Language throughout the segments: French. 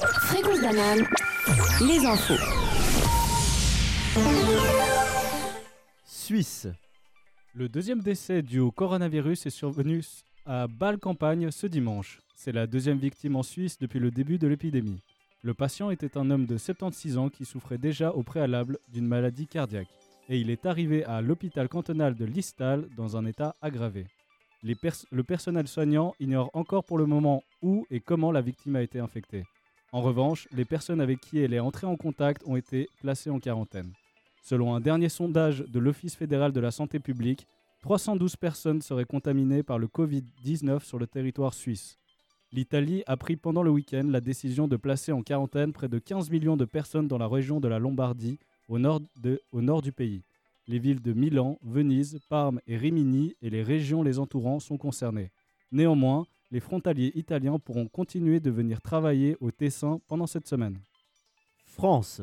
Fréquence banane, les infos. Suisse. Le deuxième décès dû au coronavirus est survenu à Bâle-Campagne ce dimanche. C'est la deuxième victime en Suisse depuis le début de l'épidémie. Le patient était un homme de 76 ans qui souffrait déjà au préalable d'une maladie cardiaque et il est arrivé à l'hôpital cantonal de Listal dans un état aggravé. Les pers- le personnel soignant ignore encore pour le moment où et comment la victime a été infectée. En revanche, les personnes avec qui elle est entrée en contact ont été placées en quarantaine. Selon un dernier sondage de l'Office fédéral de la santé publique, 312 personnes seraient contaminées par le Covid-19 sur le territoire suisse. L'Italie a pris pendant le week-end la décision de placer en quarantaine près de 15 millions de personnes dans la région de la Lombardie, au nord, du pays. Les villes de Milan, Venise, Parme et Rimini et les régions les entourant sont concernées. Néanmoins, les frontaliers italiens pourront continuer de venir travailler au Tessin pendant cette semaine. France.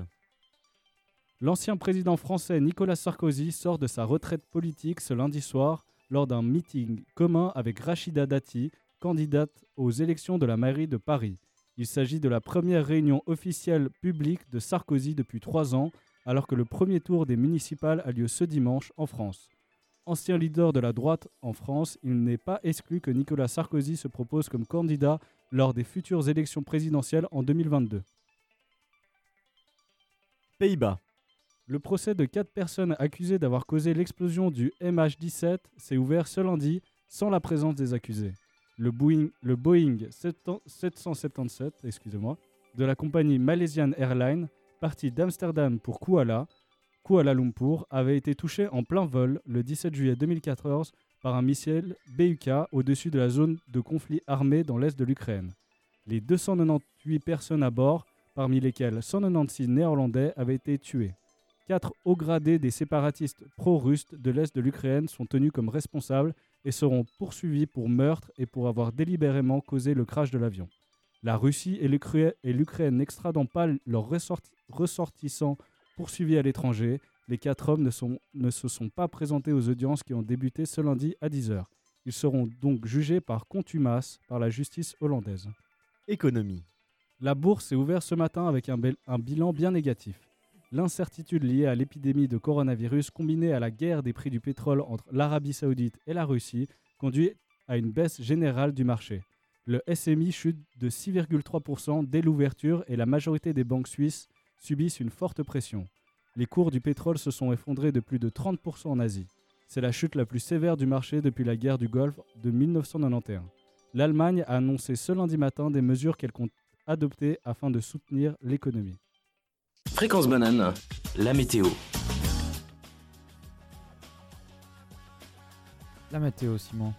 L'ancien président français Nicolas Sarkozy sort de sa retraite politique ce lundi soir lors d'un meeting commun avec Rachida Dati, candidate aux élections de la mairie de Paris. Il s'agit de la première réunion officielle publique de Sarkozy depuis trois ans, alors que le premier tour des municipales a lieu ce dimanche en France. Ancien leader de la droite en France, il n'est pas exclu que Nicolas Sarkozy se propose comme candidat lors des futures élections présidentielles en 2022. Pays-Bas. Le procès de quatre personnes accusées d'avoir causé l'explosion du MH17 s'est ouvert ce lundi sans la présence des accusés. Le Boeing, le Boeing 777 excusez-moi, de la compagnie Malaysian Airlines, parti d'Amsterdam pour Kuala, Kuala Lumpur, avait été touché en plein vol le 17 juillet 2014 par un missile BUK au-dessus de la zone de conflit armé dans l'est de l'Ukraine. Les 298 personnes à bord, parmi lesquelles 196 Néerlandais, avaient été tuées. Quatre hauts gradés des séparatistes pro-russes de l'Est de l'Ukraine sont tenus comme responsables et seront poursuivis pour meurtre et pour avoir délibérément causé le crash de l'avion. La Russie et l'Ukrai- et l'Ukraine n'extradant pas leurs ressorti- ressortissants poursuivis à l'étranger, les quatre hommes ne, sont- ne se sont pas présentés aux audiences qui ont débuté ce lundi à 10h. Ils seront donc jugés par contumace par la justice hollandaise. Économie. La bourse est ouverte ce matin avec un, un bilan bien négatif. L'incertitude liée à l'épidémie de coronavirus combinée à la guerre des prix du pétrole entre l'Arabie saoudite et la Russie conduit à une baisse générale du marché. Le SMI chute de 6,3% dès l'ouverture et la majorité des banques suisses subissent une forte pression. Les cours du pétrole se sont effondrés de plus de 30% en Asie. C'est la chute la plus sévère du marché depuis la guerre du Golfe de 1991. L'Allemagne a annoncé ce lundi matin des mesures qu'elle compte adopter afin de soutenir l'économie. Fréquence banane, la météo. La météo, Simon.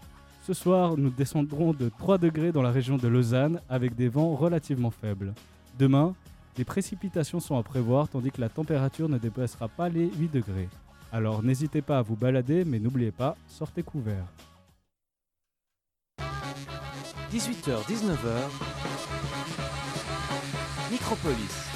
Ce soir, nous descendrons de 3 degrés dans la région de Lausanne avec des vents relativement faibles. Demain, des précipitations sont à prévoir tandis que la température ne dépassera pas les 8 degrés. Alors n'hésitez pas à vous balader, mais n'oubliez pas, sortez couvert. 18h, 19h. Micropolis.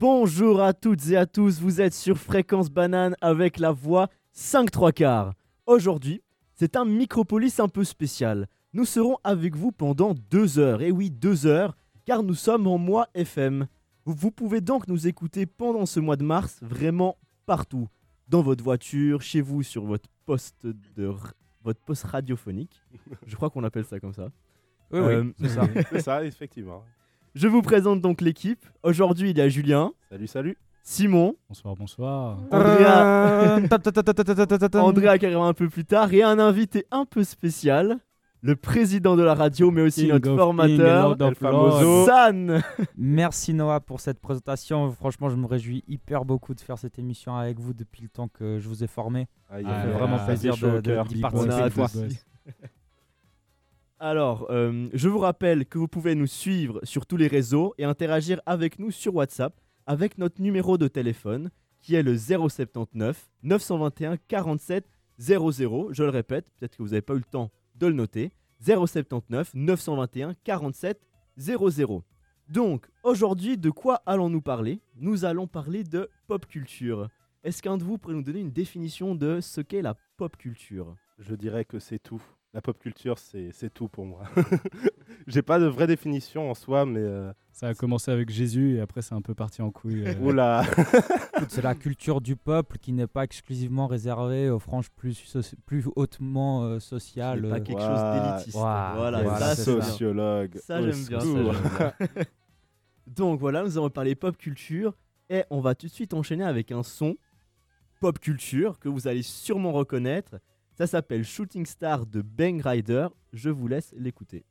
Bonjour à toutes et à tous, vous êtes sur Fréquence Banane avec la voix 5 3 quarts. Aujourd'hui, c'est un Micropolis un peu spécial. Nous serons avec vous pendant deux heures, et oui deux heures, car nous sommes en mois FM. Vous, pouvez donc nous écouter pendant ce mois de mars, vraiment partout. Dans votre voiture, chez vous, sur votre poste de votre poste radiophonique. Je crois qu'on appelle ça comme ça. Oui, Euh, oui, c'est ça. C'est ça, effectivement. Je vous présente donc l'équipe. Aujourd'hui, il y a Julien, Salut, salut. Simon, Bonsoir, bonsoir. Andrea, Andrea. Andrea qui arrivera un peu plus tard et un invité un peu spécial, le président de la radio mais aussi King notre formateur, King, famoso. San. Merci Noah pour cette présentation. Franchement, je me réjouis hyper beaucoup de faire cette émission avec vous depuis le temps que je vous ai formé. Ah, aïe, aïe, vraiment ça plaisir fait de- de- d'y participer. Alors, euh, je vous rappelle que vous pouvez nous suivre sur tous les réseaux et interagir avec nous sur WhatsApp avec notre numéro de téléphone qui est le 079 921 47 00. Je le répète, peut-être que vous n'avez pas eu le temps de le noter. 079 921 47 00. Donc, aujourd'hui, de quoi allons-nous parler? Nous allons parler de pop culture. Est-ce qu'un de vous pourrait nous donner une définition de ce qu'est la pop culture? Je dirais que c'est tout. La pop culture, c'est tout pour moi. J'ai pas de vraie définition en soi, mais euh, Ça a commencé avec Jésus et après c'est un peu parti en couille. euh. oula. C'est la culture du peuple qui n'est pas exclusivement réservée aux franges plus, soci- plus hautement euh, sociales. pas euh, quelque chose d'élitiste. Voilà, Voilà, ça. Sociologue. Ça, au j'aime bien, ça, secours. j'aime bien. Donc voilà, nous avons parlé pop culture et on va tout de suite enchaîner avec un son pop culture que vous allez sûrement reconnaître. Ça s'appelle Shooting Star de Bang Rider. Je vous laisse l'écouter.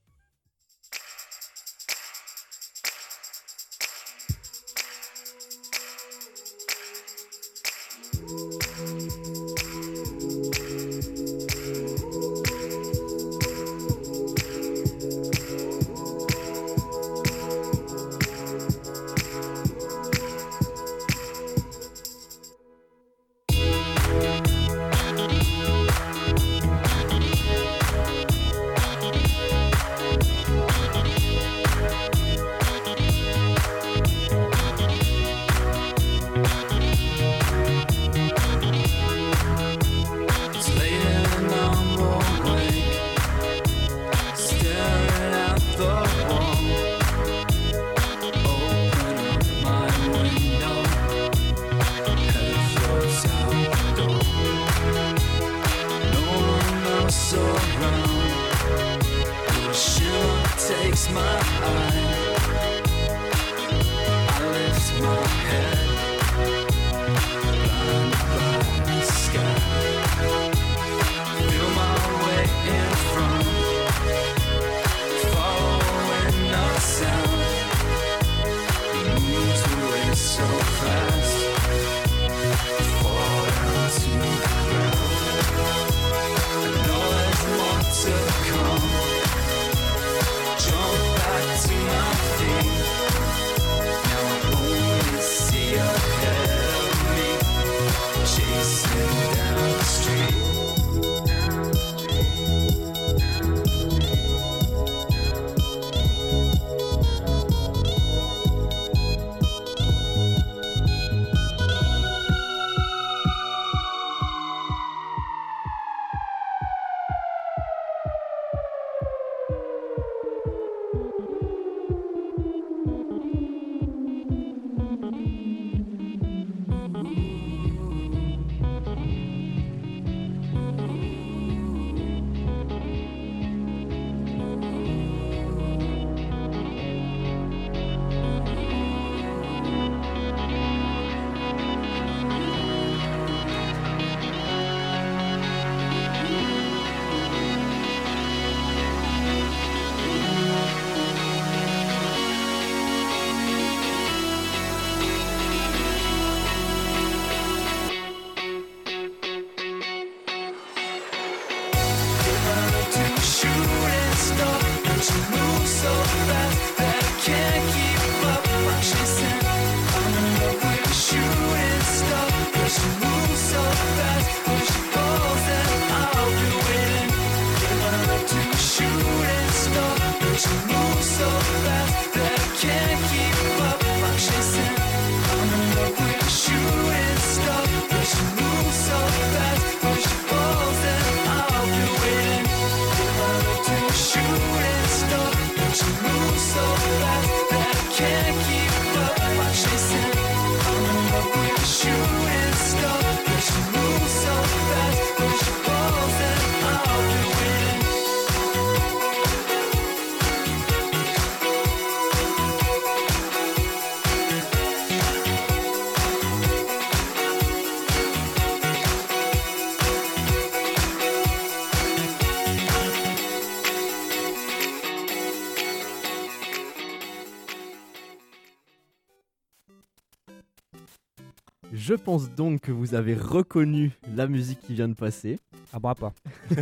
Je pense donc que vous avez reconnu la musique qui vient de passer. Ah, moi pas.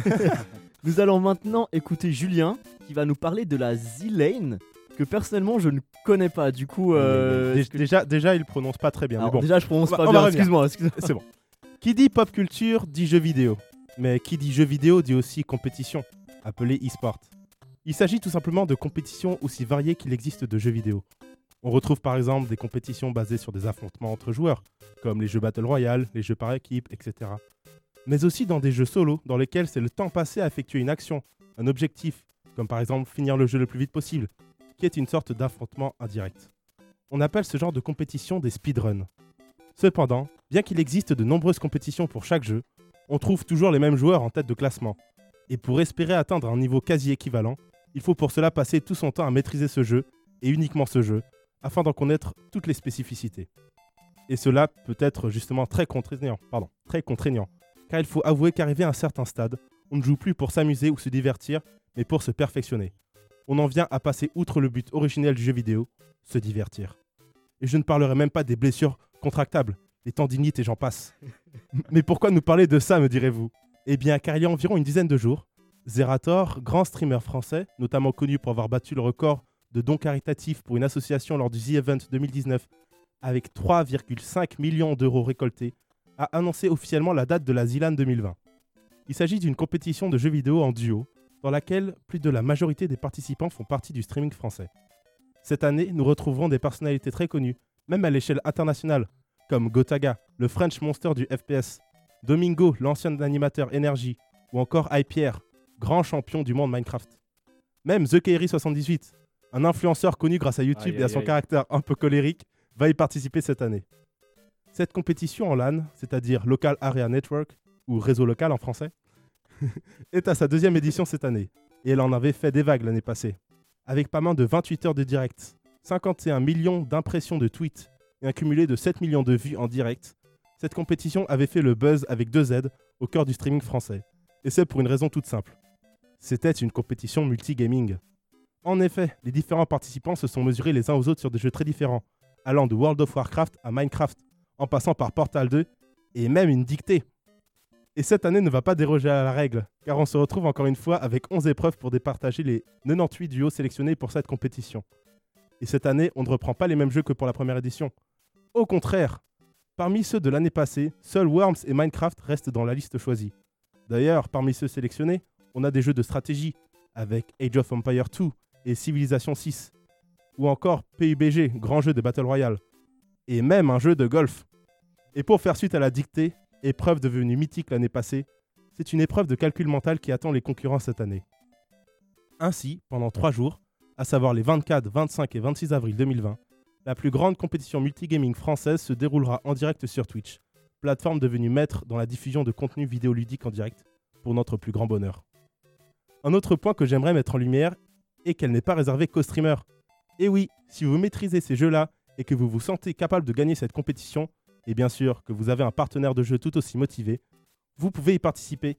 Nous allons maintenant écouter Julien qui va nous parler de la Z-Lane que personnellement je ne connais pas. Du coup, euh, Dé- est-ce que- déjà, déjà, il prononce pas très bien. mais Alors, bon, déjà je prononce On va- pas bien. Excuse-moi. excuse-moi. c'est bon. Qui dit pop culture dit jeu vidéo. Mais qui dit jeu vidéo dit aussi compétition, appelée e-sport. Il s'agit tout simplement de compétitions aussi variées qu'il existe de jeux vidéo. On retrouve par exemple des compétitions basées sur des affrontements entre joueurs, comme les jeux Battle Royale, les jeux par équipe, etc. mais aussi dans des jeux solo dans lesquels c'est le temps passé à effectuer une action, un objectif, comme par exemple finir le jeu le plus vite possible, qui est une sorte d'affrontement indirect. On appelle ce genre de compétition des speedruns. Cependant, bien qu'il existe de nombreuses compétitions pour chaque jeu, on trouve toujours les mêmes joueurs en tête de classement. Et pour espérer atteindre un niveau quasi équivalent, il faut pour cela passer tout son temps à maîtriser ce jeu, et uniquement ce jeu, afin d'en connaître toutes les spécificités. Et cela peut être justement très contraignant, pardon, car il faut avouer qu'arrivé à un certain stade, on ne joue plus pour s'amuser ou se divertir, mais pour se perfectionner. On en vient à passer outre le but originel du jeu vidéo, se divertir. Et je ne parlerai même pas des blessures contractables, les tendinites et j'en passe. mais pourquoi nous parler de ça, me direz-vous? Eh bien, car il y a environ une dizaine de jours, Zerator, grand streamer français, notamment connu pour avoir battu le record de dons caritatifs pour une association lors du The Event 2019 avec 3,5 millions d'euros récoltés, a annoncé officiellement la date de la Zilan 2020. Il s'agit d'une compétition de jeux vidéo en duo, dans laquelle plus de la majorité des participants font partie du streaming français. Cette année, nous retrouverons des personnalités très connues, même à l'échelle internationale, comme Gotaga, le French Monster du FPS, Domingo, l'ancien animateur Energy, ou encore iPierre, grand champion du monde Minecraft. Même TheKairi78, un influenceur connu grâce à YouTube Aïe, et à son aïe. caractère un peu colérique, va y participer cette année. Cette compétition en LAN, c'est-à-dire Local Area Network, ou réseau local en français, est à sa deuxième édition cette année, et elle en avait fait des vagues l'année passée. Avec pas moins de 28 heures de direct, 51 millions d'impressions de tweets et un cumulé de 7 millions de vues en direct, cette compétition avait fait le buzz avec deux Z au cœur du streaming français. Et c'est pour une raison toute simple. C'était une compétition multigaming. En effet, les différents participants se sont mesurés les uns aux autres sur des jeux très différents, allant de World of Warcraft à Minecraft, en passant par Portal 2 et même une dictée. Et cette année ne va pas déroger à la règle, car on se retrouve encore une fois avec 11 épreuves pour départager les 98 duos sélectionnés pour cette compétition. Et cette année, on ne reprend pas les mêmes jeux que pour la première édition. Au contraire, parmi ceux de l'année passée, seuls Worms et Minecraft restent dans la liste choisie. D'ailleurs, parmi ceux sélectionnés, on a des jeux de stratégie, avec Age of Empire 2 et Civilization 6, ou encore PUBG, grand jeu de Battle Royale, et même un jeu de golf. Et pour faire suite à la dictée, épreuve devenue mythique l'année passée, c'est une épreuve de calcul mental qui attend les concurrents cette année. Ainsi, pendant trois jours, à savoir les 24, 25 et 26 avril 2020, la plus grande compétition multigaming française se déroulera en direct sur Twitch, plateforme devenue maître dans la diffusion de contenu vidéoludique en direct, pour notre plus grand bonheur. Un autre point que j'aimerais mettre en lumière est qu'elle n'est pas réservée qu'aux streamers. Et oui, si vous maîtrisez ces jeux-là et que vous vous sentez capable de gagner cette compétition, et bien sûr que vous avez un partenaire de jeu tout aussi motivé, vous pouvez y participer.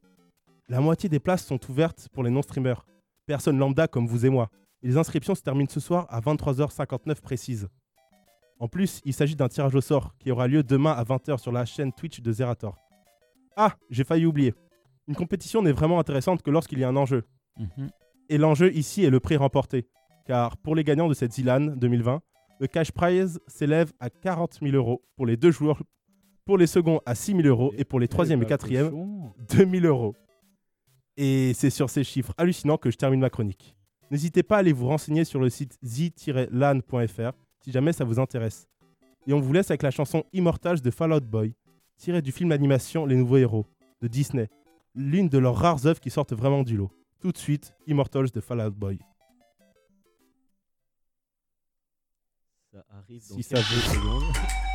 La moitié des places sont ouvertes pour les non-streamers, personnes lambda comme vous et moi. Et les inscriptions se terminent ce soir à 23h59 précises. En plus, il s'agit d'un tirage au sort qui aura lieu demain à 20h sur la chaîne Twitch de Zerator. Ah, j'ai failli oublier. Une compétition n'est vraiment intéressante que lorsqu'il y a un enjeu. Mhm. Et l'enjeu ici est le prix remporté. Car pour les gagnants de cette Zilan 2020, le cash prize s'élève à 40 000 euros pour les deux joueurs, pour les seconds à 6 000 euros et pour les troisième et bah, quatrième cochon. 2 000 euros. Et c'est sur ces chiffres hallucinants que je termine ma chronique. N'hésitez pas à aller vous renseigner sur le site z-lan.fr si jamais ça vous intéresse. Et on vous laisse avec la chanson Immortals de Fall Out Boy, tirée du film d'animation Les Nouveaux Héros de Disney, l'une de leurs rares œuvres qui sortent vraiment du lot. Tout de suite, Immortals de Fall Out Boy. Ça arrive Si ça veut.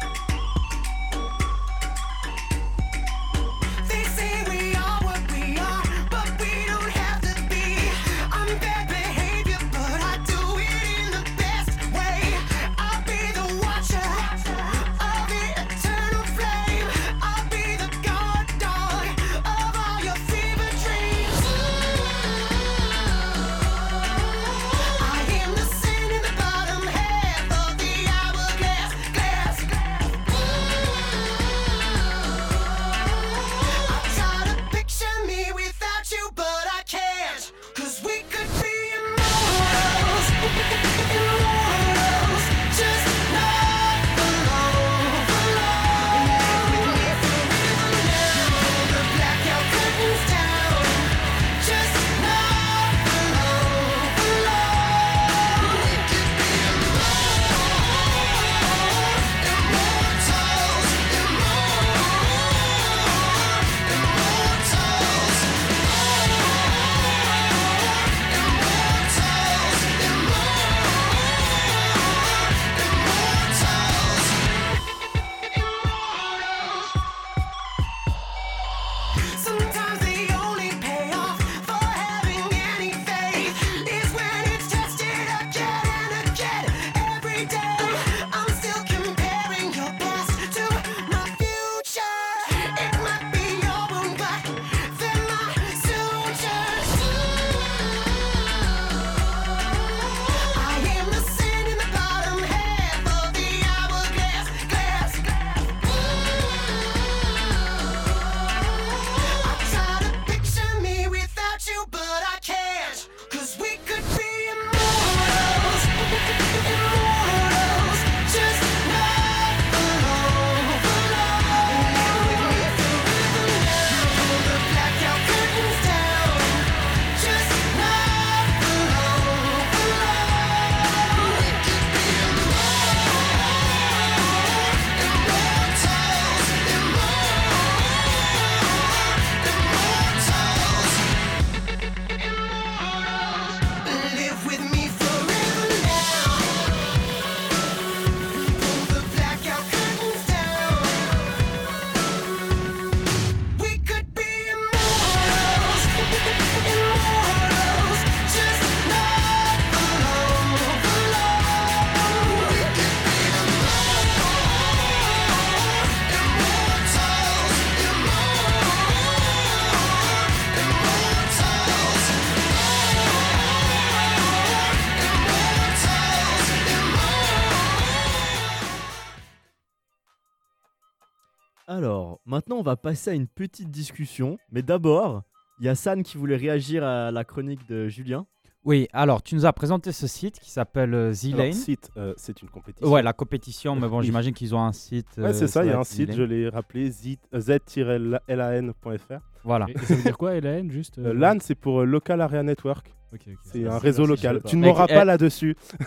Maintenant, on va passer à une petite discussion. Mais d'abord, il y a San qui voulait réagir à la chronique de Julien. Oui, alors tu nous as présenté ce site qui s'appelle euh, Z-Lane. site, euh, c'est une compétition. Ouais, la compétition, mais bon, Oui. j'imagine qu'ils ont un site. Ouais, euh, c'est ça, il y a un site, je l'ai rappelé, z-lan.fr. Voilà. Et, et ça veut dire quoi, LAN juste Euh, euh, LAN, c'est pour euh, Local Area Network. Ok, ok. C'est Merci, un réseau local. Tu ne m'auras Mec, pas eh. là-dessus.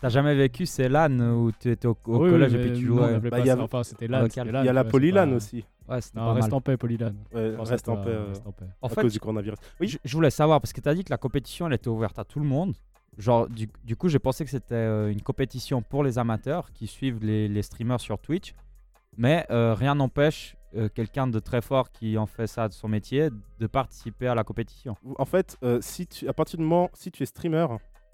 T'as jamais vécu ces LAN où tu étais au, au Oui, oui, collège et puis tu jouais? Bah, pas il y a- ça- Enfin, c'était LAN. Il y a la Polylan pas- aussi, Ouais, c'était Non, pas reste mal. en paix, Polylan. Ouais, Pense reste en paix euh, reste en paix. En à fait, cause du coronavirus. Oui, je, je voulais savoir, parce que tu as dit que la compétition, elle était ouverte à tout le monde. Genre, du, du coup, j'ai pensé que c'était euh, une compétition pour les amateurs qui suivent les, les streamers sur Twitch. Mais euh, rien n'empêche euh, quelqu'un de très fort qui en fait ça de son métier de participer à la compétition. En fait, euh, si tu, à partir du moment si tu es streamer,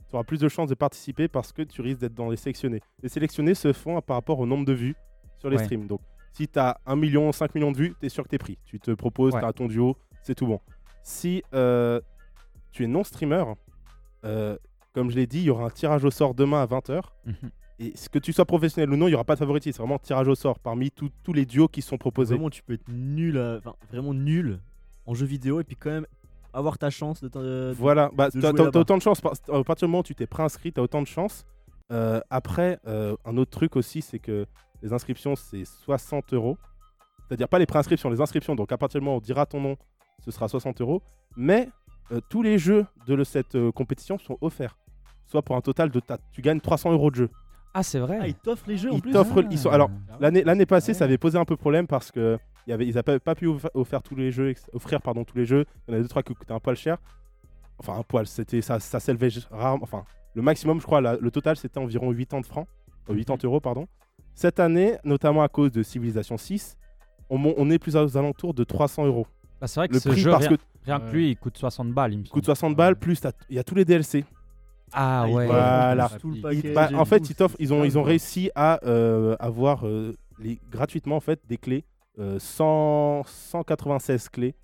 tu auras plus de chances de participer parce que tu risques d'être dans les sélectionnés. Les sélectionnés se font par rapport au nombre de vues sur les Ouais. streams. Donc, si tu as 1 million, 5 millions de vues, tu es sûr que tu es pris. Tu te proposes, Ouais. tu as ton duo, c'est tout bon. Si euh, tu es non streamer, euh, comme je l'ai dit, il y aura un tirage au sort demain à 20h. Mhm. Et ce que tu sois professionnel ou non, il n'y aura pas de favoritisme. C'est vraiment tirage au sort parmi tous tous les duos qui sont proposés. Vraiment, tu peux être nul, à- enfin, vraiment nul en jeu vidéo et puis quand même avoir ta chance de. Voilà, bah, t'as autant de chance. par- À partir du moment où tu t'es préinscrit, t'as autant de chance. Euh, après, euh, un autre truc aussi, c'est que les inscriptions, c'est 60 euros. C'est-à-dire pas les préinscriptions, les inscriptions. Donc à partir du moment où on dira ton nom, ce sera 60 euros. Mais euh, tous les jeux de le- cette euh, compétition sont offerts. Soit pour un total de. Tu gagnes 300 euros de jeu. Ah, c'est vrai Ah, ils t'offrent les jeux en Ils plus. t'offrent- ils sont- alors, Ah ouais. L'année l'année passée, Ouais. ça avait posé un peu problème parce que y avait, ils n'avaient pas pu off- offrir tous les jeux, offrir pardon tous les jeux. Il y en a deux trois qui coûtaient un poil cher. Enfin un poil, c'était ça, ça s'élevait rarement. Enfin le maximum, je crois, la- le total c'était environ 80 francs, euh, 80 euros pardon. Cette année, notamment à cause de Civilization 6, on, est plus aux alentours de 300 euros. Bah, c'est vrai que Le ce prix jeu, parce rien, que rien que lui, il coûte 60 balles, il me coûte semble. 60 balles plus il y a tous les DLC. Ah Ah, ouais. Voilà. bah, en fait, ils, ont, dingue, ils ont quoi. réussi à euh, avoir euh, les, gratuitement en fait des clés, 100 196 clés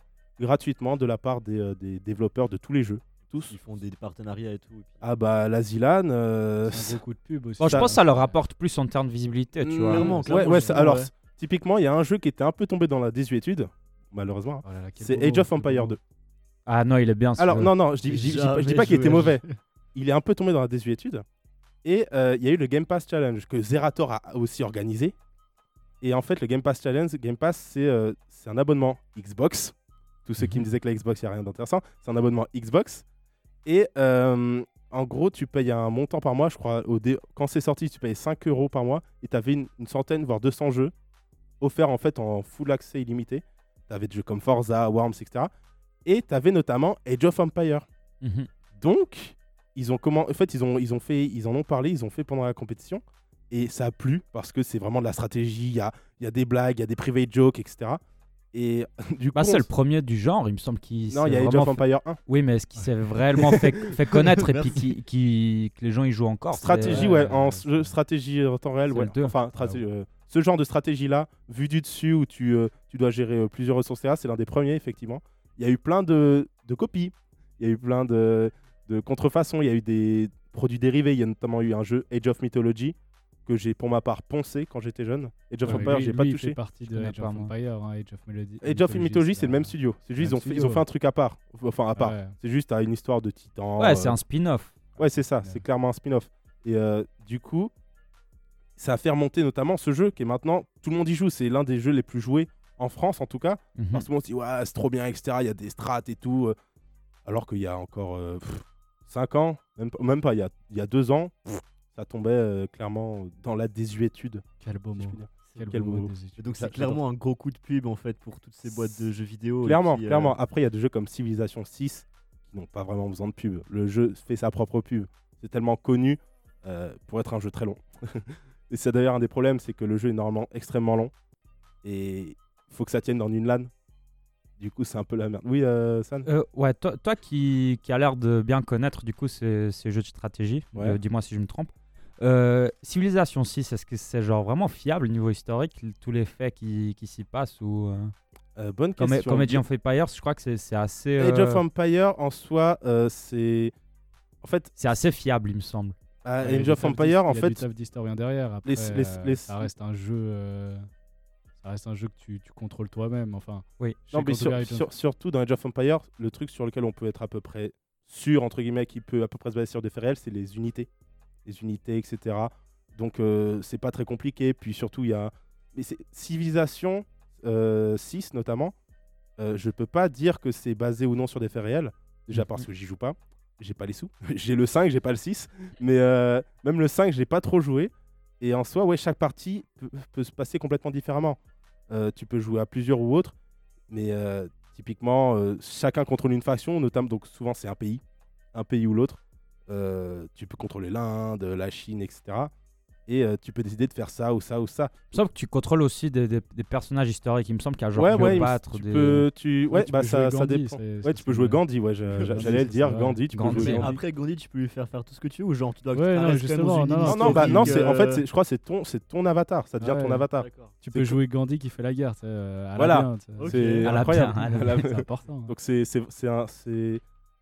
gratuitement de la part des, euh, des développeurs de tous les jeux. Tous. Ils font des partenariats et tout. Ah bah la Zilan. euh, C'est un gros coup de pub aussi. Bon, je pense que ça leur apporte plus en termes de visibilité, tu vois. Clairement, ouais, clairement, ouais, justement, ça- alors ouais. typiquement, il y a un jeu qui était un peu tombé dans la désuétude, malheureusement. Oh C'est Age of Empire bobo. 2. Ah non, il est bien. ce Alors jeu. non non, je dis, je dis- je dis pas, je dis Jamais pas qu'il était mauvais. Il est un peu tombé dans la désuétude. Et euh, il y a eu le Game Pass Challenge que Zerator a aussi organisé. Et en fait, le Game Pass Challenge, Game Pass, c'est euh, un abonnement Xbox. Tous ceux qui me Mhm. disaient que la Xbox, il n'y a rien d'intéressant, c'est un abonnement Xbox. Et euh, en gros, tu payes un montant par mois, je crois. Au dé- Quand c'est sorti, tu payais 5 euros par mois. Et tu avais une, une centaine, voire 200 jeux offerts en fait en full accès illimité. Tu avais des jeux comme Forza, Worms, etc. Et tu avais notamment Age of Empire. Mhm. Donc, ils ont comment En fait, ils ont, ils ont fait, ils en ont parlé, ils ont fait pendant la compétition, et ça a plu parce que c'est vraiment de la stratégie. Il y a, y a des blagues, il y a des private jokes, etc. Et du coup, Bah, c'est on le premier du genre, il me semble qu'il non, il y a Age vraiment of Empire 1. Oui, mais est-ce qu'il s'est réellement fait, fait connaître et puis qui, qui- que les gens y jouent encore c'est- Stratégie, ouais, en jeu stratégie en temps réel, c'est ouais. Enfin, euh, ce genre de stratégie-là, vu du dessus où tu, euh, tu dois gérer euh, plusieurs ressources, c'est l'un des premiers, effectivement. Il y a eu plein de, de copies, il y a eu plein de, de contrefaçons, il y a eu des produits dérivés. Il y a notamment eu un jeu Age of Mythology que j'ai pour ma part poncé quand j'étais jeune. Age of Ouais, Empire, j'ai pas lui, il touché. fait partie de Age of. Empire, hein, Age of Melody. Age of Mythology, c'est le même studio. C'est juste, ils ont, fait, ils ont fait un truc à part. Enfin, à part. Ouais. C'est juste à une histoire de titan. Ouais, euh, c'est un spin-off. Ouais, c'est ça, Ouais. c'est clairement un spin-off. Et euh, du coup, ça a fait remonter notamment ce jeu qui est maintenant, tout le monde y joue, c'est l'un des jeux les plus joués en France en tout cas. Mhm. Parce que tout le monde se dit, ouais, c'est trop bien, etc. Il y a des strats et tout. euh, Alors qu'il y a encore 5 ans, même, pas- même pas, il y a, il y a 2 ans, pff, ça tombait euh, clairement dans la désuétude. Quel beau si mot. Quel Quel beau. Et donc c'est clairement un gros coup de pub en fait pour toutes ces boîtes de jeux vidéo. Clairement, qui, euh, clairement. Après, il y a des jeux comme Civilization 6 qui n'ont pas vraiment besoin de pub. Le jeu fait sa propre pub. C'est tellement connu euh, pour être un jeu très long. et c'est d'ailleurs un des problèmes, c'est que le jeu est normalement extrêmement long. Et il faut que ça tienne dans une LAN. Du coup, c'est un peu la merde. Oui, euh, San Euh, ouais, toi, toi qui, qui a l'air de bien connaître du coup ces, ces jeux de stratégie, Ouais. euh, dis-moi si je me trompe. Euh, Civilization 6, est-ce que c'est genre vraiment fiable au niveau historique, tous les faits qui, qui s'y passent ou euh, Euh, Bonne comme, question. comme Age of Empires, je crois que c'est c'est assez, Age of Empire, en soi, euh, c'est... En fait, c'est assez fiable, il me semble. à Ouais, il y a Age of Empire, en d'his- Il y a du fait... taf d'historien derrière. Après, les- les- euh, les- ça reste un jeu. euh, Ça reste un jeu que tu, tu contrôles toi-même. Enfin, Oui. Non, mais sur- sur- surtout dans Age of Empire, le truc sur lequel on peut être à peu près sûr, entre guillemets, qui peut à peu près se baser sur des faits réels, c'est les unités. Les unités, etc. Donc, euh, c'est pas très compliqué. Puis surtout, il y a. Mais c'est Civilisation euh, 6, notamment, euh, je peux pas dire que c'est basé ou non sur des faits réels. Déjà Mhm. parce que j'y joue pas. J'ai pas les sous. j'ai le 5, j'ai pas le 6. Mais euh, même le 5, j'ai pas trop joué. Et en soi, ouais, chaque partie peut, peut se passer complètement différemment. Euh, tu peux jouer à plusieurs ou autres. Mais euh, typiquement, euh, chacun contrôle une faction, notamment, donc souvent c'est un pays, un pays ou l'autre. Euh, tu peux contrôler l'Inde, la Chine, etc. Et euh, tu peux décider de faire ça ou ça ou ça. Il me semble que tu contrôles aussi des, des- des personnages historiques. Il me semble qu'il y a genre ouais, ouais, Cléopâtre, tu des... peux, tu, ouais, tu bah peux ça, jouer ça Gandhi, dépend. c'est- Ouais, tu peux jouer Gandhi, ouais, j'allais le dire. Gandhi, tu peux jouer Mais Gandhi. après, Gandhi, tu peux lui faire faire tout ce que tu veux ou genre tu dois. Ouais, non, justement, non, non, Non, bah, non, c'est, en fait, c'est- je crois que c'est ton, c'est ton avatar, ça devient ton Ouais. avatar. Tu peux jouer Gandhi qui fait la guerre. euh, Voilà. C'est À la incroyable. C'est important. Donc c'est c'est- c'est un, c'est-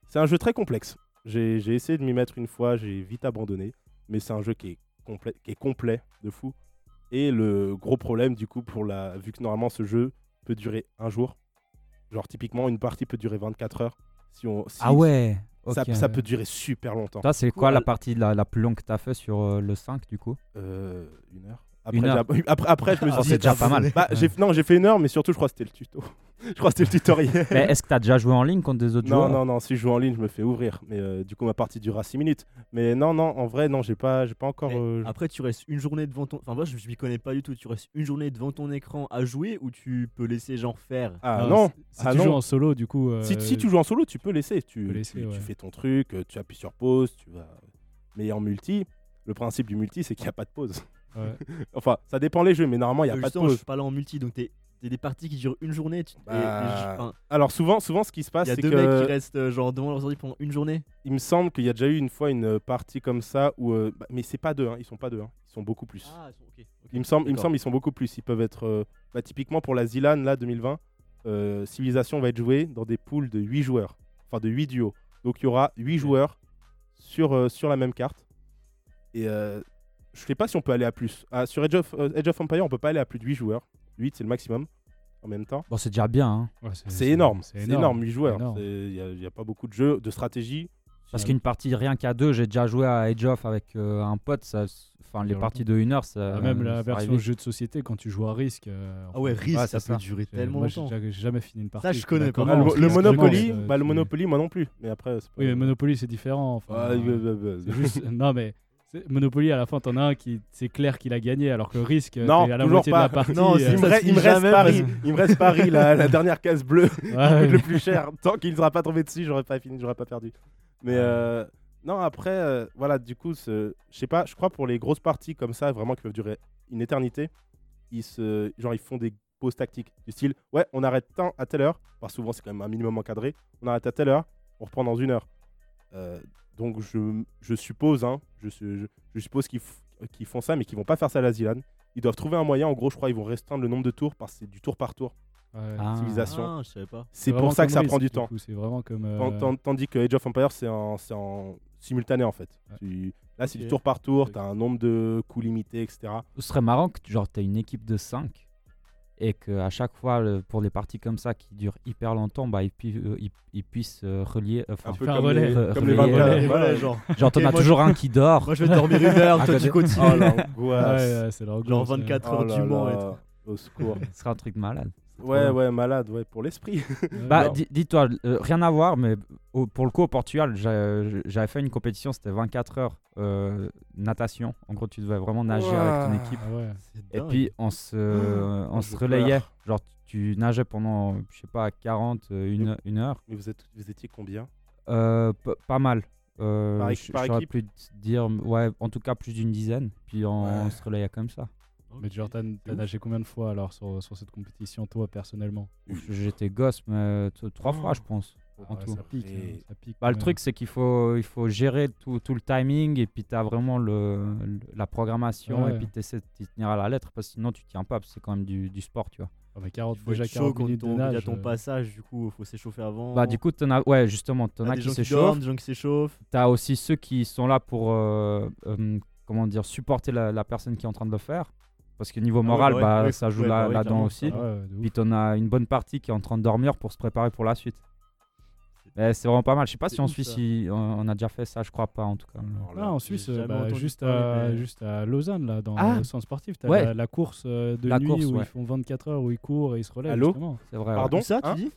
c'est un jeu très complexe. J'ai j'ai essayé de m'y mettre une fois, j'ai vite abandonné. Mais c'est un jeu qui est, complet, qui est complet de fou. Et le gros problème, du coup, pour la, vu que normalement ce jeu peut durer un jour, genre typiquement une partie peut durer 24 heures. Si on, si- Ah ouais ça, ça peut durer super longtemps. Toi, c'est quoi la partie la, la plus longue que tu as fait sur euh, le 5 du coup? Euh, une heure. Une Après, heure. j'ai- après, après, je me Oh, suis dit. c'est déjà pas mal. Bah, non, j'ai fait une heure, mais surtout, je crois que c'était le tuto. je crois que c'était le tutoriel. Mais est-ce que tu as déjà joué en ligne contre des autres Non, joueurs non, non, si je joue en ligne, je me fais ouvrir. Mais euh, du coup, ma partie durera 6 minutes. Mais non, non, en vrai, non, j'ai pas, j'ai pas encore. Euh, Après, tu restes une journée devant ton. Enfin, moi, je je m'y connais pas du tout. Tu restes une journée devant ton écran à jouer ou tu peux laisser genre faire? Ah Non, non, Si ah tu non. joues en solo, du coup. euh, Si, si tu joues en solo, tu peux laisser. Tu, peux laisser, tu, tu ouais. fais ton truc, tu appuies sur pause, tu vas. Mais en multi, le principe du multi, c'est qu'il n'y a pas de pause. Ouais. enfin, ça dépend les jeux, mais normalement, il n'y a Euh, pas de justement, je pause. suis pas là en multi, donc t'es t'es des parties qui durent une journée. tu- et- et Bah, Alors, souvent, souvent, ce qui se passe, Il y a c'est deux que. mecs qui restent euh, genre devant leur ordi pendant une journée. Il me semble qu'il y a déjà eu une fois une euh, partie comme ça où. euh, bah, mais c'est pas deux, hein, ils sont pas deux, hein, ils sont beaucoup plus. Ah, ok. Il me semble, il me semble, ils sont beaucoup plus. Ils peuvent être. euh, bah, typiquement pour la Zilan, là, 2020, euh, Civilization va être joué dans des poules de 8 joueurs. Enfin, de 8 duos. Donc, il y aura 8 joueurs sur, sur la même carte. Et euh, je sais pas si on peut aller à plus. Ah, sur Age of, euh, Age of Empire, on peut pas aller à plus de 8 joueurs. 8, c'est le maximum en même temps. Bon, c'est déjà bien. hein. Ouais, C'est énorme. C'est énorme, 8 joueurs. énorme. Il n'y a, pas beaucoup de jeux de stratégie. Parce qu'une partie rien qu'à deux, j'ai déjà joué à Age of avec euh, un pote. Ça, enfin, les parties de 1 heure, ça. Ah, même ça la version arrive. jeu de société, quand tu joues à risque. euh, Ah ouais, Ouais, ça peut ça. durer tellement longtemps. j'ai jamais fini une partie. je connais pas. Ah, le, Monopoly, bah, le Monopoly, moi non plus. Mais après, pas- Oui, mais Monopoly, c'est différent. enfin, Ah, euh, c'est juste- non, mais Monopoly, à la fin, t'en as un qui, c'est clair qu'il a gagné, alors que risque, Non, à la toujours moitié pas. de la partie. Non, euh, c'est il me, reste- il me dit reste jamais Paris, parce- il me reste Paris, la, la dernière case bleue ouais, le plus cher. Tant qu'il ne sera pas tombé dessus, j'aurais pas fini, j'aurais pas perdu. Mais euh, non, après, euh, voilà, du coup, je sais pas, je crois pour les grosses parties comme ça, vraiment qui peuvent durer une éternité, ils se, genre ils font des pauses tactiques du style, ouais, on arrête tant à telle heure, parce que souvent c'est quand même un minimum encadré, on arrête à telle heure, on reprend dans une heure. Euh, donc je, je suppose, hein, je, je, je suppose qu'ils qu'ils font ça, mais qu'ils vont pas faire ça à la Zilan. Ils doivent trouver un moyen. En gros, je crois ils vont restreindre le nombre de tours parce que c'est du tour par tour. ouais. Ah. Civilisation. Ah, je savais pas. C'est pour ça que ça prend du temps. C'est vraiment comme. euh, Tant- tant- Tandis que Age of Empires, c'est en, c'est en simultané en fait. Ouais. Tu- Là, c'est du tour par tour, Ok. tu as un nombre de coups limités, etc. Ce serait marrant que tu genre, aies une équipe de 5 et qu'à chaque fois, le- pour les parties comme ça qui durent hyper longtemps, bah, ils, pu- euh, ils- ils puissent euh, relier. enfin, Un peu faire comme, relais, les, re- comme les relayer, 24 ouais, voilà. ouais, genre. genre, t'en as toujours un qui dort. Moi, je vais dormir une heure, toi, tu continues. Oh Ouais, l'angoisse. ouais, Genre gosse, ouais. 24 Oh heures là du Mans tout. Au secours. Ce serait un truc malade. Ouais, ouais, malade, ouais, pour l'esprit. Bah, dis-toi, euh, rien à voir, mais au- pour le coup, au Portugal, j'a- j'avais fait une compétition, c'était 24 heures euh, natation. En gros, tu devais vraiment nager avec ton équipe. Ah ouais. Et puis, on se, on je se relayait. Genre, tu nageais pendant, je sais pas, 40, euh, une, une heure. Mais vous, êtes, vous étiez combien? Euh, pas mal. Euh, Par je- équipe- par je saurais équipe? plus te dire, ouais, en tout cas plus d'une dizaine. Puis on, Ouais. on se relayait comme ça. Mais Jordan, t'as nagé combien de fois alors sur, sur cette compétition, toi, personnellement? J'étais gosse, mais t- trois fois, je pense. en Ouais, tout. Ça pique. Et- hein, ça pique Bah, le truc, c'est qu'il faut, il faut gérer tout, tout le timing et puis tu as vraiment le, le- la programmation Ouais. et puis tu essaies de t'y tenir à la lettre parce que sinon tu tiens pas parce que c'est quand même du, du sport, tu vois. Ah, mais 40, Il faut déjà être chaud 40 quand minutes de ton- il y a nage. ton passage, du coup, il faut s'échauffer avant. Bah, du coup, t'en as, ouais, justement, t'en T'as as qui s'échauffent. des gens qui s'échauffent. Tu as aussi ceux qui sont là pour, euh, euh, comment dire, supporter la, la personne qui est en train de le faire. Parce que niveau Ah moral, bah ouais, bah, ouais, ça joue là- bah ouais, là-dedans aussi. Ah. Puis t'en as une bonne partie qui est en train de dormir pour se préparer pour la suite. C'est vraiment pas mal. Je sais pas si en Suisse, il- on, on a déjà fait ça, je crois pas en tout cas. Alors là, Ah, en Suisse, bah, juste, à, juste à Lausanne, là, dans Ah. le centre sportif, tu as Ouais. la, la course euh, de La nuit course, où ouais. ils font 24 heures, où ils courent et ils se relèvent. Allô justement. C'est vrai. Pardon ça, tu Hein dis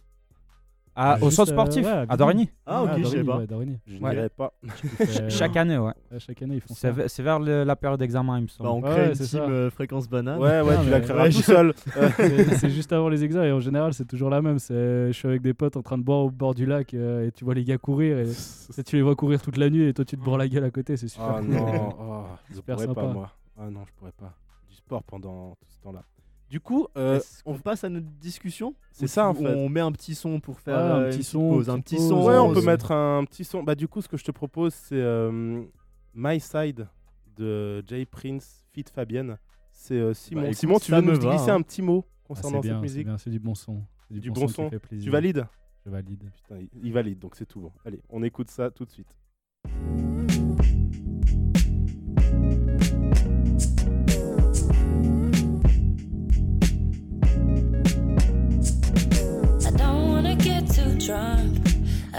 Ah, au centre euh, sportif, ouais, à. Dorigny. Ah, ok, je Dorigny, pas. Je Ouais. n'irai pas. Euh, Chaque année, ouais. chaque année, ils font C'est ça. ve- c'est vers le- la période d'examen, il me Bah, semble. on Ouais, crée ouais, une c'est team ça. euh, fréquence banane. Ouais, ouais, Non, tu la mais- créeras Ouais, tout je- seul. c'est c'est juste avant les examens et en général c'est toujours la même. C'est je suis avec des potes en train de boire au bord du lac euh, et tu vois les gars courir et et tu les vois courir toute la nuit et toi tu te bourres la gueule à côté. C'est super. Ah cool. non, oh, je Super pourrais pas moi. Ah non, je pourrais pas. Du sport pendant tout ce temps-là. Du coup, euh, qu'on passe à notre discussion C'est ça, en fait. On met un petit son pour faire Ouais, un euh, petit son, pause, un petit son. ouais, on peut mettre un petit son. Bah du coup, ce que je te propose, c'est euh, My Side de Jay Prince, Fit Fabienne. C'est euh, Simon. Bah, écoute, Simon, tu veux nous va, glisser hein. un petit mot Ah, concernant bien, cette c'est musique bien, c'est du bon son. C'est Du bon qui son. fait plaisir. Tu valides Je valide. Putain, il- il valide, donc c'est tout bon. Allez, on écoute ça tout de suite.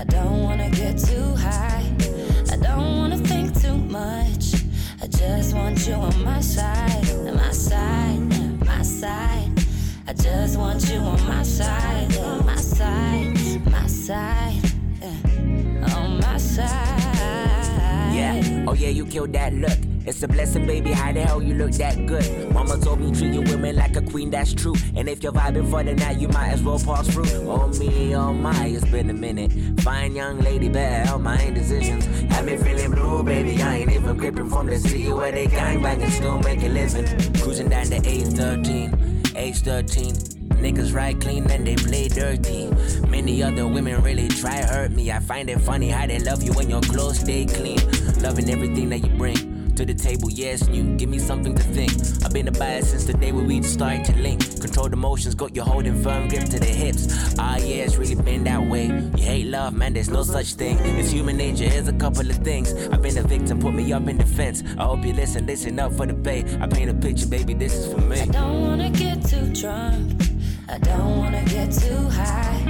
I don't wanna get too high. I don't wanna think too much. I just want you on my side, on my side, yeah, my side. I just want you on my side, yeah, my side, my side, on my side. Yeah, oh yeah, you killed that look. It's a blessing, baby. How the hell you look that good? Mama told me treat your women like a queen, that's true. And if you're vibing for the night, you might as well pass through. Oh me, oh my, it's been a minute. Fine young lady, better help my indecisions. Have me feeling blue, baby. I ain't even gripping from the city where they gang bang and still make a living. Cruising down the A13, age 13. Niggas ride clean and they play dirty. Many other women really try hurt me. I find it funny how they love you when your clothes stay clean. Loving everything that you bring to the table, yes, new. Give me something to think. I've been a bias since the day we started to link. Controlled emotions, got you holding firm grip to the hips. Ah, yeah, it's really been that way. You hate love, man, there's no such thing. It's human nature, here's a couple of things. I've been a victim, put me up in defense. I hope you listen, listen up for the pay. I paint a picture, baby, this is for me. I don't wanna get too drunk. I don't wanna get too high.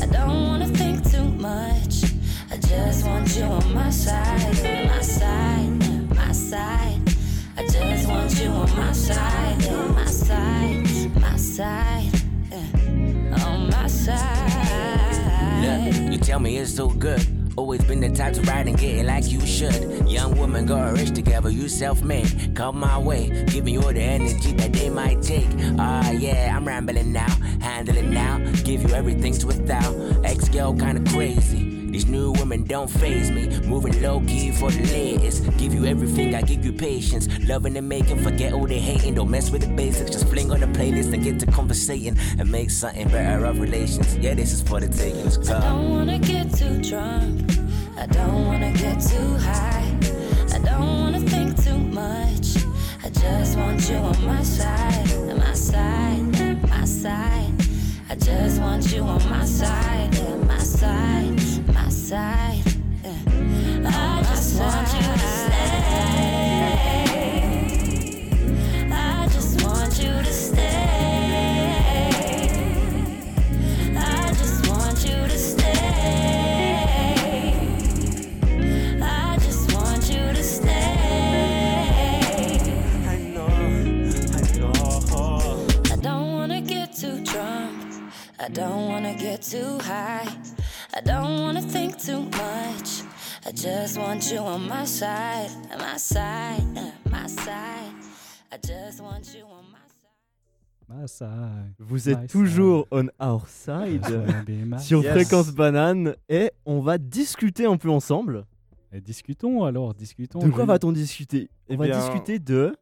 I don't wanna think too much. I just want you on my side, on my side, side. I just want you on my side, on my side, my side, yeah, on my side. Look, you tell me it's so good. Always been the type to ride and get it like you should. Young woman got rich together, you self made. Come my way, give me all the energy that they might take. Ah, yeah, I'm rambling now, handle it now. Give you everything to without. Ex girl kinda crazy. These new women don't phase me. Moving low key for the latest. Give you everything, I give you patience. Loving and making, forget all the hating. Don't mess with the basics, just fling on the playlist and get to conversating and make something better of relations. Yeah, this is for the taking. Let's I don't wanna get too drunk. I don't wanna get too high. I don't wanna think too much. I just want you on my side, my side, my side. I just want you on my side, my side, side. yeah. I just want you to stay. I just want you to stay. I just want you to stay. I just want you to stay. I know, I know. I don't wanna get too drunk. I don't wanna get too high. I don't wanna think too much. I just want you on my side, my side, my side. I just want you on my side. My side. Vous êtes My toujours on our side sur Yes. Fréquence Banane et on va discuter un peu ensemble. Et discutons alors, discutons. De quoi va-t-on discuter? On Eh va bien, discuter de.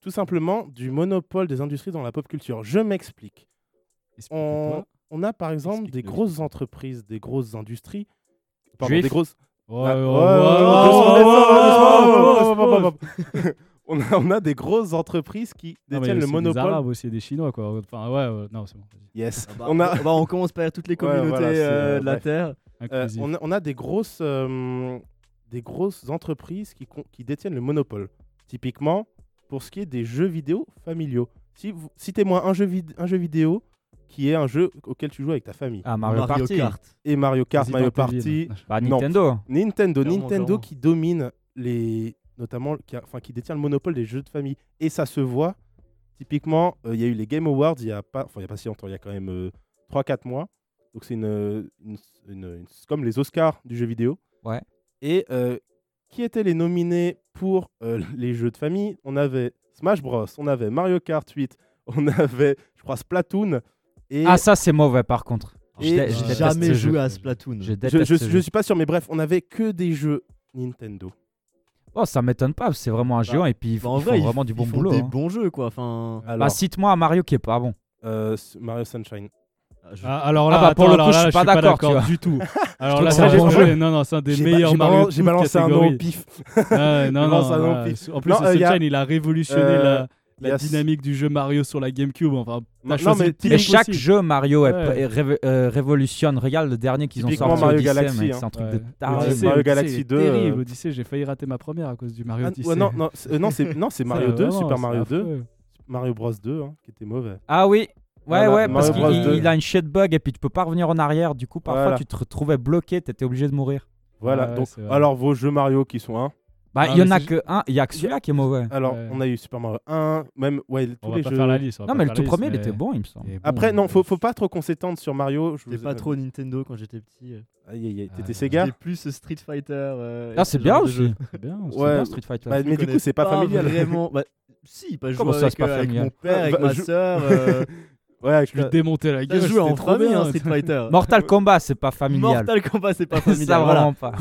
Tout simplement du monopole des industries dans la pop culture. Je m'explique. On, on a par exemple des grosses entreprises, des grosses industries. Pardon, des grosses. Ah. On a, on a des grosses entreprises qui détiennent le aussi Des monopole. Arabes aussi, des Chinois quoi. Enfin ouais, ouais, non c'est bon. Yes. Bah, on, a, bah, on commence par toutes les Ouais, communautés euh, euh, de la. Terre. euh, on, a, on a des grosses, euh, des grosses entreprises qui, qui détiennent le monopole. Typiquement, pour ce qui est des jeux vidéo familiaux. Si vous, citez-moi un jeu, vid- un jeu vidéo qui est un jeu auquel tu joues avec ta famille. Ah, Mario, Mario Party. Kart. Et Mario Kart, Mario. Party. Bah, Non. Nintendo. Nintendo, Nintendo qui domine les, notamment, qui, a- enfin, qui détient le monopole des jeux de famille. Et ça se voit. Typiquement, euh, il y a eu les Game Awards il y a pas, enfin, il y a pas si longtemps, il y a quand même euh, 3-4 mois. Donc c'est une, une- une- une- c'est comme les Oscars du jeu vidéo. Ouais. Et euh, qui étaient les nominés pour euh, les jeux de famille? On avait Smash Bros, on avait Mario Kart 8, on avait, je crois, Splatoon. Et Ah, ça, c'est mauvais par contre. Je, Et dé- je déteste Jamais ce joué jeu. à Splatoon. Je je, déteste je, ce je jeu. suis pas sûr, mais bref, on avait que des jeux Nintendo. Oh, ça m'étonne pas, c'est vraiment un géant et puis il Bah, en ils- vraiment du ils bon font boulot. des hein. bons jeux, quoi. Enfin, Alors, Bah, cite-moi un Mario qui est pas bon. euh, s- Mario Sunshine. je- Ah, alors là, Ah bah, pour attends, le alors coup, là, je suis pas d'accord, tu vois. du tout. Alors là, c'est ça, un j'ai- bon j'ai- jeu. Non, non, c'est un des J'ai ba- meilleurs j'ai Mario. balan- de J'ai toute balancé un nom catégorie. pif. Ouais, non, non, balancé un nom au ouais, pif. En plus, Non, euh, y a- Sunshine, il a révolutionné Euh, la, la dynamique du jeu Mario sur la GameCube. Enfin, Non, mais chaque jeu Mario Ouais. euh, révolutionne. Regarde le dernier qu'ils ont sorti, Mario Odyssey, Galaxy, hein. c'est un truc Ouais. de taré. Odyssey, Mario Odyssey Galaxy est 2, Terrible. euh, Odyssey, j'ai failli rater ma première à cause du Mario Ah, Odyssey. ouais, non, non, c'est euh, non, c'est non, c'est Ça, Mario 2, vraiment, Super Mario 2, affreux. Mario Bros 2, hein, qui était mauvais. Ah oui, ouais, Voilà, ouais, parce Mario qu'il 2. il a une shit bug et puis tu peux pas revenir en arrière. Du coup, parfois, Voilà. tu te retrouvais bloqué, t'étais obligé de mourir. Voilà, Ouais, donc alors vos jeux Mario qui sont un. Bah, Ah, il y en a que un, il y a que celui-là qui est mauvais. Alors, Ouais. on a eu Super Mario 1, même ouais, tous On va les pas jeux. faire la liste. on va Non, pas mais le faire tout la premier, il était bon, il me semble. il est bon, Après, non, faut, faut pas trop qu'on s'étende sur Mario. Je J'étais pas trop Nintendo quand j'étais petit. euh. Aïe, aïe, aïe, Ah, T'étais Sega J'étais plus Street Fighter. euh, et Ah, ce c'est bien genre de aussi. jeu. C'est bien. c'est Ouais. bien, Street Fighter. Bah, Je mais du coup, connais c'est pas familial. Vraiment. Bah, si, pas jouer Comment ça, avec, c'est pas euh, avec familial mon père, avec Bah, ma je- soeur. euh, Ouais, avec Je lui démontais la Ça gueule. se joue en trop famille, bien. hein, Street Fighter. Mortal Kombat, c'est pas familial. Mortal Kombat, c'est pas ça, familial. voilà. vraiment pas.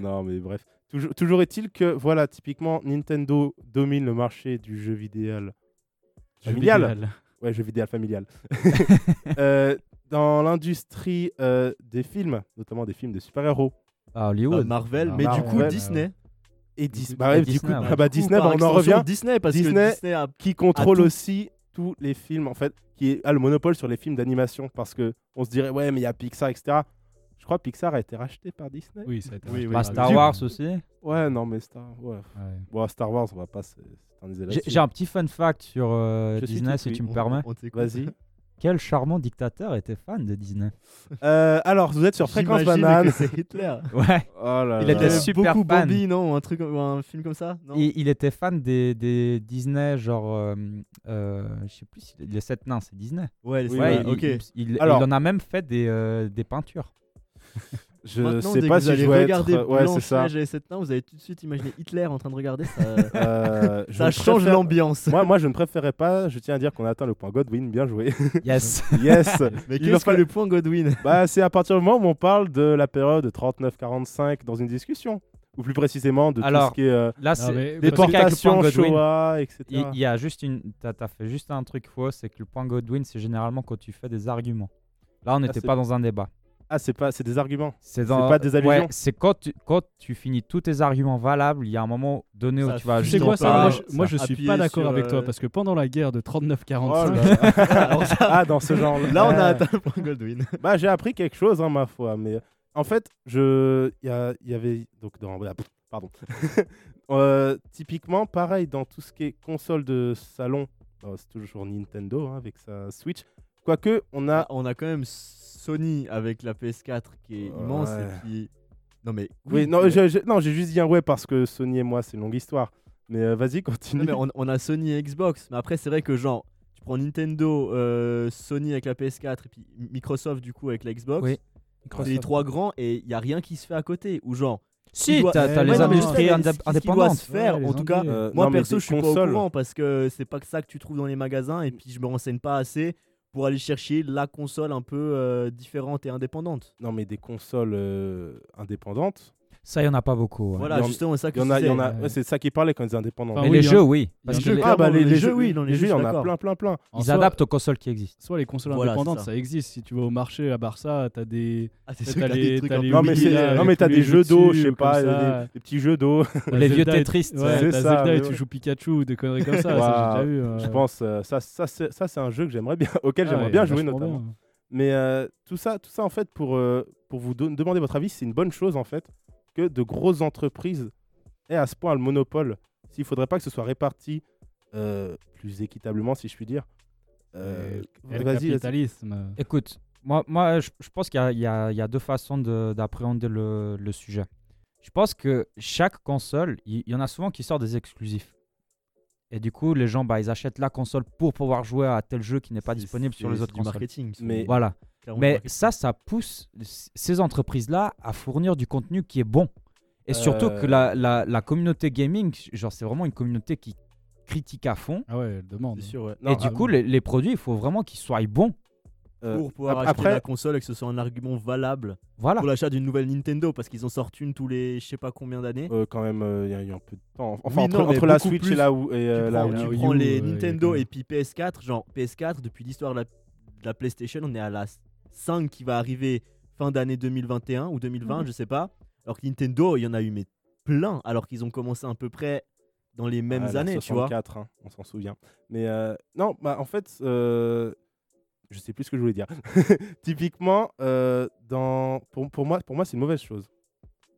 non, mais bref. Toujours, toujours est-il que, voilà, typiquement, Nintendo domine le marché du jeu vidéo. Jeu Familial. vidéo. Ouais, jeu vidéo familial. Euh, dans l'industrie euh, des films, notamment des films de super-héros. Ah, Euh, Hollywood. Marvel, Ah, mais du coup Marvel, Disney. Et Dis- bah ouais, et du coup, Disney, ouais. ah bah Du coup, Disney, bah, on en revient. Disney parce Disney- que Disney a Qui contrôle aussi tous les films, en fait, qui a le monopole sur les films d'animation. Parce que on se dirait, ouais, mais il y a Pixar, etc. Je crois que Pixar a été racheté par Disney. Oui, ça a été Oui. Bah, par Star. Wars aussi. Ouais, non, mais Star, ouais. Ouais. Bon, Star Wars, on va pas J'ai là-dessus. j'ai un petit fun fact sur euh, Disney, si tu me On- permets. Vas-y. Quel charmant dictateur était fan de Disney? Euh, alors, vous êtes sur Fréquence Banane. c'est Hitler. Ouais. Oh là Il là. était super beaucoup fan. Bambi, non ou un truc un film comme ça non? Il, il était fan des, des Disney, genre. euh, euh, je sais plus si les 7 nains, c'est Disney. Ouais, c'est ouais, vrai, il, ok. il- il- Alors- il en a même fait des, euh, des peintures. Je Maintenant, sais dès pas que si vous allez je vais regarder être. Ouais, c'est ça. Blanche-Neige et sept nains, vous allez tout de suite imaginer Hitler en train de regarder. Ça, Euh, ça change préfère- l'ambiance. Moi, moi, je ne préférais pas. Je tiens à dire qu'on a atteint le point Godwin. Bien joué. Yes. yes. Mais Il qu'est-ce que le point Godwin? Bah, c'est à partir du moment où on parle de la période 39-45 dans une discussion. Ou plus précisément de tout Alors, ce qui est euh, Là, c'est. déportation, Shoah, etc. il y a juste une. T'as as fait juste un truc faux, c'est que le point Godwin, c'est généralement quand tu fais des arguments. Là, on n'était c'est- pas dans un débat. Ah, c'est pas, c'est des arguments. C'est dans- pas des allusions Ouais, c'est quand tu, quand tu finis tous tes arguments valables, il y a un moment donné où Ça tu vas Tu sais quoi, ça, moi, je, moi, je suis pas d'accord avec toi euh, parce que pendant la guerre de Oh 39-45, là là. Alors ça- ah, dans ce genre. Là, on a atteint le point Godwin. Bah, j'ai appris quelque chose, hein, ma foi. Mais en fait, je, il y, a- il y avait donc dans, voilà, pardon. Euh, typiquement, pareil dans tout ce qui est console de salon, euh, c'est toujours Nintendo hein, avec sa Switch. Quoique, on a Ah, on a quand même Sony avec la PS4 qui est immense Ouais. et puis. Non mais Oui, non, mais- je- je- non, j'ai juste dit un ouais parce que Sony et moi, c'est une longue histoire. Mais euh, vas-y, continue. Non, mais on, on a Sony et Xbox, mais après c'est vrai que genre tu prends Nintendo, euh, Sony avec la PS4 et puis Microsoft du coup avec la Xbox. Oui. C'est les trois grands et il y a rien qui se fait à côté. Ou genre. Si, t'as Ouais, les industries sais, indép- ce qui- qui doit indépendantes. se faire, Ouais, en tout cas. Euh, Moi non, perso, je suis pas au courant parce que c'est pas que ça que tu trouves dans les magasins et puis je me renseigne pas assez pour aller chercher la console un peu euh, différente et indépendante. Non, mais des consoles euh, indépendantes. Ça, il y en a pas beaucoup. Voilà, en- justement, c'est ça que y en je a, il y en disais. a. ouais, c'est ça qui parlait quand ils étaient indépendants. Enfin, oui, les en- jeux, oui. Parce que les- Ah, bah jeux, oui, dans les les jeux, il y en a plein, plein, plein. En ils soi- adaptent aux consoles qui existent. Soit les consoles Voilà, indépendantes, ça. ça. existe. Si tu vas au marché à Barça, t'as des. Ah, c'est T'as des trucs peu Non, mais, t'as des jeux d'eau, je sais pas, des, petits jeux d'eau. les vieux Tetris, Ouais, c'est t'as ça, Zelda et tu joues Pikachu ou des conneries comme ça. euh. Je pense, euh, ça, ça, c'est, ça, c'est un jeu que j'aimerais bien, auquel Ah j'aimerais bien jouer notamment. Mais euh, tout ça, tout ça en fait, pour, euh, pour vous demander votre avis, c'est une bonne chose en fait que de grosses entreprises aient à ce point le monopole. S'il faudrait pas que ce soit réparti euh, plus équitablement, si je puis dire. Euh, le capitalisme. Écoute, moi, moi je, je pense qu'il y a, il y y a deux façons de- d'appréhender le, le sujet. Je pense que chaque console, il y, en a souvent qui sortent des exclusifs. Et du coup, les gens, bah, ils achètent la console pour pouvoir jouer à tel jeu qui n'est pas disponible sur les c'est autres du consoles. marketing. Mais- Voilà. Mais ça, ça pousse ces entreprises-là à fournir du contenu qui est bon. Et surtout que Euh. la, la, la communauté gaming, genre, c'est vraiment une communauté qui critique à fond. Ah ouais, elle demande. C'est sûr, ouais. Non, et du ah, coup, les, les produits, il faut vraiment qu'ils soient bons. euh, Pour pouvoir ap- acheter après, la console et que ce soit un argument valable Voilà. pour l'achat d'une nouvelle Nintendo parce qu'ils en sortent une tous les je sais pas combien d'années. euh, quand même, euh, il y, a un peu de temps. Enfin, Oui, entre, non, mais entre la Switch plus. et la, Wii- et, euh, tu la prends, Wii la tu Wii prends U, les Nintendo et puis PS4, genre PS4 depuis l'histoire de la, de la PlayStation, on est à la 5 qui va arriver fin d'année 2021 ou 2020, Mhm. je sais pas. Alors que Nintendo, il y en a eu mais plein alors qu'ils ont commencé à peu près dans les mêmes Ah, années, tu vois. 64, hein, on s'en souvient. Mais euh, non, bah, en fait, euh, je sais plus ce que je voulais dire. Typiquement, euh, dans, pour, pour moi, pour moi c'est une mauvaise chose.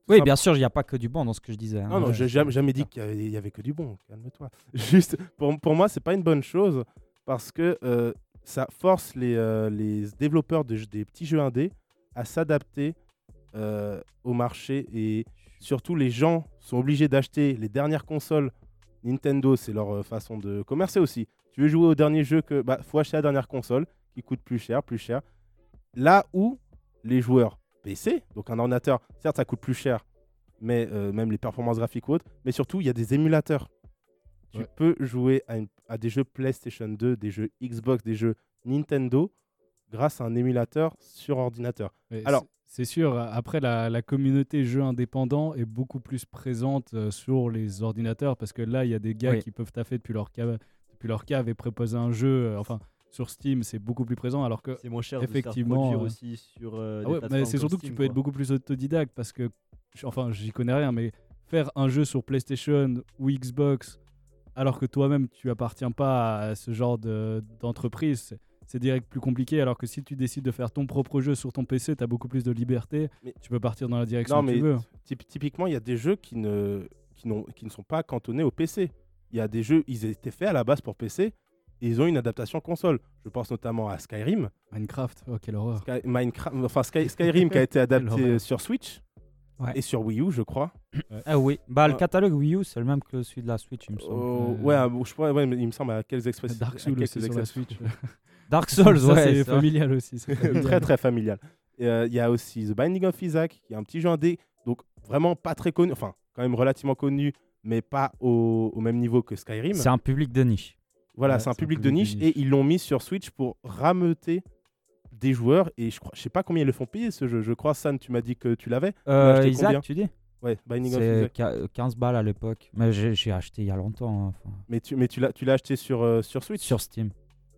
Oui, bien sûr, il n'y a pas que du bon dans ce que je disais. hein. Non, non, j'ai jamais, jamais dit qu'il y y avait que du bon. Calme-toi. Juste, pour, pour moi, c'est pas une bonne chose parce que euh, ça force les, euh, les développeurs de des petits jeux indés à s'adapter euh, au marché et surtout les gens sont obligés d'acheter les dernières consoles. Nintendo, c'est leur euh, façon de commercer aussi. Tu veux jouer au dernier jeu que bah faut acheter la dernière console qui coûte plus cher, plus cher. Là où les joueurs PC, donc un ordinateur, certes ça coûte plus cher, mais euh, même les performances graphiques ou autres, mais surtout il y a des émulateurs. Tu peux jouer à, une- à des jeux PlayStation 2, des jeux Xbox, des jeux Nintendo grâce à un émulateur sur ordinateur. Mais Alors- c'est- sûr, après la, la communauté jeux indépendants est beaucoup plus présente euh, sur les ordinateurs parce que là, il y a des gars Oui. qui peuvent taffer depuis leur cave, depuis leur cave et proposer un jeu. euh, enfin, sur Steam, c'est beaucoup plus présent alors que C'est moins cher Effectivement, de euh, aussi sur euh, Ah ouais, mais c'est surtout que tu peux être beaucoup plus autodidacte parce que, enfin, j'y connais rien, mais faire un jeu sur PlayStation ou Xbox alors que toi-même tu appartiens pas à ce genre de- d'entreprise, c'est- c'est direct plus compliqué. Alors que si tu décides de faire ton propre jeu sur ton PC, tu as beaucoup plus de liberté. Mais- tu peux partir dans la direction Non, que mais tu veux. typ- typiquement, il y a des jeux qui ne, qui, n'ont- qui ne sont pas cantonnés au PC. Il y a des jeux, ils étaient faits à la base pour PC et ils ont une adaptation console. Je pense notamment à Skyrim, Minecraft, oh quelle horreur. Sky- Minecraft, enfin Sky- Skyrim qui a été adapté sur Switch Ouais. et sur Wii U, je crois. Ah oui, bah, le Euh, catalogue Wii U, c'est le même que celui de la Switch, il me semble. Oh, Euh, ouais, je crois, ouais, mais il me semble à quelles expressions. Dark Souls aussi sur la. Switch. Dark Souls, Ça, ouais. c'est familial aussi. familial. très très familial. Euh, Il y a aussi The Binding of Isaac, qui est un petit jeu indé, donc vraiment pas très connu, enfin quand même relativement connu, mais pas au, au même niveau que Skyrim. C'est un public de niche. Voilà, Ouais, c'est un public de niche, et ils l'ont mis sur Switch pour rameuter des joueurs. Et je crois, je sais pas combien ils le font payer ce jeu. Je crois, San, tu m'as dit que tu l'avais. Euh, Isaac, combien tu dis Ouais, Binding of C'est Isaac. qua- 15 balles à l'époque. Mais j'ai acheté il y a longtemps. hein, enfin, Mais tu, mais tu l'as, tu l'as acheté sur, euh, sur Switch? sur Steam.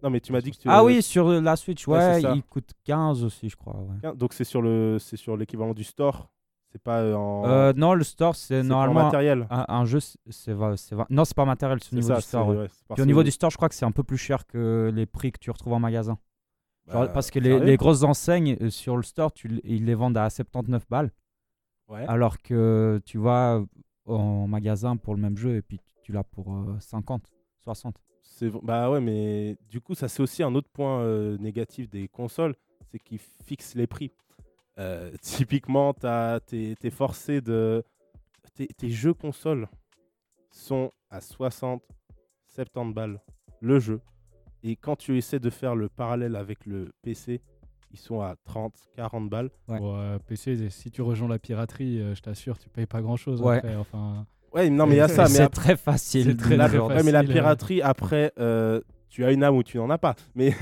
Non, mais tu m'as dit que tu. Ah oui, sur la Switch, Ouais, il coûte 15 aussi, je crois. ouais. Donc c'est sur le, c'est sur l'équivalent du store? C'est pas euh, en. Euh, non, le store, c'est normalement matériel. un, un jeu, c'est- Non, c'est pas matériel, c'est au niveau ça, du store. ouais. Puis au niveau du store, je crois que c'est un peu plus cher que les prix que tu retrouves en magasin. Genre, Bah, parce que les, grosses enseignes euh, sur le store, tu, ils les vendent à 79 balles. Ouais. Alors que tu vas en magasin pour le même jeu et puis tu l'as pour euh, 50, 60. C'est v- Bah ouais, mais du coup, ça c'est aussi un autre point euh, négatif des consoles, c'est qu'ils fixent les prix. Euh, typiquement, t'es es forcé de... Tes, tes jeux consoles sont à 60, 70 balles le jeu. Et quand tu essaies de faire le parallèle avec le PC, ils sont à 30, 40 balles. Ouais. Bon, euh, PC, si tu rejoins la piraterie, euh, je t'assure, tu payes pas grand chose Ouais. après. Enfin, Ouais, non, mais il y a ça. Mais c'est très facile. très, la, très genre- ouais, mais la facile, euh. piraterie, après, euh, tu as une âme ou tu n'en as pas. Mais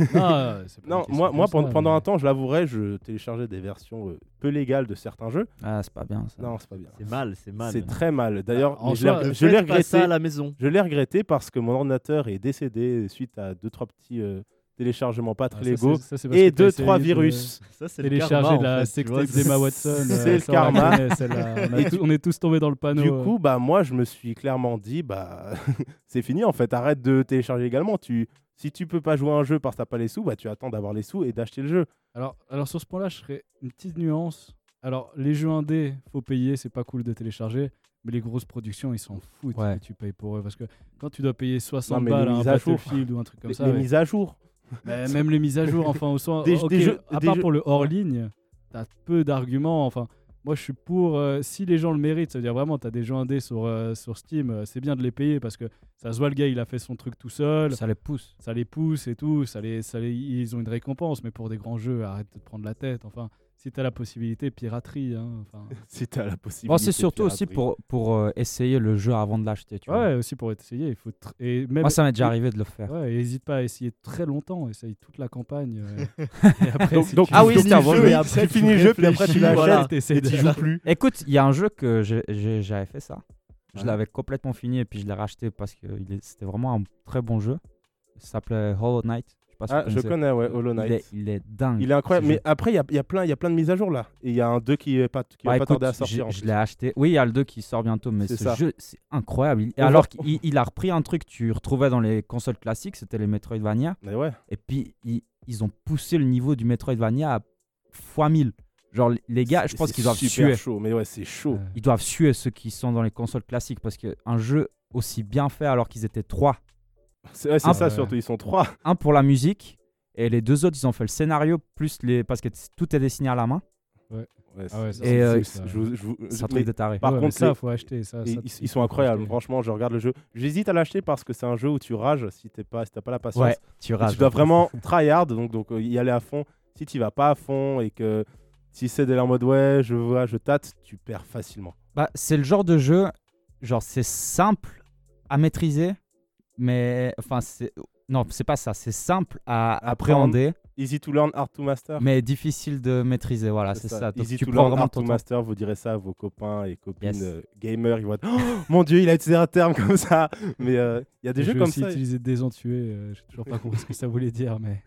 non, moi, comme moi ça, pendant, mais- un temps, je l'avouerai, je téléchargeais des versions euh, peu légales de certains jeux. Ah, c'est pas bien ça. Non, c'est pas bien. C'est mal, c'est mal. C'est très mal. D'ailleurs, en mais je l'ai- ça à regretté. la maison. Je l'ai regretté parce que mon ordinateur est décédé suite à deux trois petits euh, téléchargements pas Ah, très légaux ça, et deux trois de virus. Ça, c'est le Télécharger karma, en la fait, sextape vois, d'Emma Watson. euh, c'est le on la karma. On, est tous tombés dans le panneau. Du euh. coup, bah moi, je me suis clairement dit, bah c'est fini en fait. Arrête de télécharger également. Tu, si tu peux pas jouer à un jeu parce que t'as pas les sous, bah tu attends d'avoir les sous et d'acheter le jeu. Alors, alors sur ce point-là, je ferais une petite nuance. Alors, les jeux indés, faut payer, c'est pas cool de télécharger. Mais les grosses productions, ils s'en foutent Ouais. que tu payes pour eux. Parce que quand tu dois payer 60 mais balles les à un. Battlefield ou un truc comme Les, ça. les ouais. mises à jour. Mais même les mises à jour, enfin, au sens, Des- jeux- à des part jeux- pour le hors-ligne, t'as peu d'arguments. Enfin, moi, je suis pour. euh, si les gens le méritent, ça veut dire vraiment, t'as des jeux indés sur, euh, sur Steam, euh, c'est bien de les payer parce que ça se voit, le gars, il a fait son truc tout seul, Ça les pousse. ça les pousse et tout, ça les, ça les, ils ont une récompense. Mais pour des grands jeux, arrête de te prendre la tête. Enfin, si t'as la possibilité, piraterie. Hein, enfin. Si t'as la possibilité. Bon, c'est surtout aussi piraterie. pour, pour euh, essayer le jeu avant de l'acheter. tu vois. Ouais, aussi pour essayer, il faut. Et même, Moi, ça m'est déjà arrivé de le faire. Ouais, et hésite pas à essayer très longtemps, essaye toute la campagne. euh, et après, Donc, si donc, tu- Ah oui, c'était avant tu jeu, et après, tu tu finis le jeu, puis après tu l'achètes voilà. et de- tu joues plus. Écoute, il y a un jeu que j'avais fait ça. Je Ouais. l'avais complètement fini et puis je l'ai racheté parce que c'était vraiment un très bon jeu. Ça s'appelait Hollow Knight. Pas Ah, je connais, ouais, Hollow Il est, Knight. il est dingue. Il est incroyable. Mais après, il y a, il y, a plein- y a plein de mises à jour là. Et il y a un 2 qui est pas, qui Bah, va pas écoute, tarder à sortir. Je l'ai acheté. Oui, il y a le 2 qui sort bientôt, mais ce ça. jeu, c'est incroyable. On alors qu'il il a repris un truc que tu retrouvais dans les consoles classiques, c'était les Metroidvania. Mais ouais. Et puis, ils, ils ont poussé le niveau du Metroidvania à x 1000. Genre, les- gars, je pense qu'ils doivent super suer. chaud. Mais ouais, c'est chaud. Ouais. Ils doivent suer ceux qui sont dans les consoles classiques parce qu'un jeu aussi bien fait alors qu'ils étaient trois. C'est ouais, ça ouais. surtout. Ils sont trois. Un pour la musique et les deux autres, ils ont fait le scénario plus les. Parce que tout est dessiné à la main. Ouais, Ah ouais, c'est- ça, Et, c'est- euh, je je. Par Ouais, contre, ça, les- faut acheter. Ça, ils, sont incroyables. acheter. Franchement, je regarde le jeu. J'hésite à l'acheter parce que c'est un jeu où tu rages si t'es pas, si t'as pas la patience. Ouais, tu rages. tu dois vraiment tryhard, donc, donc euh, y aller à fond. Si tu vas pas à fond et que si c'est de en mode ouais, je vois, je tâte, tu perds facilement. Bah, c'est le genre de jeu, genre c'est simple à maîtriser, mais enfin c'est non c'est pas ça, c'est simple à Apprendre. appréhender, Easy to learn, hard to master. mais difficile de maîtriser. Voilà, c'est ça. Donc, Easy tu to learn, hard to master. Vous direz ça à vos copains et copines Yes. euh, gamers. Ils vont être, Oh, mon dieu, il a utilisé un terme comme ça. Mais euh, il y a des Et jeux j'ai comme aussi ça. utilisé désentué. euh, J'ai toujours pas compris ce que ça voulait dire, mais.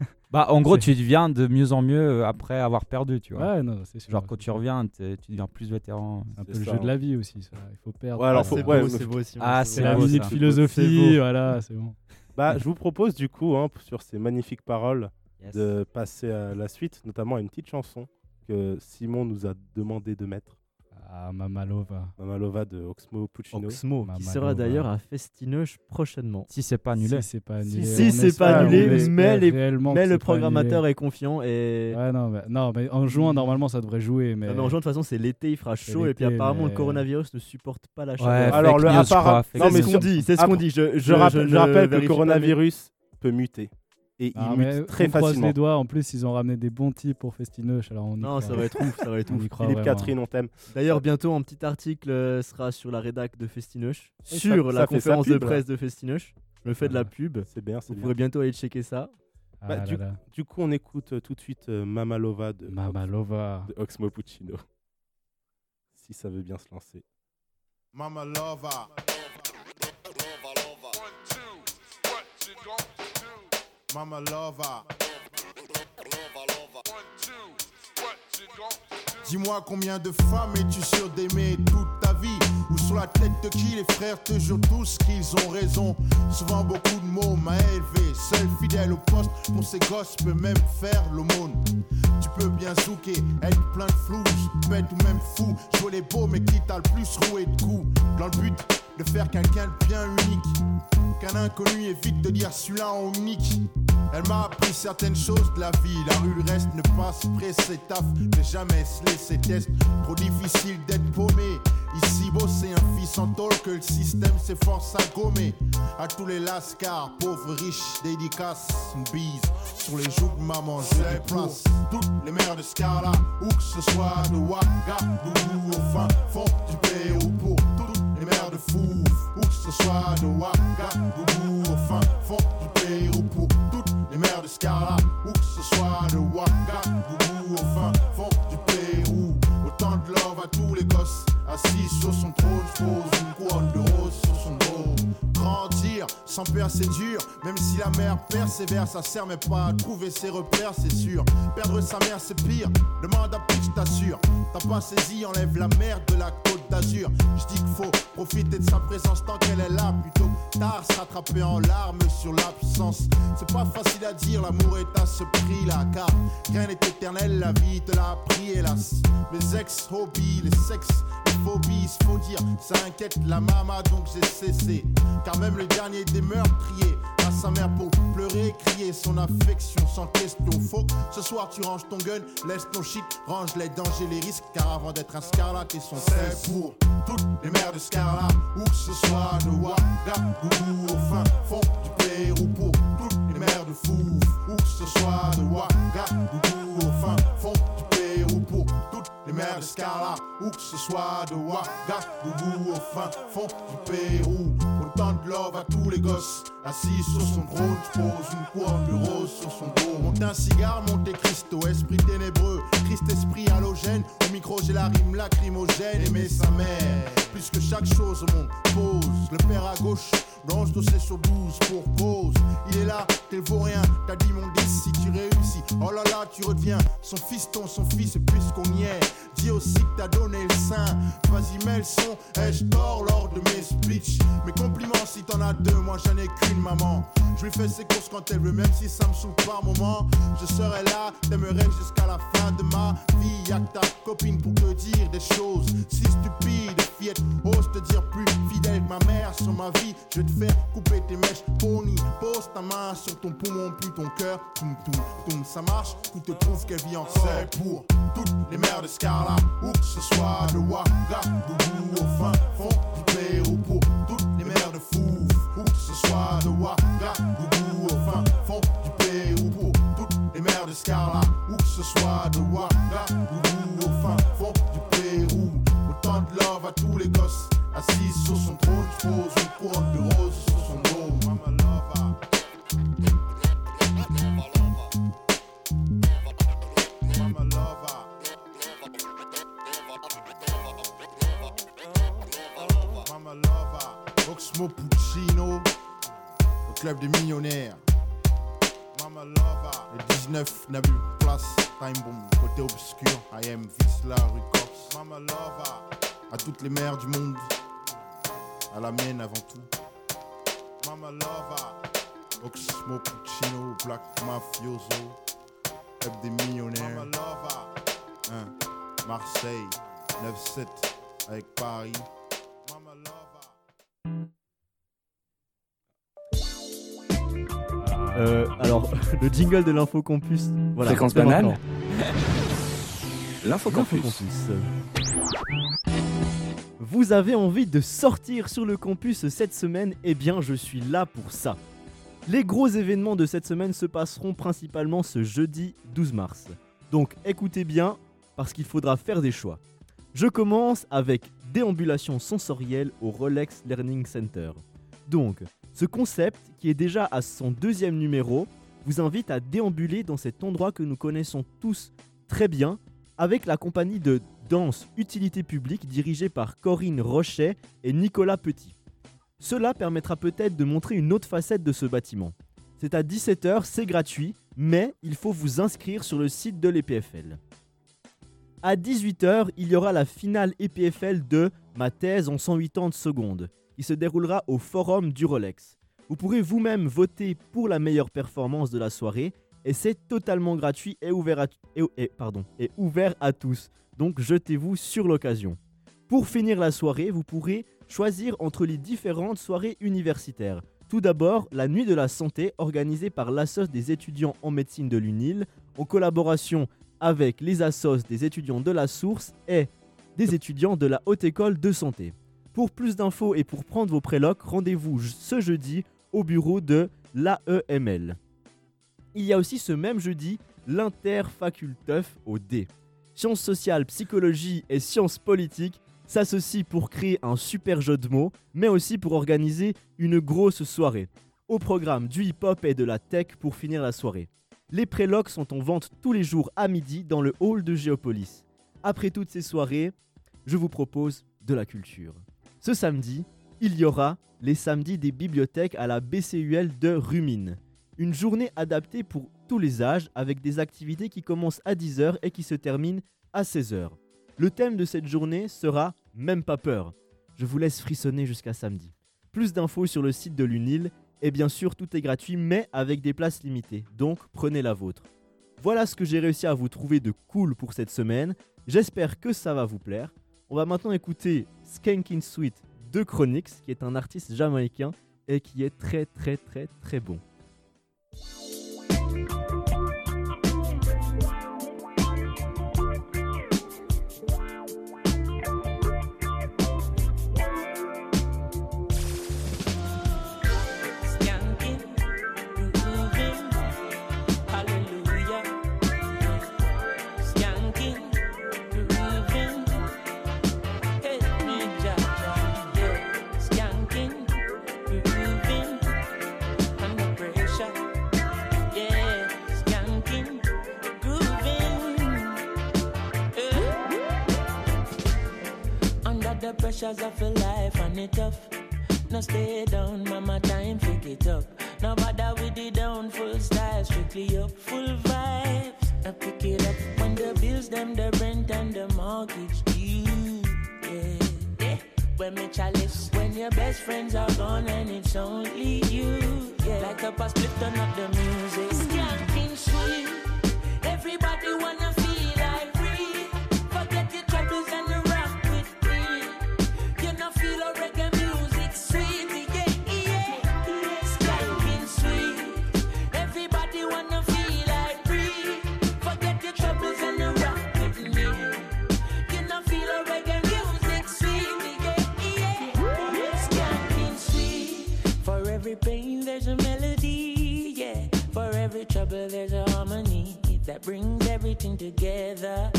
Bah en gros, tu deviens de mieux en mieux euh, après avoir perdu, tu vois. Ouais, non, c'est sûr. Genre quand tu reviens, tu deviens plus vétéran. C'est un peu le ça, jeu de hein. la vie aussi, ça. Il faut perdre. Ouais, alors, Ah, c'est ouais, beau, c'est beau aussi. Ah, C'est la ça. philosophie, voilà, c'est bon. Bah, je vous propose du coup, hein, sur ces magnifiques paroles, Yes. de passer à la suite, notamment à une petite chanson que Simon nous a demandé de mettre. Ah, Mamalova. Mamalova de Oxmo Puccino. Oxmo, qui sera d'ailleurs à Festinoche prochainement. Si c'est pas annulé. Si c'est pas annulé. si, on c'est pas espère- annulé, on mais les- le programmateur annulé. est confiant et. Ouais, non, mais, non, mais en juin, normalement, ça devrait jouer. Mais... Mais en juin, de toute façon, c'est l'été, il fera chaud et puis apparemment, le coronavirus ne supporte pas la Ouais, chaleur. Alors, le- à part- c'est ce qu'on dit, c'est ce qu'on dit. Je, Je, rappelle, je ne rappelle que le coronavirus peut muter. Et Ah, il très on croise facilement. les doigts. En plus, ils ont ramené des bons types pour Festinoche. Alors on y Non, croit. ça va être ouf, ça va être ouf. croit Philippe vraiment. Catherine, on t'aime. D'ailleurs, bientôt, un petit article euh, sera sur la rédac de Festinoche, Et sur ça- la ça conférence de là. presse de Festinoche. Je fais de la pub. C'est bien, c'est Vous bien. pourrez bientôt aller checker ça. Ah Bah, là du- là. Du coup, on écoute euh, tout de suite euh, Mamalova de, Mamalova. de Oxmo Puccino. Si ça veut bien se lancer. Mama Mama lover. Dis-moi combien de femmes es-tu sûr d'aimer toute ta vie? Ou sur la tête de qui les frères te jurent tous qu'ils ont raison? Souvent beaucoup de mots m'a élevé. Seul fidèle au poste pour ses gosses peut même faire l'aumône. Tu peux bien zouker, être plein de flou Bête ou même fou, jouer les beaux mais qui t'a le plus roué de coups? Dans le but de faire quelqu'un de bien unique Qu'un inconnu évite de dire celui-là on unique elle m'a appris certaines choses de la vie. La rue, le reste ne passe pressé taf. Ne jamais se laisser test. Trop difficile d'être paumé. Ici, bosser un fils en tôle que le système s'efforce à gommer. À tous les lascars, pauvres, riches, dédicaces. Une bise sur les joues de maman, je les place. Toutes les mères de Scala, où que ce soit de Ouagadougou au fin fond du toutes les mères de Fouf, où que ce soit de Ouagadougou au fin fond du Pérou. Pour toutes les mères de Scala, où que ce soit de Ouagadougou au fin fond du Pérou. Autant de love à tous les gosses, assis sur son trône, pose une couronne de rose sur son dos. Grandir sans peur, c'est dur, même si la mère persévère, ça sert mais pas à trouver ses repères, c'est sûr. Perdre sa mère, c'est pire, demande à qui je t'assure. T'as pas saisi, enlève la merde de la côte d'Azur. Je dis qu'il faut profiter de sa présence tant qu'elle est là. Plutôt tard, se rattraper en larmes sur la puissance. C'est pas facile à dire, l'amour est à ce prix là. Car rien n'est éternel, la vie te l'a appris, hélas. Mes ex-hobbies, les sexes, phobies, faut dire, ça inquiète la mama donc j'ai cessé. Car même le dernier des meurtriers à sa mère pour pleurer, crier son affection sans question. Que ce soir tu ranges ton gun, laisse ton shit, range les dangers, les risques. Car avant d'être un scarlat et son c'est pour toutes les mères de Scarlat, où que ce soit de Ouagadougou au fin fond du Pérou pour toutes les mères de Fou, où que ce soit de Ouagadougou au fin fond toutes les mères de Scarlat, où que ce soit de Ouagadougou au fin fond du Pérou. Autant de love à tous les gosses, assis sur son trône, je pose une couronne rose sur son dos. Monte un cigare, Monte Cristo, esprit ténébreux, Christ esprit halogène, au micro j'ai la rime lacrymogène, aimer sa mère. Plus que chaque chose monde pose, le père à gauche, blanche dossier sur 12 pour cause. Il est là, t'es le vaut rien, t'as dit mon 10 si tu réussis. Oh là là, tu redeviens son fiston, son fils, puisqu'on y est. Dis aussi que t'as donné le sein, vas-y mets le son, ai-je tort lors de mes speeches? Mes si t'en as deux, moi j'en ai qu'une maman. Je lui fais ses courses quand elle veut, même si ça me saoule par moment. Je serai là, t'aimerais jusqu'à la fin de ma vie. Y'a que ta copine pour te dire des choses si stupides. Fillette, ose te dire plus fidèle que ma mère sur ma vie. Je vais te faire couper tes mèches, pony. Pose ta main sur ton poumon, puis ton cœur. Toum, toum, toum, ça marche. Tout te prouve qu'elle vit encore? C'est pour toutes les mères de Scarla, où que ce soit de Ouagadougou au fin fond du Pérou. Pour soit de Ouagadougou au fin fond du Pérou. Pour toutes les mères de Scarla, où que ce soit de Ouagadougou au fin fond du Pérou. Autant de love à tous les gosses, assis sur son trône, je pose une couronne de roses sur son dos. Mama lover. Mama lover. Oxmo Puccino, club des millionnaires. Mama lover. Le 19 n'a plus de place. Time bomb, côté obscur. I am Visla Records. Mama lover. À toutes les mères du monde. À la mienne avant tout. Mama lover. Oxmo Puccino, Black Mafioso. Club des millionnaires. Mama. Hein, Marseille, 9-7 avec Paris. Euh, alors, le jingle de l'info campus. Voilà, Fréquence banane. L'info campus. Vous avez envie de sortir sur le campus cette semaine? Eh bien, je suis là pour ça. Les gros événements de cette semaine se passeront principalement ce jeudi 12 mars. Donc écoutez bien, parce qu'il faudra faire des choix. Je commence avec déambulation sensorielle au Rolex Learning Center. Donc, ce concept, qui est déjà à son deuxième numéro, vous invite à déambuler dans cet endroit que nous connaissons tous très bien, avec la compagnie de danse utilité publique dirigée par Corinne Rochet et Nicolas Petit. Cela permettra peut-être de montrer une autre facette de ce bâtiment. C'est à 17h, c'est gratuit, mais il faut vous inscrire sur le site de l'EPFL. À 18h, il y aura la finale EPFL de Ma thèse en 180 secondes, qui se déroulera au Forum du Rolex. Vous pourrez vous-même voter pour la meilleure performance de la soirée, et c'est totalement gratuit et ouvert à, tous. Donc jetez-vous sur l'occasion. Pour finir la soirée, vous pourrez choisir entre les différentes soirées universitaires. Tout d'abord, la Nuit de la Santé, organisée par l'Assos des étudiants en médecine de l'UNIL, en collaboration avec les Assos des étudiants de la Source et des étudiants de la Haute École de Santé. Pour plus d'infos et pour prendre vos prélocs, rendez-vous ce jeudi au bureau de l'AEML. Il y a aussi ce même jeudi l'Interfaculteuf au D. Sciences sociales, psychologie et sciences politiques s'associent pour créer un super jeu de mots, mais aussi pour organiser une grosse soirée. Au programme du hip-hop et de la tech pour finir la soirée. Les prélocs sont en vente tous les jours à midi dans le hall de Géopolis. Après toutes ces soirées, je vous propose de la culture. Ce samedi, il y aura les samedis des bibliothèques à la BCUL de Rumine. Une journée adaptée pour tous les âges avec des activités qui commencent à 10h et qui se terminent à 16h. Le thème de cette journée sera Même pas peur. Je vous laisse frissonner jusqu'à samedi. Plus d'infos sur le site de l'UNIL et bien sûr tout est gratuit mais avec des places limitées. Donc prenez la vôtre. Voilà ce que j'ai réussi à vous trouver de cool pour cette semaine. J'espère que ça va vous plaire. On va maintenant écouter Skanking Sweet de Chronix qui est un artiste jamaïcain et qui est très très très très bon. The pressures of a life and it tough. No stay down, mama time pick it up. No bother with the down, full style, strictly up, full vibes. I pick it up when the bills, them, the rent and the mortgage due. Yeah, yeah. When me chalice, when your best friends are gone and it's only you. Yeah, like a past turn up the music. Skanking sweet, everybody wanna trouble there's a harmony that brings everything together.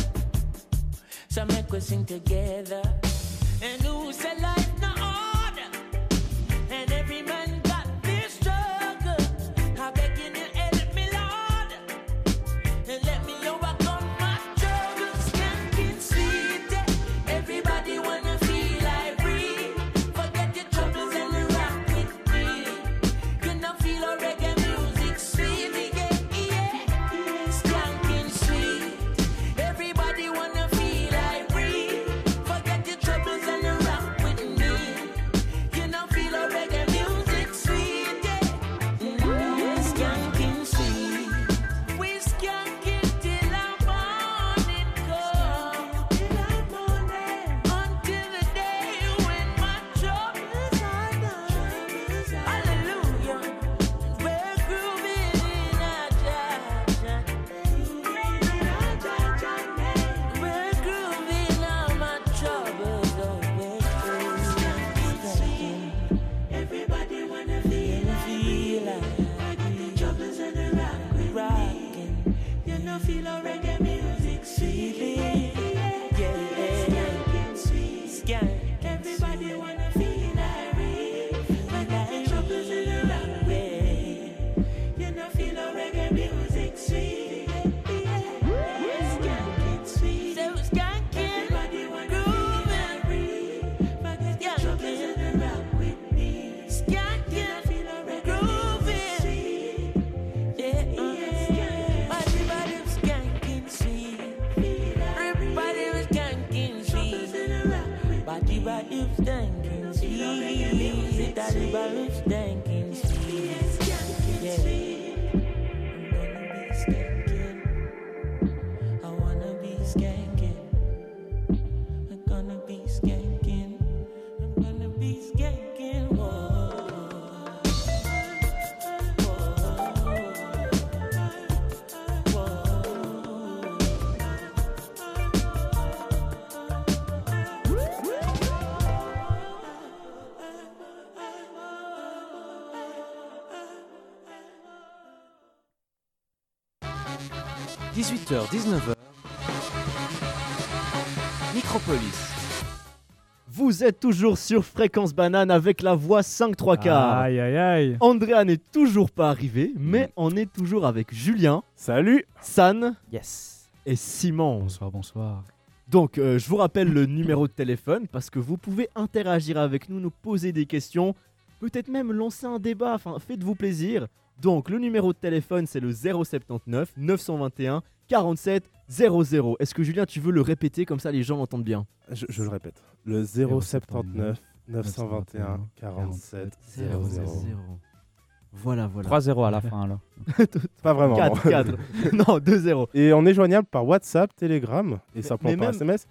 So make us sing together. And who said life 18h-19h, Micropolis. Vous êtes toujours sur Fréquence Banane avec la voix 5 3 quarts. Aïe aïe aïe. Andrea n'est toujours pas arrivé, mais on est toujours avec Julien. Salut San Yes. et Simon. Bonsoir, bonsoir. Donc, euh, je vous rappelle le numéro de téléphone parce que vous pouvez interagir avec nous, nous poser des questions, peut-être même lancer un débat, enfin, faites-vous plaisir. Donc, le numéro de téléphone, c'est le 079 921 47 00. Est-ce que Julien, tu veux le répéter comme ça les gens l'entendent bien? Je, je le répète. Le 079 921 47 00. Voilà, voilà. 3-0 à la fin alors. Pas vraiment. 4, 4. non, 2-0. Et on est joignable par WhatsApp, Telegram et simplement mais par même- SMS.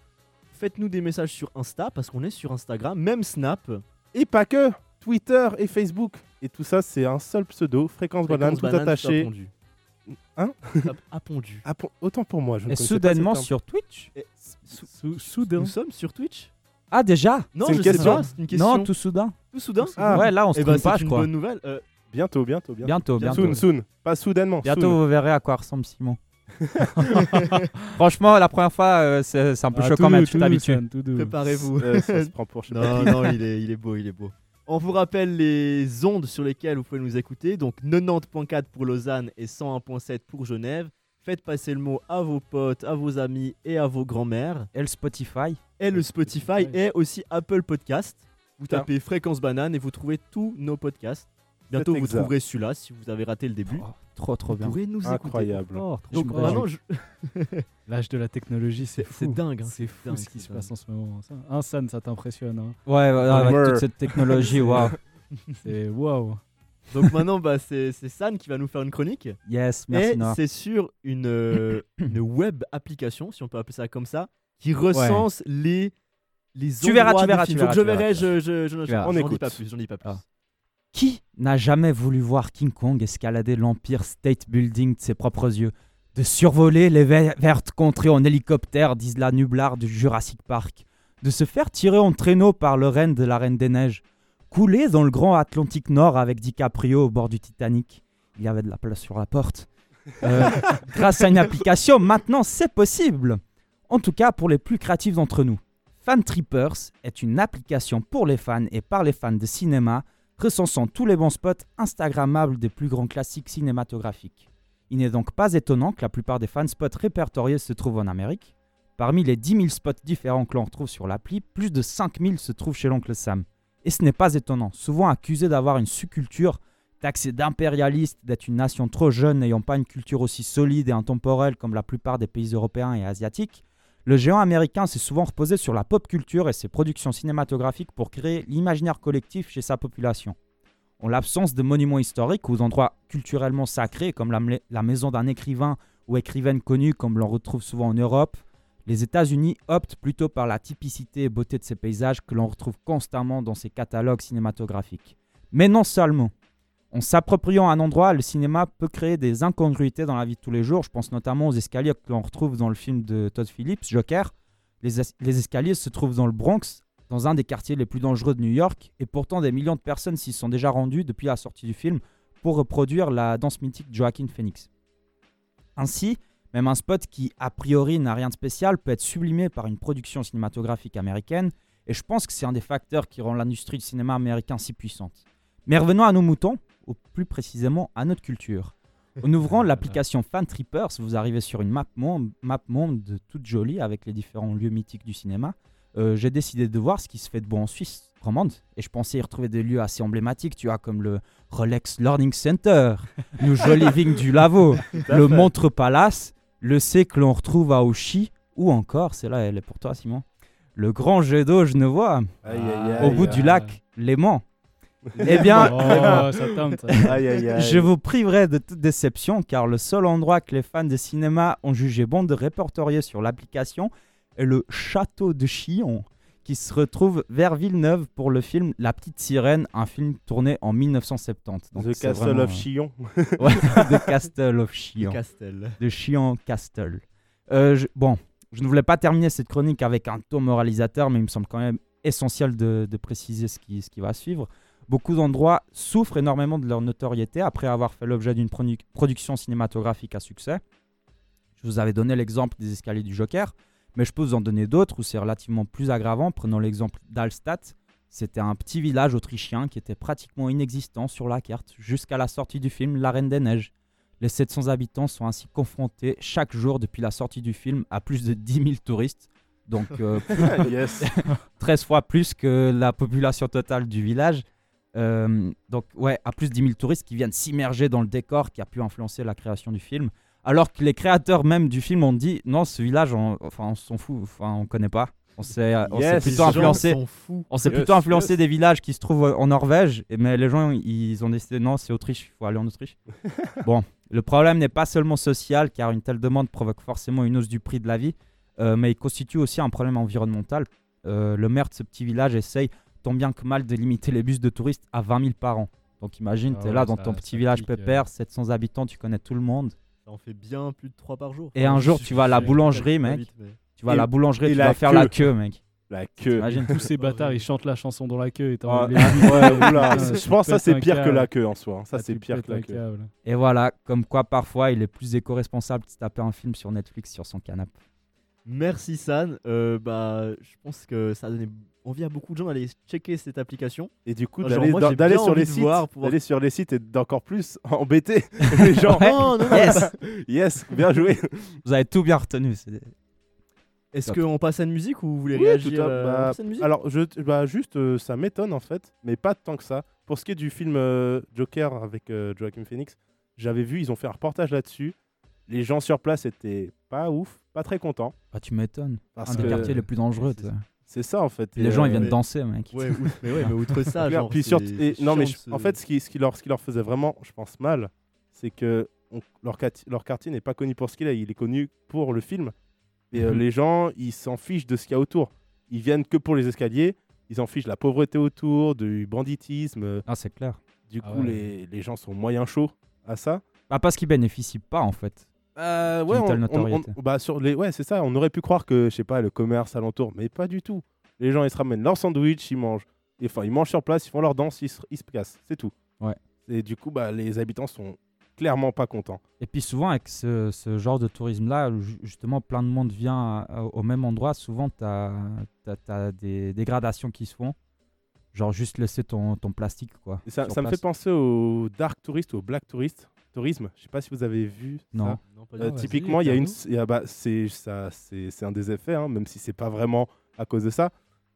Faites-nous des messages sur Insta parce qu'on est sur Instagram, même Snap. Et pas que Twitter et Facebook. Et tout ça, c'est un seul pseudo, Fréquence Banane, Fréquence tout Banane, attaché. Hein Appondu. Appon- Autant pour moi, je ne Et connaissais pas ce soudainement sur Twitch Et sou- Sou- soudain. Nous sommes sur Twitch Ah déjà Non, C'est je une sais question. pas, c'est une question. Non, tout soudain. Tout soudain Ah. ouais, là on se Eh ben, trompe pas, c'est je une crois. bonne nouvelle. Euh, Bientôt, bientôt, bientôt. Bientôt, bientôt. Soon, soon. Pas soudainement. Bientôt, soon. vous verrez à quoi ressemble Simon. Franchement, la première fois, euh, c'est c'est un peu Ah, choquant, tout mais doux, tu tout doux, t'habitues. Sam, tout doux. Préparez-vous. Euh, ça se prend pour je sais pas non, non, il est, il est beau, il est beau. On vous rappelle les ondes sur lesquelles vous pouvez nous écouter. Donc 90.4 pour Lausanne et 101.7 pour Genève. Faites passer le mot à vos potes, à vos amis et à vos grands-mères. Et le Spotify. Et le Spotify et aussi Apple Podcast. Vous tapez Fréquence Banane et vous trouvez tous nos podcasts. Bientôt, vous exact. trouverez celui-là si vous avez raté le début. Oh, trop, trop vous bien. pourrez nous Incroyable. Oh. Donc cool. vraiment, je- L'âge de la technologie, c'est C'est- fou. c'est dingue, hein, C'est fou dingue, ce qui se passe en ce moment. Ça, un San, ça t'impressionne. hein. Ouais, ouais, avec toute cette technologie, waouh. C'est waouh. donc maintenant, bah, c'est San qui va nous faire une chronique. Yes, merci et c'est sur une, euh, une web application, si on peut appeler ça comme ça, qui recense les les Tu verras, tu verras, tu Donc verras, je tu verras, verrai, je, je, je, je- dis pas plus, j'en dis pas plus. Ah. Qui n'a jamais voulu voir King Kong escalader l'Empire State Building de ses propres yeux De survoler les ver- vertes contrées en hélicoptère d'Isla Nublar du Jurassic Park De se faire tirer en traîneau par le renne de la Reine des Neiges Couler dans le grand Atlantique Nord avec DiCaprio au bord du Titanic Il y avait de la place sur la porte. Euh, grâce à une application, maintenant c'est possible En tout cas pour les plus créatifs d'entre nous. Fan Trippers est une application pour les fans et par les fans de cinéma recensant tous les bons spots Instagrammables des plus grands classiques cinématographiques. Il n'est donc pas étonnant que la plupart des fan spots répertoriés se trouvent en Amérique. Parmi les 10 000 spots différents que l'on retrouve sur l'appli, plus de 5 000 se trouvent chez l'oncle Sam. Et ce n'est pas étonnant, souvent accusé d'avoir une sous-culture, taxé d'impérialiste, d'être une nation trop jeune n'ayant pas une culture aussi solide et intemporelle comme la plupart des pays européens et asiatiques, le géant américain s'est souvent reposé sur la pop culture et ses productions cinématographiques pour créer l'imaginaire collectif chez sa population. En l'absence de monuments historiques ou d'endroits culturellement sacrés comme la, maison d'un écrivain ou écrivaine connue comme l'on retrouve souvent en Europe, les États-Unis optent plutôt par la typicité et beauté de ces paysages que l'on retrouve constamment dans ces catalogues cinématographiques. Mais non seulement. En s'appropriant un endroit, le cinéma peut créer des incongruités dans la vie de tous les jours. Je pense notamment aux escaliers que l'on retrouve dans le film de Todd Phillips, Joker. Les, es- les escaliers se trouvent dans le Bronx, dans un des quartiers les plus dangereux de New York, et pourtant des millions de personnes s'y sont déjà rendues depuis la sortie du film pour reproduire la danse mythique Joaquin Phoenix. Ainsi, même un spot qui, a priori, n'a rien de spécial peut être sublimé par une production cinématographique américaine, et je pense que c'est un des facteurs qui rend l'industrie du cinéma américain si puissante. Mais revenons à nos moutons, ou plus précisément à notre culture. En ouvrant l'application Fan Trippers, vous arrivez sur une map monde, map monde toute jolie avec les différents lieux mythiques du cinéma. Euh, J'ai décidé de voir ce qui se fait de bon en Suisse romande et je pensais y retrouver des lieux assez emblématiques, tu vois, comme le Rolex Learning Center, le Joli Living du Lavaux, à le. Montre Palace, le C que l'on retrouve à Auchy, ou encore, c'est là, elle est pour toi, Simon, le grand jet d'eau genevois, Aïe, aïe, au aïe. bout du lac Léman. Eh bien, Oh, ça tente. ça. Aïe, aïe, aïe. je vous priverai de toute déception car le seul endroit que les fans de cinéma ont jugé bon de répertorier sur l'application est le château de Chillon qui se retrouve vers Villeneuve pour le film La Petite Sirène, un film tourné en 1970. Donc The Castle vraiment, of euh, Chillon. Ouais, The Castle of Chillon. Castel. De Chillon Castle. Euh, je- bon, je ne voulais pas terminer cette chronique avec un ton moralisateur, mais il me semble quand même essentiel de, de préciser ce qui, ce qui va suivre. Beaucoup d'endroits souffrent énormément de leur notoriété après avoir fait l'objet d'une produ- production cinématographique à succès. Je vous avais donné l'exemple des escaliers du Joker, mais je peux vous en donner d'autres où c'est relativement plus aggravant. Prenons l'exemple d'Alstadt. C'était un petit village autrichien qui était pratiquement inexistant sur la carte jusqu'à la sortie du film La Reine des Neiges. Les 700 habitants sont ainsi confrontés chaque jour depuis la sortie du film à plus de 10 000 touristes. Donc euh, yes. 13 fois plus que la population totale du village. Euh, donc ouais, à plus de 10 000 touristes qui viennent s'immerger dans le décor qui a pu influencer la création du film. Alors que les créateurs même du film ont dit non, ce village, on, enfin, on s'en fout, enfin, on connaît pas. On s'est Yes, plutôt influencé. On s'est Yes, plutôt influencé yes. des villages qui se trouvent en Norvège, mais les gens ils ont décidé non, c'est Autriche, il faut aller en Autriche. bon, le problème n'est pas seulement social, car une telle demande provoque forcément une hausse du prix de la vie, euh, mais il constitue aussi un problème environnemental. Euh, le maire de ce petit village essaye tant bien que mal de limiter les bus de touristes à 20 000 par an. Donc imagine, Ah tu es ouais, là dans ça- ton petit village pique, euh. pépère, 700 habitants, tu connais tout le monde. Ça en fait bien plus de 3 par jour. Et un jour, tu vas à la boulangerie, mec. vite, mais- Tu vas à la boulangerie, et tu la vas faire la queue. mec. La queue. T'imagines Tous ces bâtards, ils chantent la chanson dans la queue. Et Ah, les ouais, oula, je pense que ça c'est pire que la queue en soi. Ça Ah, c'est pire que la queue. câble. Et voilà, comme quoi parfois il est plus éco-responsable de se taper un film sur Netflix sur son canapé. Merci San. Euh, bah, je pense que ça a donné envie à beaucoup de gens d'aller checker cette application. Et du coup d'aller sur les sites, voir pour- d'aller sur les sites et d'encore plus embêter les gens. Non, non, non, Yes. Yes, bien joué. Vous avez tout bien retenu. Est-ce Top. qu'on passe à une musique ou vous voulez Oui, réagir tout à- euh, bah, à une musique alors, je, bah, juste, euh, ça m'étonne en fait, mais pas tant que ça. Pour ce qui est du film euh, Joker avec euh, Joaquin Phoenix, j'avais vu, ils ont fait un reportage là-dessus. Les gens sur place étaient pas ouf, pas très contents. Bah, tu m'étonnes. Parce Un des que- quartiers les plus dangereux. c'est- tu sais. C'est ça en fait. Les gens ils viennent mais- danser, mec. Ouais, outre- mais ouais, mais outre ça, genre, Puis et- c'est non, mais je- en fait, ce qui, ce, qui leur, ce qui leur faisait vraiment, je pense, mal, c'est que on- leur, quartier n'est pas connu pour ce qu'il est, il est connu pour le film. Et euh, Mhm. les gens, ils s'en fichent de ce qu'il y a autour. Ils viennent que pour les escaliers, ils s'en fichent de la pauvreté autour, du banditisme. Ah, c'est clair. Du Ah coup, ouais. les, les gens sont moyen chauds à ça. Bah, parce qu'ils bénéficient pas en fait. Euh, ouais, on- on- notoriété. on- bah, sur les, ouais, c'est ça. On aurait pu croire que, je sais pas, le commerce alentour, mais pas du tout. Les gens, ils se ramènent leur sandwich, ils mangent. Enfin, ils mangent sur place, ils font leur danse, ils se, ils se cassent. C'est tout. Ouais. Et du coup, bah, les habitants sont clairement pas contents. Et puis souvent avec ce, ce genre de tourisme-là, où justement plein de monde vient à- au même endroit, souvent tu as, des dégradations qui se font. Genre juste laisser ton, ton plastique quoi. Et ça, ça me fait penser au dark tourist ou au black tourist tourisme. Je sais pas si vous avez vu. Non. ça. Non, pas Euh, typiquement, il y a une, il y a- bah, c'est ça, c'est c'est un des effets, hein, même si c'est pas vraiment à cause de ça.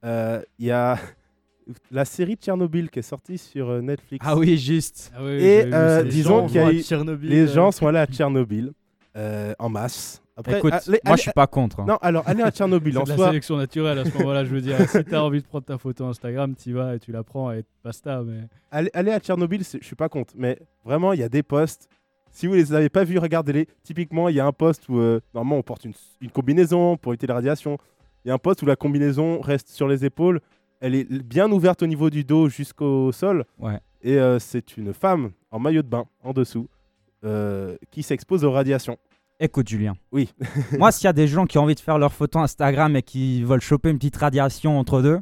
Euh, Il y a la série Tchernobyl qui est sortie sur euh, Netflix. Ah oui, juste. Ah oui, Et euh, disons qu'il y a eu- les gens sont allés à Tchernobyl euh, en masse. Après, Écoute, allez- moi allez- je suis pas contre. hein. Non, alors aller à Tchernobyl C'est en de la sélection naturelle à ce moment-là, je veux dire. si t'as envie de prendre ta photo Instagram, t'y vas et tu la prends et basta. Mais... Aller à Tchernobyl, je suis pas contre, mais vraiment, il y a des postes. Si vous les avez pas vus, regardez-les. Typiquement, il y a un poste où euh, normalement on porte une, une combinaison pour éviter la radiation. Il y a un poste où la combinaison reste sur les épaules. Elle est bien ouverte au niveau du dos jusqu'au sol. Ouais. Et euh, c'est une femme en maillot de bain en dessous euh, qui s'expose aux radiations. Écoute Julien. Oui. moi s'il y a des gens qui ont envie de faire leur photo Instagram et qui veulent choper une petite radiation entre deux,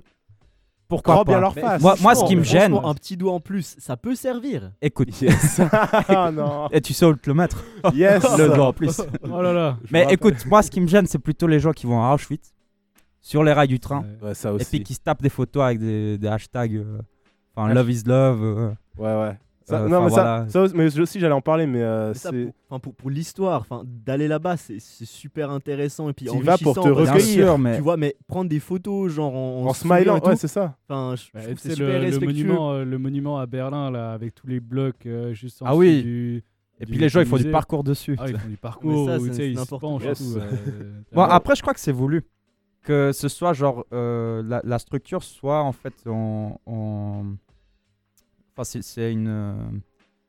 pourquoi Grand pas bien leur face. Moi- moi, ce qui me gêne- un petit doigt en plus, ça peut servir. Écoute. Yes. Ah non. Et tu sais où te le mettre Yes. Le doigt en plus. Oh là là. Mais écoute, moi ce qui me gêne c'est plutôt les gens qui vont à Auschwitz sur les rails du train. Ouais. Ça Et aussi. puis qui se tapent des photos avec des, des hashtags. euh, Enfin, love is love. euh. Ouais, ouais. Ça- Euh, non, mais, voilà. ça, mais aussi, j'allais en parler, mais euh, Mais ça, c'est. pour, pour, pour l'histoire, enfin, d'aller là-bas, c'est c'est super intéressant et puis T'y vas pour te recueillir. mais Tu vois, mais prendre des photos genre en, En souriant smilant, ouais, c'est ça. Enfin, je, je Ouais, trouve que tu c'est le, monument, euh, le monument à Berlin, là, avec tous les blocs euh, juste en Ah dessous oui. du. Et puis les gens, ils font du parcours dessus. Ah, ils tu font du parcours, ça, où, tu ils se penchent. Yes. Bon, après, je crois que c'est voulu. Que ce soit genre la, la structure soit en fait en. En- Enfin, c'est- une. euh,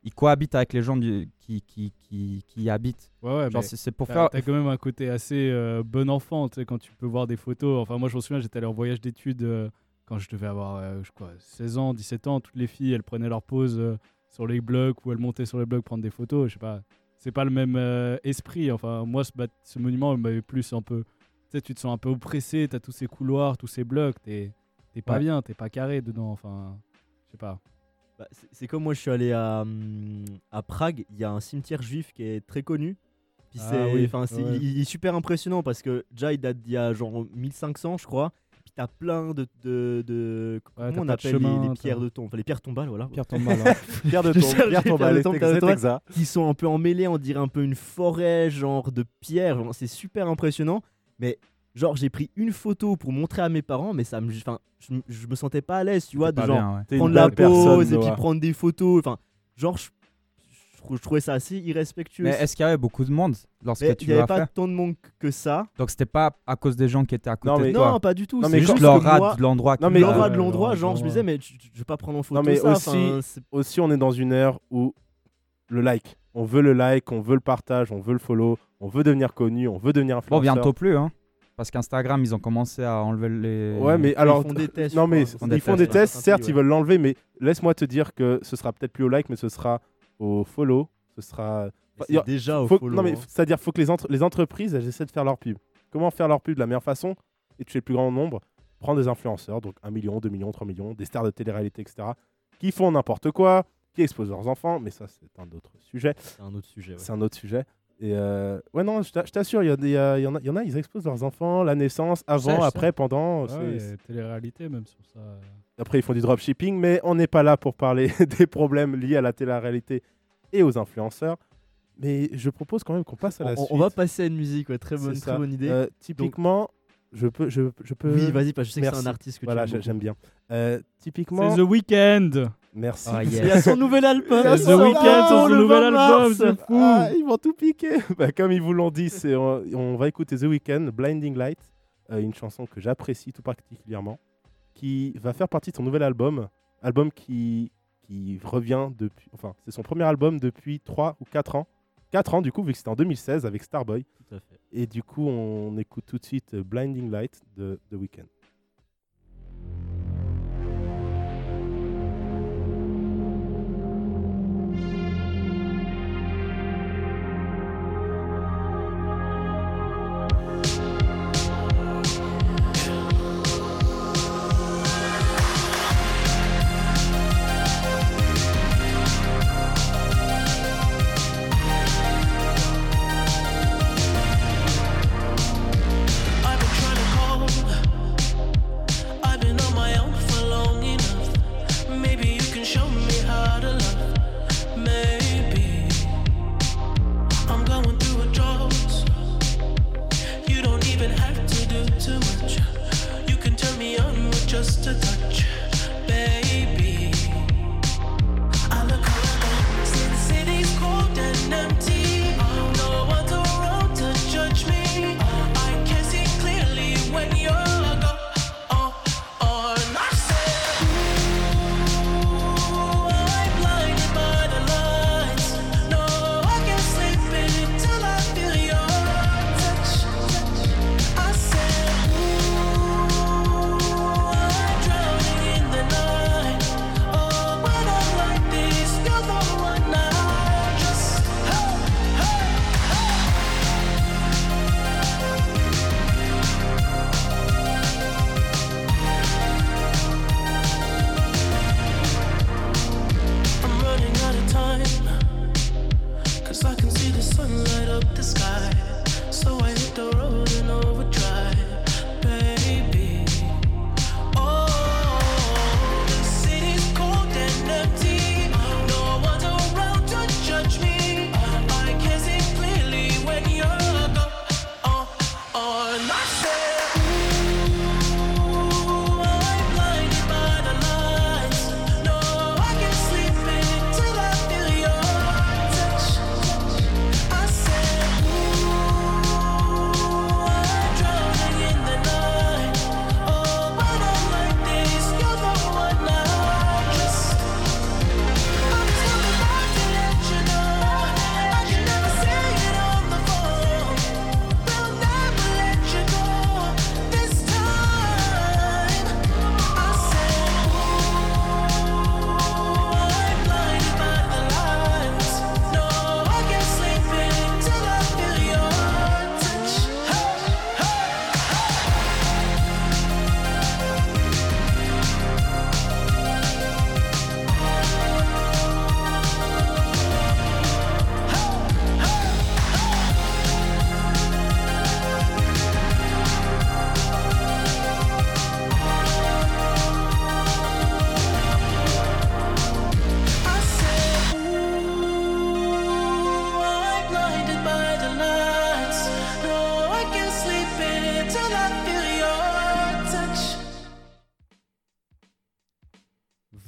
Ils cohabitent avec les gens du- qui, qui, qui, qui y habitent. Ouais, ouais, Genre, mais c'est pour faire. t'as quand même un côté assez euh, bon enfant, tu sais, quand tu peux voir des photos. Enfin, moi, je me souviens, j'étais allé en voyage d'études euh, quand je devais avoir, euh, je crois, 16 ans, 17 ans. Toutes les filles, elles prenaient leur pause sur les blocs ou elles montaient sur les blocs prendre des photos. Je sais pas, c'est pas le même esprit. Enfin, moi, ce, ce monument, il m'avait plus un peu. Tu sais, tu te sens un peu oppressé, t'as tous ces couloirs, tous ces blocs, t'es t'es pas Ouais. bien, t'es pas carré dedans. Enfin, je sais pas. Bah, c'est- comme moi, je suis allé à, hum, à Prague. Il y a un cimetière juif qui est très connu. Puis Ah c'est, oui, ouais. il, il est super impressionnant parce que déjà, il date d'il y a genre 1500, je crois. Puis t'as plein de. de, de- Ouais, comment on appelle les- chemin, les, t'as- pierres de tombe Enfin, les pierres tombales, voilà. Pierre tombe mal. hein. Pierre de tombe, les tombe, pierres allez, tombe, c'est toi, exact. qui sont un peu emmêlés, on dirait un peu une forêt, genre de pierre. genre, C'est super impressionnant. Mais genre, j'ai pris une photo pour montrer à mes parents, mais ça me, enfin, je, me- je me sentais pas à l'aise, tu vois, de genre bien, ouais. Prendre la pause et puis prendre des photos. Enfin, genre, je, je trou- je trouvais ça assez irrespectueux. Mais est-ce qu'il y avait beaucoup de monde lorsque Mais tu il n'y avait pas tant de monde que ça. Donc c'était pas à cause des gens qui étaient à côté Non, mais- de toi Non, pas du tout. Non, c'est mais juste l'aura moi- de l'endroit. Non, qui- mais- l'aura Ouais, de l'endroit, genre je me disais, mais je vais pas prendre en photo Non, mais ça. aussi- Aussi, on est dans une ère où le like, on veut le like, on veut le partage, on veut le follow, on veut devenir connu, on veut devenir Bon, influenceur. bientôt plus, hein. Parce qu'Instagram, ils ont commencé à enlever les. Ouais, mais Ils alors. font des tests, non, mais ils font des font des tests, tests, certains certes, ils veulent l'enlever, mais laisse-moi te dire que ce sera peut-être plus au like, mais ce sera au follow. Ce sera. Déjà au faut- follow, Non, mais hein. c'est-à-dire, faut que les, entre- les entreprises, elles essaient de faire leur pub. Comment faire leur pub de la meilleure façon et toucher le plus grand nombre? Prendre des influenceurs, donc 1 million, 2 millions, 3 millions, des stars de télé-réalité, etc., qui font n'importe quoi, qui exposent leurs enfants, mais ça, c'est un autre sujet. C'est un autre sujet. ouais. C'est un autre sujet. Et euh, ouais, non, je t'a- je t'assure, il y, a en a- il y en a, ils exposent leurs enfants, la naissance, avant, après, pendant. Ouais, télé-réalité, même sur ça. Après, ils font du dropshipping, mais on n'est pas là pour parler des problèmes liés à la télé-réalité et aux influenceurs. Mais je propose quand même qu'on passe à la On, suite. on va passer à une musique, ouais, très bonne, très bonne idée. Euh, typiquement, je peux, je, je peux. oui, vas-y, parce que je sais que c'est un artiste que Voilà, tu aimes j'aime bien. Euh, typiquement. C'est The Weeknd. Merci. Ah, Il y a son nouvel album. The Weeknd sur son le nouvel 20 album, c'est fou. Ah, ils vont tout piquer. Bah, comme ils vous l'ont dit, c'est, on, on va écouter The Weeknd, Blinding Light, euh, une chanson que j'apprécie tout particulièrement, qui va faire partie de son nouvel album, album qui, qui revient depuis, enfin, c'est son premier album depuis 3 ou 4 ans. 4 ans du coup, vu que c'était en 2016 avec Starboy. Tout à fait. Et du coup, on écoute tout de suite euh, Blinding Light de The Weeknd.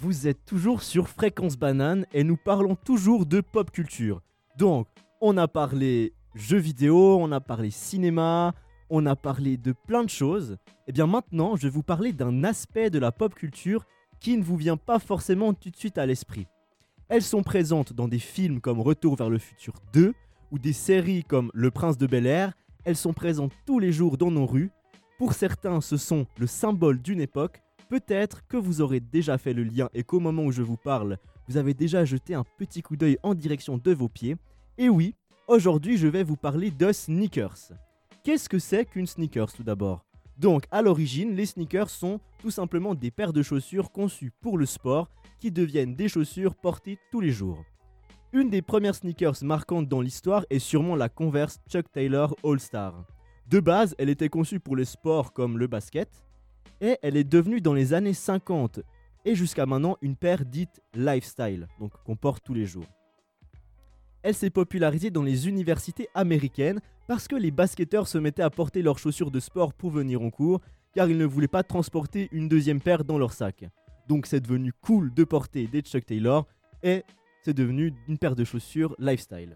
Vous êtes toujours sur Fréquence Banane et nous parlons toujours de pop culture. Donc, on a parlé jeux vidéo, on a parlé cinéma, on a parlé de plein de choses. Et bien maintenant, je vais vous parler d'un aspect de la pop culture qui ne vous vient pas forcément tout de suite à l'esprit. Elles sont présentes dans des films comme Retour vers le futur 2 ou des séries comme Le prince de Bel-Air. Elles sont présentes tous les jours dans nos rues. Pour certains, ce sont le symbole d'une époque. Peut-être que vous aurez déjà fait le lien et qu'au moment où je vous parle, vous avez déjà jeté un petit coup d'œil en direction de vos pieds. Et oui, aujourd'hui je vais vous parler de sneakers. Qu'est-ce que c'est qu'une sneakers tout d'abord? Donc à l'origine, les sneakers sont tout simplement des paires de chaussures conçues pour le sport qui deviennent des chaussures portées tous les jours. Une des premières sneakers marquantes dans l'histoire est sûrement la Converse Chuck Taylor All Star. De base, elle était conçue pour les sports comme le basket, et elle est devenue dans les années 50 et jusqu'à maintenant une paire dite lifestyle, donc qu'on porte tous les jours. Elle s'est popularisée dans les universités américaines parce que les basketteurs se mettaient à porter leurs chaussures de sport pour venir en cours, car ils ne voulaient pas transporter une deuxième paire dans leur sac. Donc c'est devenu cool de porter des Chuck Taylor et c'est devenu une paire de chaussures lifestyle.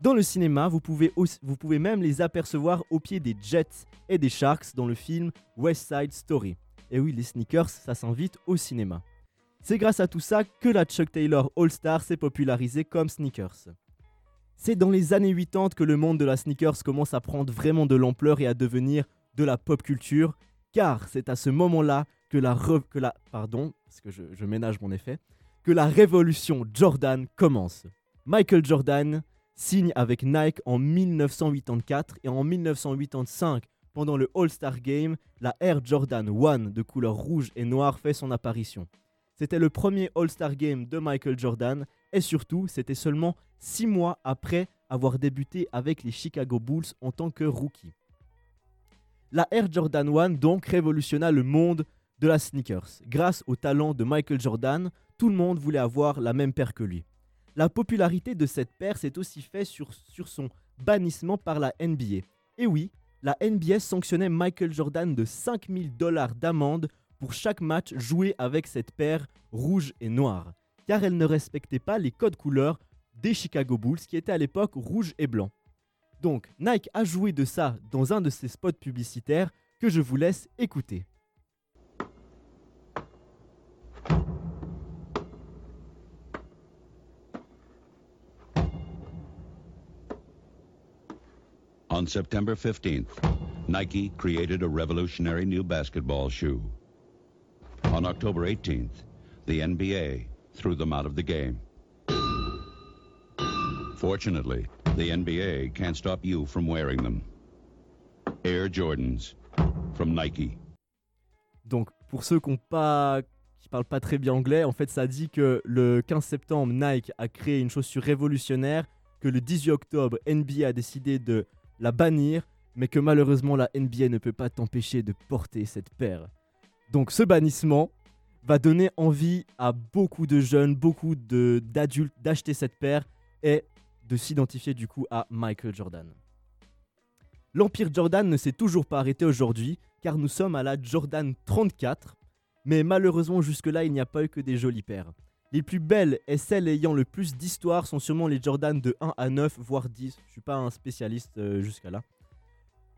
Dans le cinéma, vous pouvez, vous pouvez même les apercevoir au pied des Jets et des Sharks dans le film West Side Story. Et oui, les sneakers, ça s'invite au cinéma. C'est grâce à tout ça que la Chuck Taylor All Star s'est popularisée comme sneakers. C'est dans les années 80 que le monde de la sneakers commence à prendre vraiment de l'ampleur et à devenir de la pop culture, car c'est à ce moment-là que la, que la pardon, parce que je ménage mon effet, que la révolution Jordan commence. Michael Jordan signe avec Nike en 1984 et en 1985, pendant le All-Star Game, la Air Jordan 1 de couleur rouge et noire fait son apparition. C'était le premier All-Star Game de Michael Jordan et surtout, c'était seulement 6 mois après avoir débuté avec les Chicago Bulls en tant que rookie. La Air Jordan 1 donc révolutionna le monde de la sneakers. Grâce au talent de Michael Jordan, tout le monde voulait avoir la même paire que lui. La popularité de cette paire s'est aussi faite sur, son bannissement par la NBA. Et oui, la NBA sanctionnait Michael Jordan de 5000 dollars d'amende pour chaque match joué avec cette paire rouge et noire, car elle ne respectait pas les codes couleurs des Chicago Bulls qui étaient à l'époque rouge et blanc. Donc Nike a joué de ça dans un de ses spots publicitaires que je vous laisse écouter. On September 15th, Nike created a revolutionary new basketball shoe. On October 18th, the NBA threw them out of the game. Fortunately, the NBA can't stop you from wearing them. Air Jordans from Nike. Donc, pour ceux qui ne pas, qui parlent pas très bien anglais, en fait, ça dit que le 15 septembre, Nike a créé une chaussure révolutionnaire, que le 18 octobre, NBA a décidé de la bannir, mais que malheureusement, la NBA ne peut pas t'empêcher de porter cette paire. Donc, ce bannissement va donner envie à beaucoup de jeunes, beaucoup d'adultes d'acheter cette paire et de s'identifier du coup à Michael Jordan. L'Empire Jordan ne s'est toujours pas arrêté aujourd'hui, car nous sommes à la Jordan 34, mais malheureusement jusque-là il n'y a pas eu que des jolies paires. Les plus belles et celles ayant le plus d'histoire sont sûrement les Jordan de 1 à 9, voire 10. Je suis pas un spécialiste euh, jusqu'à là.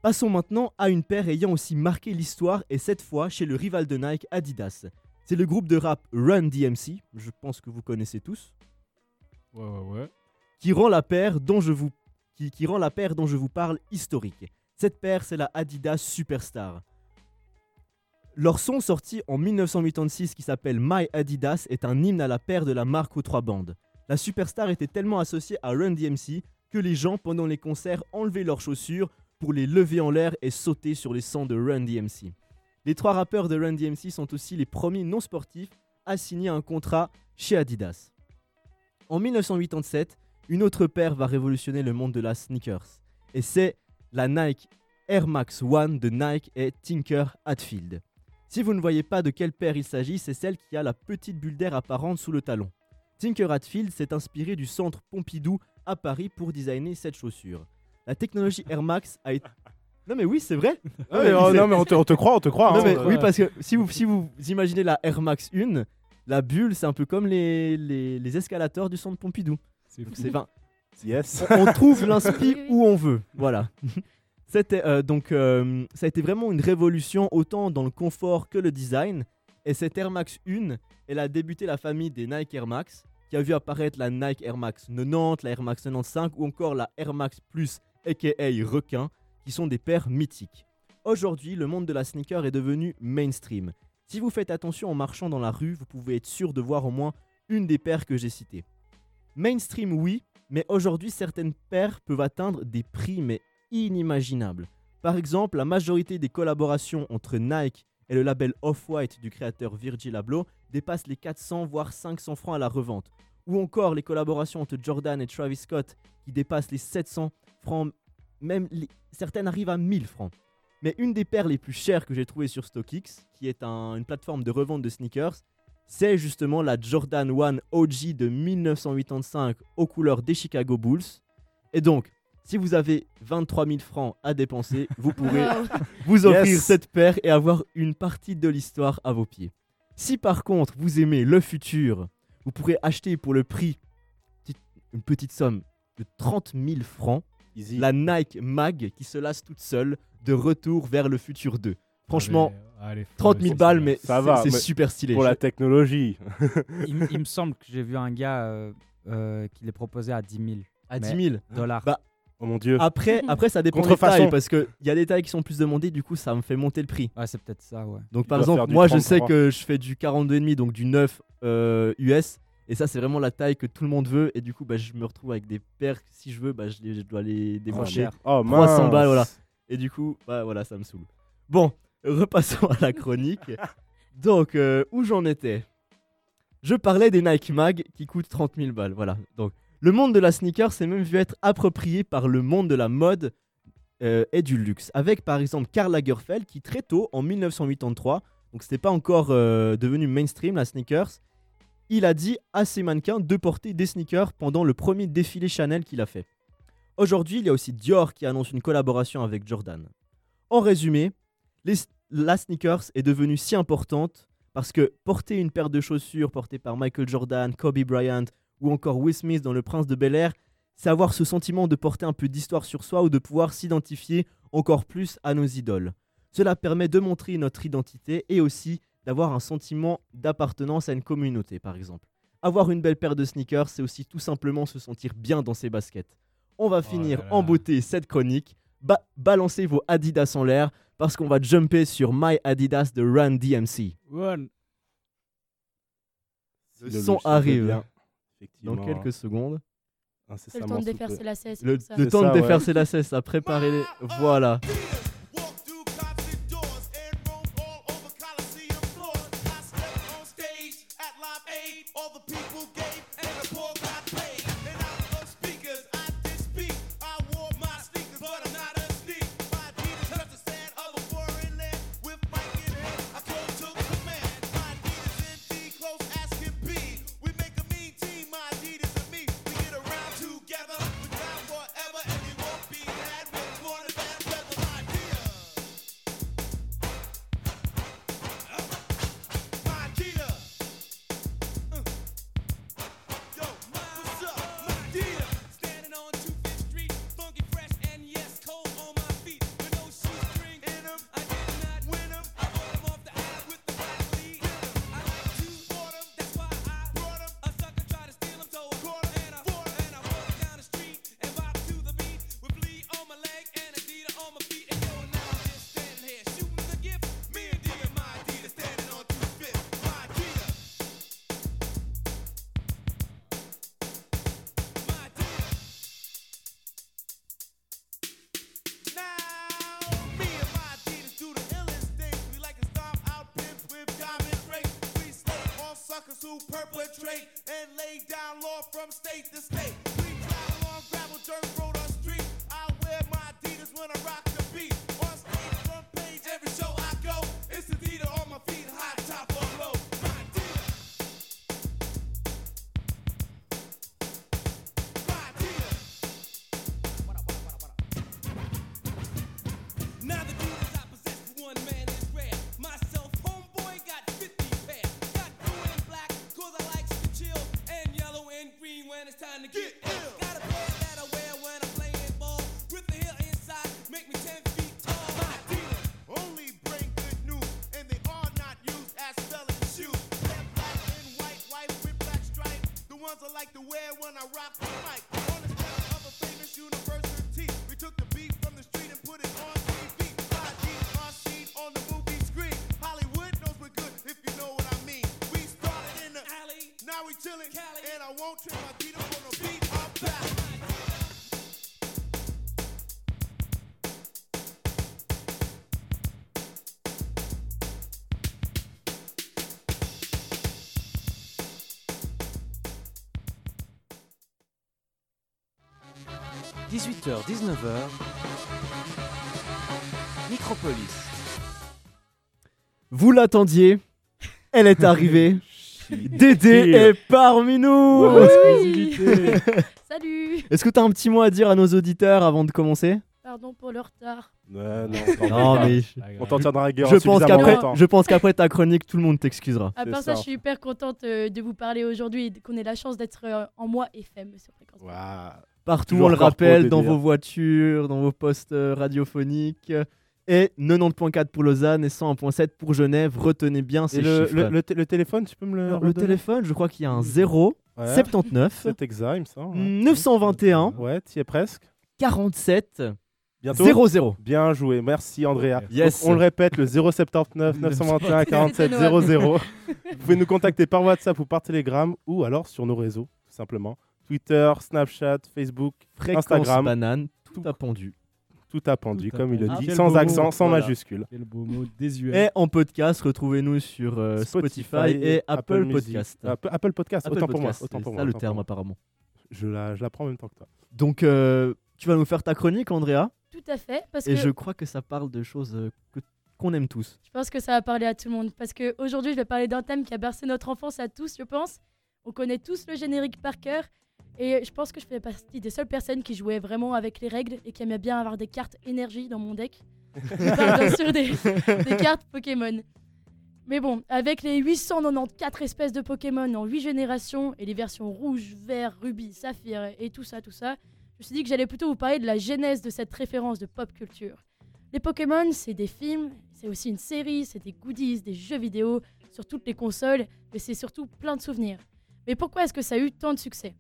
Passons maintenant à une paire ayant aussi marqué l'histoire et cette fois chez le rival de Nike, Adidas. C'est le groupe de rap Run DMC, je pense que vous connaissez tous, Ouais, ouais, ouais. qui rend la paire dont je vous qui, qui rend la paire dont je vous parle historique. Cette paire, c'est la Adidas Superstar. Leur son sorti en 1986 qui s'appelle My Adidas est un hymne à la paire de la marque aux trois bandes. La Superstar était tellement associée à Run DMC que les gens pendant les concerts enlevaient leurs chaussures pour les lever en l'air et sauter sur les sons de Run DMC. Les trois rappeurs de Run DMC sont aussi les premiers non sportifs à signer un contrat chez Adidas. En 1987, une autre paire va révolutionner le monde de la sneakers. Et c'est la Nike Air Max One de Nike et Tinker Hatfield. Si vous ne voyez pas de quelle paire il s'agit, c'est celle qui a la petite bulle d'air apparente sous le talon. Tinker Hatfield s'est inspiré du centre Pompidou à Paris pour designer cette chaussure. La technologie Air Max a été... Non mais oui, c'est vrai. Mais, oh, non, mais on te, on te croit, on te croit. Non, hein. mais Euh, oui, parce que si vous, si vous imaginez la Air Max 1, La bulle, c'est un peu comme les, les, les escalators du centre Pompidou. C'est Donc fou. c'est 20. Yes. On, on trouve l'inspi où on veut. Voilà. C'était euh, donc euh, ça a été vraiment une révolution autant dans le confort que le design. Et cette Air Max 1, elle a débuté la famille des Nike Air Max, qui a vu apparaître la Nike Air Max 90, la Air Max 95 ou encore la Air Max Plus, aka requin, qui sont des paires mythiques. Aujourd'hui, le monde de la sneaker est devenu mainstream. Si vous faites attention en marchant dans la rue, vous pouvez être sûr de voir au moins une des paires que j'ai citées. Mainstream, oui, mais aujourd'hui, certaines paires peuvent atteindre des prix mais inimaginables. Par exemple, la majorité des collaborations entre Nike et le label Off-White du créateur Virgil Abloh dépassent les 400 voire 500 francs à la revente. Ou encore les collaborations entre Jordan et Travis Scott qui dépassent les 700 francs, même certaines arrivent à 1000 francs. Mais une des paires les plus chères que j'ai trouvées sur StockX, qui est un- une plateforme de revente de sneakers, c'est justement la Jordan 1 OG de 1985 aux couleurs des Chicago Bulls. Et donc, si vous avez 23 000 francs à dépenser, vous pourrez vous offrir Yes. cette paire et avoir une partie de l'histoire à vos pieds. Si par contre vous aimez le futur, vous pourrez acheter pour le prix, une petite somme de 30 000 francs, Easy. la Nike Mag qui se lasse toute seule de retour vers le futur 2. Franchement, Allez, allez, faut 30 000 laisser balles, mais Ça c'est- va, c'est mais super stylé. Pour la technologie. il, me- il me semble que j'ai vu un gars euh, euh, qui les proposait à 10 000 À mais 10 000. dollars. Bah, Oh mon dieu. Après, après, ça dépend des tailles parce qu'il y a des tailles qui sont plus demandées, du coup, ça me fait monter le prix. Ouais, c'est peut-être ça, ouais. Donc, par exemple, moi, je sais 33. que je fais du 42,5, donc du 9 euh, US. Et ça, c'est vraiment la taille que tout le monde veut. Et du coup, bah, je me retrouve avec des paires. Si je veux, bah, je, les- je dois les Moins débourser. cher. Oh 300 mince. balles, voilà. Et du coup, bah, voilà, ça me saoule. Bon, repassons à la chronique. Donc, euh, où j'en étais? Je parlais des Nike Mag qui coûtent 30 000 balles. Voilà. Donc, le monde de la sneaker s'est même vu être approprié par le monde de la mode euh, et du luxe. Avec par exemple Karl Lagerfeld qui, très tôt, en 1983, donc c'était pas encore euh, devenu mainstream la sneakers, il a dit à ses mannequins de porter des sneakers pendant le premier défilé Chanel qu'il a fait. Aujourd'hui, il y a aussi Dior qui annonce une collaboration avec Jordan. En résumé, la sneakers est devenue si importante parce que porter une paire de chaussures portées par Michael Jordan, Kobe Bryant ou encore Will Smith dans Le Prince de Bel Air, c'est avoir ce sentiment de porter un peu d'histoire sur soi ou de pouvoir s'identifier encore plus à nos idoles. Cela permet de montrer notre identité et aussi d'avoir un sentiment d'appartenance à une communauté, par exemple. Avoir une belle paire de sneakers, c'est aussi tout simplement se sentir bien dans ses baskets. On va finir là là. en beauté cette chronique. Ba- balancez vos Adidas en l'air parce qu'on va jumper sur My Adidas de Run DMC. One. Le Si son arrive bien, dans effectivement, quelques secondes. C'est incessamment le temps de ses lacets. c'est Le, le temps ça, de ouais. défaire ses lacets, à préparer les... Voilà. 18h, 19h. Micropolis. Vous l'attendiez, elle est arrivée. Dédé est parmi nous. Salut Est-ce que tu as un petit mot à dire à nos auditeurs avant de commencer? Pardon pour le retard. Ouais, non, Non, mais on t'en tiendra rigueur. je pense qu'après, je pense qu'après ta chronique, tout le monde t'excusera. À part ça, je suis hyper contente euh, de vous parler aujourd'hui et qu'on ait la chance d'être euh, en moi FM sur Fréquence. Partout, Toujours on le rappelle, dans vos voitures, dans vos postes euh, radiophoniques. Et 90.4 pour Lausanne et 101.7 pour Genève. Retenez bien ces Et le, chiffres. le, le té- le téléphone, tu peux me le. Alors, le téléphone, je crois qu'il y a un 0, Ouais. 79, C'est exact, il me semble. ouais. 921, Ouais, tu y es presque. 47, Bientôt 00. Bien joué, merci Andrea. Yes. Donc, on le répète, le 079 921 47 00. Vous pouvez nous contacter par WhatsApp ou par Telegram ou alors sur nos réseaux, tout simplement. Twitter, Snapchat, Facebook, Fréquence Instagram. banane, tout a pendu. Tout a pendu, Tout comme il le dit, Quel sans accent, mot. sans Voilà. majuscule. Quel beau mot désuet. Et en podcast, retrouvez-nous sur euh, Spotify, et Apple, Music. Podcast. Apple, Apple Podcast, Apple autant pour moi. C'est ça le terme apparemment. Je la, je la prends en même temps que toi. Donc, euh, tu vas nous faire ta chronique, Andrea. Tout à fait, parce Et que je crois que ça parle de choses euh, que- qu'on aime tous. je pense que ça va parler à tout le monde. Parce qu'aujourd'hui, je vais parler d'un thème qui a bercé notre enfance à tous, je pense. On connaît tous le générique par cœur. Et je pense que je fais partie des seules personnes qui jouaient vraiment avec les règles et qui aimaient bien avoir des cartes énergie dans mon deck. Je parle bien sûr des, des cartes Pokémon. Mais bon, avec les 894 espèces de Pokémon en 8 générations et les versions rouge, vert, rubis, saphir et tout ça, tout ça, je me suis dit que j'allais plutôt vous parler de la genèse de cette référence de pop culture. Les Pokémon, c'est des films, c'est aussi une série, c'est des goodies, des jeux vidéo sur toutes les consoles, mais c'est surtout plein de souvenirs. Mais pourquoi est-ce que ça a eu tant de succès?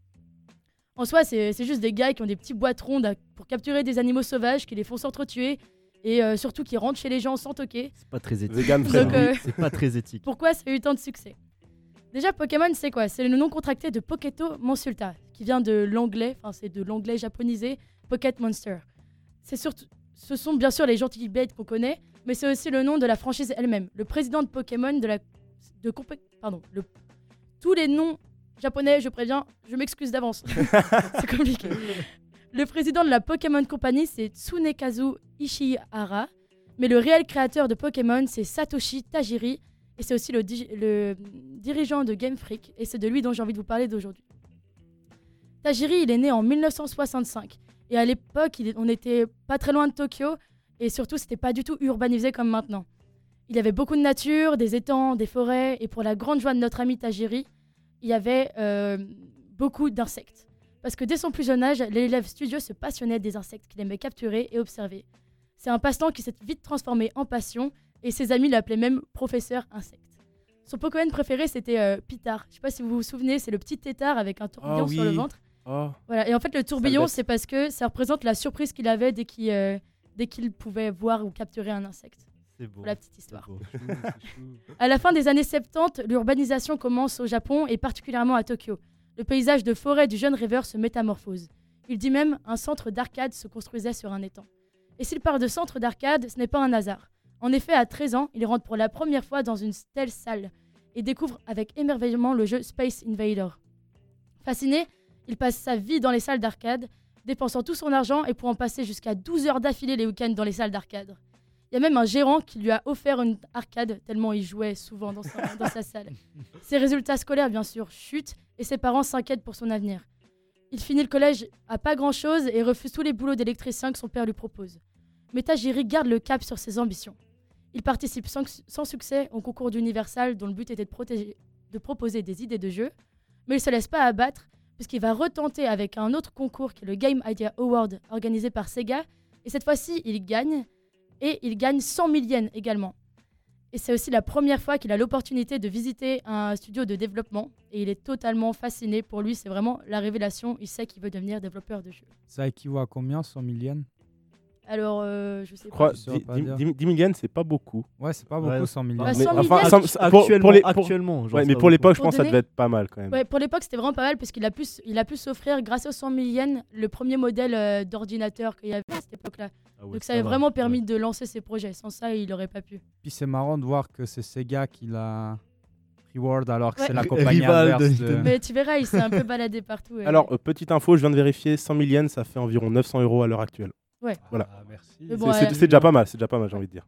En soi, c'est c'est juste des gars qui ont des petits boîtes rondes à- pour capturer des animaux sauvages, qui les font s'entretuer, et euh, surtout qui rentrent chez les gens sans toquer. C'est pas très éthique. Euh, C'est pas très éthique. pourquoi ça a eu tant de succès? Déjà, Pokémon, c'est quoi? C'est le nom contracté de Poketo Monsulta, qui vient de l'anglais, enfin c'est de l'anglais japonisé, Pocket Monster. C'est surtout, ce sont bien sûr les gentils bêtes qu'on connaît, mais c'est aussi le nom de la franchise elle-même. Le président de Pokémon de la, de pardon, le, tous les noms japonais, je préviens, je m'excuse d'avance. c'est compliqué. Le président de la Pokémon Company, c'est Tsunekazu Ishihara, mais le réel créateur de Pokémon, c'est Satoshi Tajiri, et c'est aussi le, di- le dirigeant de Game Freak, et c'est de lui dont j'ai envie de vous parler d'aujourd'hui. Tajiri, il est né en 1965, et à l'époque, on n'était pas très loin de Tokyo, et surtout, c'était pas du tout urbanisé comme maintenant. Il y avait beaucoup de nature, des étangs, des forêts, et pour la grande joie de notre ami Tajiri, il y avait euh, beaucoup d'insectes. Parce que dès son plus jeune âge, l'élève studieux se passionnait des insectes qu'il aimait capturer et observer. C'est un passe-temps qui s'est vite transformé en passion, et ses amis l'appelaient même professeur insecte. Son Pokémon préféré, c'était euh, Pitar. Je sais pas si vous vous souvenez, c'est le petit tétard avec un tourbillon sur le ventre. Oh. Voilà. Et en fait, le tourbillon, c'est parce que ça représente la surprise qu'il avait dès qu'il euh, dès qu'il pouvait voir ou capturer un insecte. Beau. La petite histoire. À la fin des années 70, l'urbanisation commence au Japon et particulièrement à Tokyo. Le paysage de forêt du jeune rêveur se métamorphose. Il dit même un centre d'arcade se construisait sur un étang. Et s'il parle de centre d'arcade, ce n'est pas un hasard. En effet, à 13 ans, il rentre pour la première fois dans une telle salle et découvre avec émerveillement le jeu Space Invader. Fasciné, il passe sa vie dans les salles d'arcade, dépensant tout son argent et pouvant passer jusqu'à 12 heures d'affilée les week-ends dans les salles d'arcade. Il y a même un gérant qui lui a offert une arcade tellement il jouait souvent dans sa, dans sa salle. Ses résultats scolaires, bien sûr, chutent et ses parents s'inquiètent pour son avenir. Il finit le collège à pas grand-chose et refuse tous les boulots d'électricien que son père lui propose. Mais Tajiri garde le cap sur ses ambitions. Il participe sans, sans succès au concours d'Universal dont le but était de, protéger- de proposer des idées de jeu, mais il ne se laisse pas abattre puisqu'il va retenter avec un autre concours qui est le Game Idea Award organisé par Sega, et cette fois-ci il gagne, et il gagne 100 000 yens également. Et c'est aussi la première fois qu'il a l'opportunité de visiter un studio de développement, et il est totalement fasciné. Pour lui, c'est vraiment la révélation. Il sait qu'il veut devenir développeur de jeux. Ça équivaut à combien 100 000 yens? Alors, euh, je sais Je crois pas. Je saurais pas 10 dire. 10 000 yens, c'est pas beaucoup. Ouais, c'est pas beaucoup, Ouais. 100 000 Bah, yens. 100 Mais 000 enfin, pour- les- pour- actuellement, Ouais, mais pour l'époque, je pense que ça devait être pas mal quand même. Ouais, pour l'époque, c'était vraiment pas mal parce qu'il a pu, s- il a pu s'offrir, grâce aux 100 000 yens, le premier modèle euh, d'ordinateur qu'il y avait à cette époque-là. Ah ouais, Donc ça ça avait va, vraiment permis de lancer ses projets. Sans ça, il aurait pas pu. Puis c'est marrant de voir que c'est Sega qui l'a Reward alors que Ouais. c'est la compagnie inverse. de de- Mais tu verras, il s'est un peu baladé partout. ouais. Alors, euh, petite info, je viens de vérifier, 100 000 yens, ça fait environ 900 euros à l'heure actuelle. Ouais. Voilà. Ah, merci. C'est bon, c'est- ouais. c'est déjà pas mal, c'est déjà pas mal, j'ai envie de dire.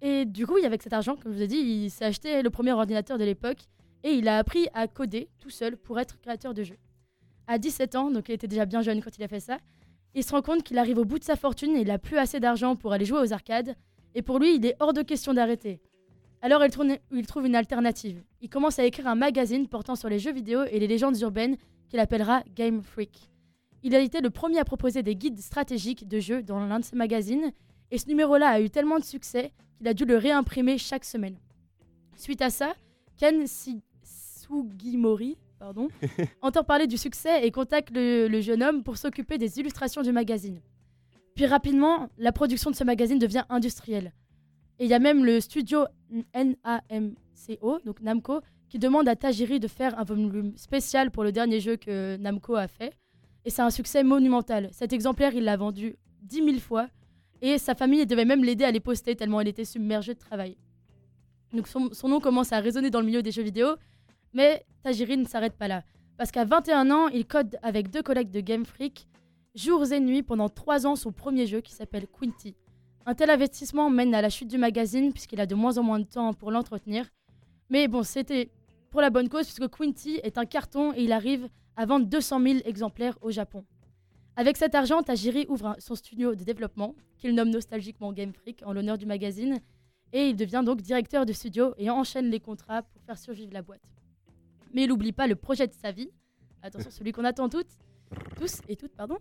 Et du coup, avec cet argent, comme je vous ai dit, il s'est acheté le premier ordinateur de l'époque et il a appris à coder tout seul pour être créateur de jeux. À 17 ans, donc il était déjà bien jeune quand il a fait ça, il se rend compte qu'il arrive au bout de sa fortune et il a plus assez d'argent pour aller jouer aux arcades. Et pour lui, il est hors de question d'arrêter. Alors il, tourne- il trouve une alternative. Il commence à écrire un magazine portant sur les jeux vidéo et les légendes urbaines qu'il appellera Game Freak. Il a été le premier à proposer des guides stratégiques de jeux dans l'un de ses magazines et ce numéro-là a eu tellement de succès qu'il a dû le réimprimer chaque semaine. Suite à ça, Ken Si- Sugimori pardon, entend parler du succès et contacte le, le jeune homme pour s'occuper des illustrations du magazine. Puis rapidement, la production de ce magazine devient industrielle. Et il y a même le studio NAMCO, donc Namco, qui demande à Tajiri de faire un volume spécial pour le dernier jeu que Namco a fait. Et c'est un succès monumental. Cet exemplaire, il l'a vendu 10 000 fois. Et sa famille devait même l'aider à les poster tellement elle était submergée de travail. Donc son, nom commence à résonner dans le milieu des jeux vidéo. Mais Tajiri ne s'arrête pas là. Parce qu'à 21 ans, il code avec deux collègues de Game Freak, jours et nuits pendant 3 ans son premier jeu qui s'appelle Quinty. Un tel investissement mène à la chute du magazine puisqu'il a de moins en moins de temps pour l'entretenir. Mais bon, c'était pour la bonne cause puisque Quinty est un carton et il arrive à vendre 200 000 exemplaires au Japon. Avec cet argent, Tajiri ouvre son studio de développement, qu'il nomme nostalgiquement Game Freak en l'honneur du magazine, et il devient donc directeur de studio et enchaîne les contrats pour faire survivre la boîte. Mais il n'oublie pas le projet de sa vie, attention, celui qu'on attend toutes, tous et toutes, pardon,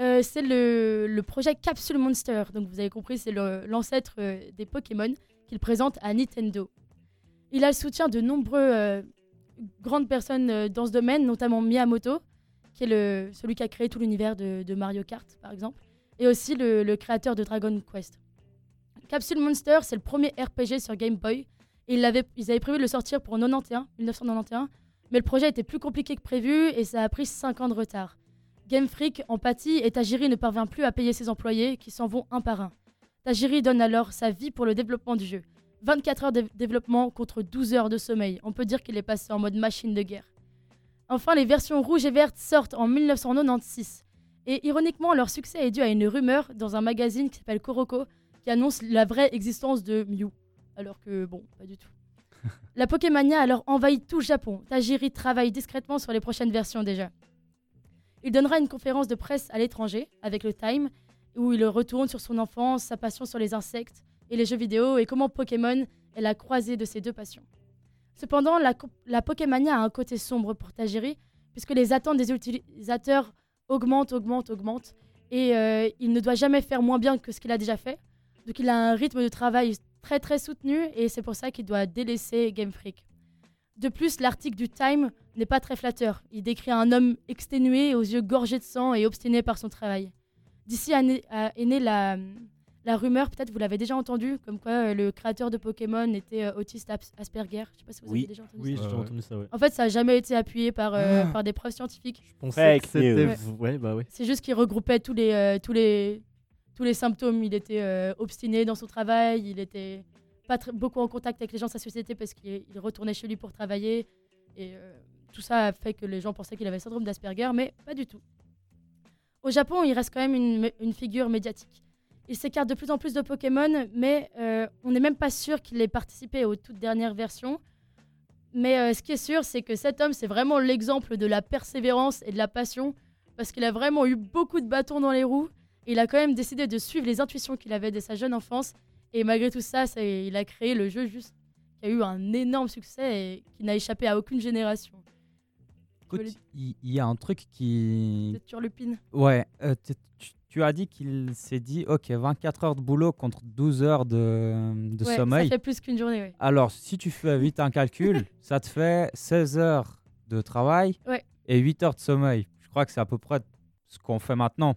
Euh, c'est le, le projet Capsule Monster. Donc vous avez compris, c'est l'ancêtre euh, des Pokémon qu'il présente à Nintendo. Il a le soutien de nombreux euh, grandes personnes euh, dans ce domaine, notamment Miyamoto, qui est le, celui qui a créé tout l'univers de, Mario Kart, par exemple, et aussi le, le créateur de Dragon Quest. Capsule Monster, c'est le premier RPG sur Game Boy. Et ils, avaient, ils avaient prévu de le sortir pour 91, 1991, mais le projet était plus compliqué que prévu et ça a pris 5 ans de retard. Game Freak en pâtit et Tajiri ne parvient plus à payer ses employés qui s'en vont un par un. Tajiri donne alors sa vie pour le développement du jeu. 24 heures de développement contre 12 heures de sommeil. On peut dire qu'il est passé en mode machine de guerre. Enfin, les versions rouges et vertes sortent en 1996. Et ironiquement, leur succès est dû à une rumeur dans un magazine qui s'appelle Koroko qui annonce la vraie existence de Mew. Alors que, bon, pas du tout. La Pokémania alors envahi tout le Japon. Tajiri travaille discrètement sur les prochaines versions déjà. Il donnera une conférence de presse à l'étranger avec le Time où il retourne sur son enfance, sa passion sur les insectes et les jeux vidéo et comment Pokémon est la croisée de ces deux passions. Cependant, la, la Pokémania a un côté sombre pour Tajiri puisque les attentes des utilisateurs augmentent, augmentent, augmentent et euh, il ne doit jamais faire moins bien que ce qu'il a déjà fait. Donc il a un rythme de travail très très soutenu et c'est pour ça qu'il doit délaisser Game Freak. De plus, l'article du Time n'est pas très flatteur. Il décrit un homme exténué, aux yeux gorgés de sang et obstiné par son travail. D'ici est née la, la rumeur, peut-être vous l'avez déjà entendu, comme quoi euh, le créateur de Pokémon était euh, autiste Ap- Asperger. Je sais pas si vous Oui. avez déjà entendu Oui, ça. j'ai déjà entendu ça, ouais. En fait, ça n'a jamais été appuyé par, euh, Ah. par des preuves scientifiques. Je pensais que c'était. Ouais. Ouais, bah ouais. C'est juste qu'il regroupait tous les, euh, tous, les, tous les symptômes. Il était euh, obstiné dans son travail, il était pas très- beaucoup en contact avec les gens de sa société parce qu'il il retournait chez lui pour travailler. Et euh, tout ça a fait que les gens pensaient qu'il avait le syndrome d'Asperger, mais pas du tout. Au Japon, il reste quand même une, une figure médiatique. Il s'écarte de plus en plus de Pokémon, mais euh, on n'est même pas sûr qu'il ait participé aux toutes dernières versions. Mais euh, ce qui est sûr, c'est que cet homme, c'est vraiment l'exemple de la persévérance et de la passion, parce qu'il a vraiment eu beaucoup de bâtons dans les roues. Et il a quand même décidé de suivre les intuitions qu'il avait dès sa jeune enfance. Et malgré tout ça, ça- il a créé le jeu juste qui a eu un énorme succès et qui n'a échappé à aucune génération. Écoute, il y, a un truc qui. Peut-être Turlupine. Ouais, euh, tu, tu- as dit qu'il s'est dit, ok, 24 heures de boulot contre 12 heures de, de Ouais, sommeil. Ça fait plus qu'une journée, ouais. Alors, si tu fais vite un calcul, ça te fait 16 heures de travail Ouais. et 8 heures de sommeil. Je crois que c'est à peu près ce qu'on fait maintenant.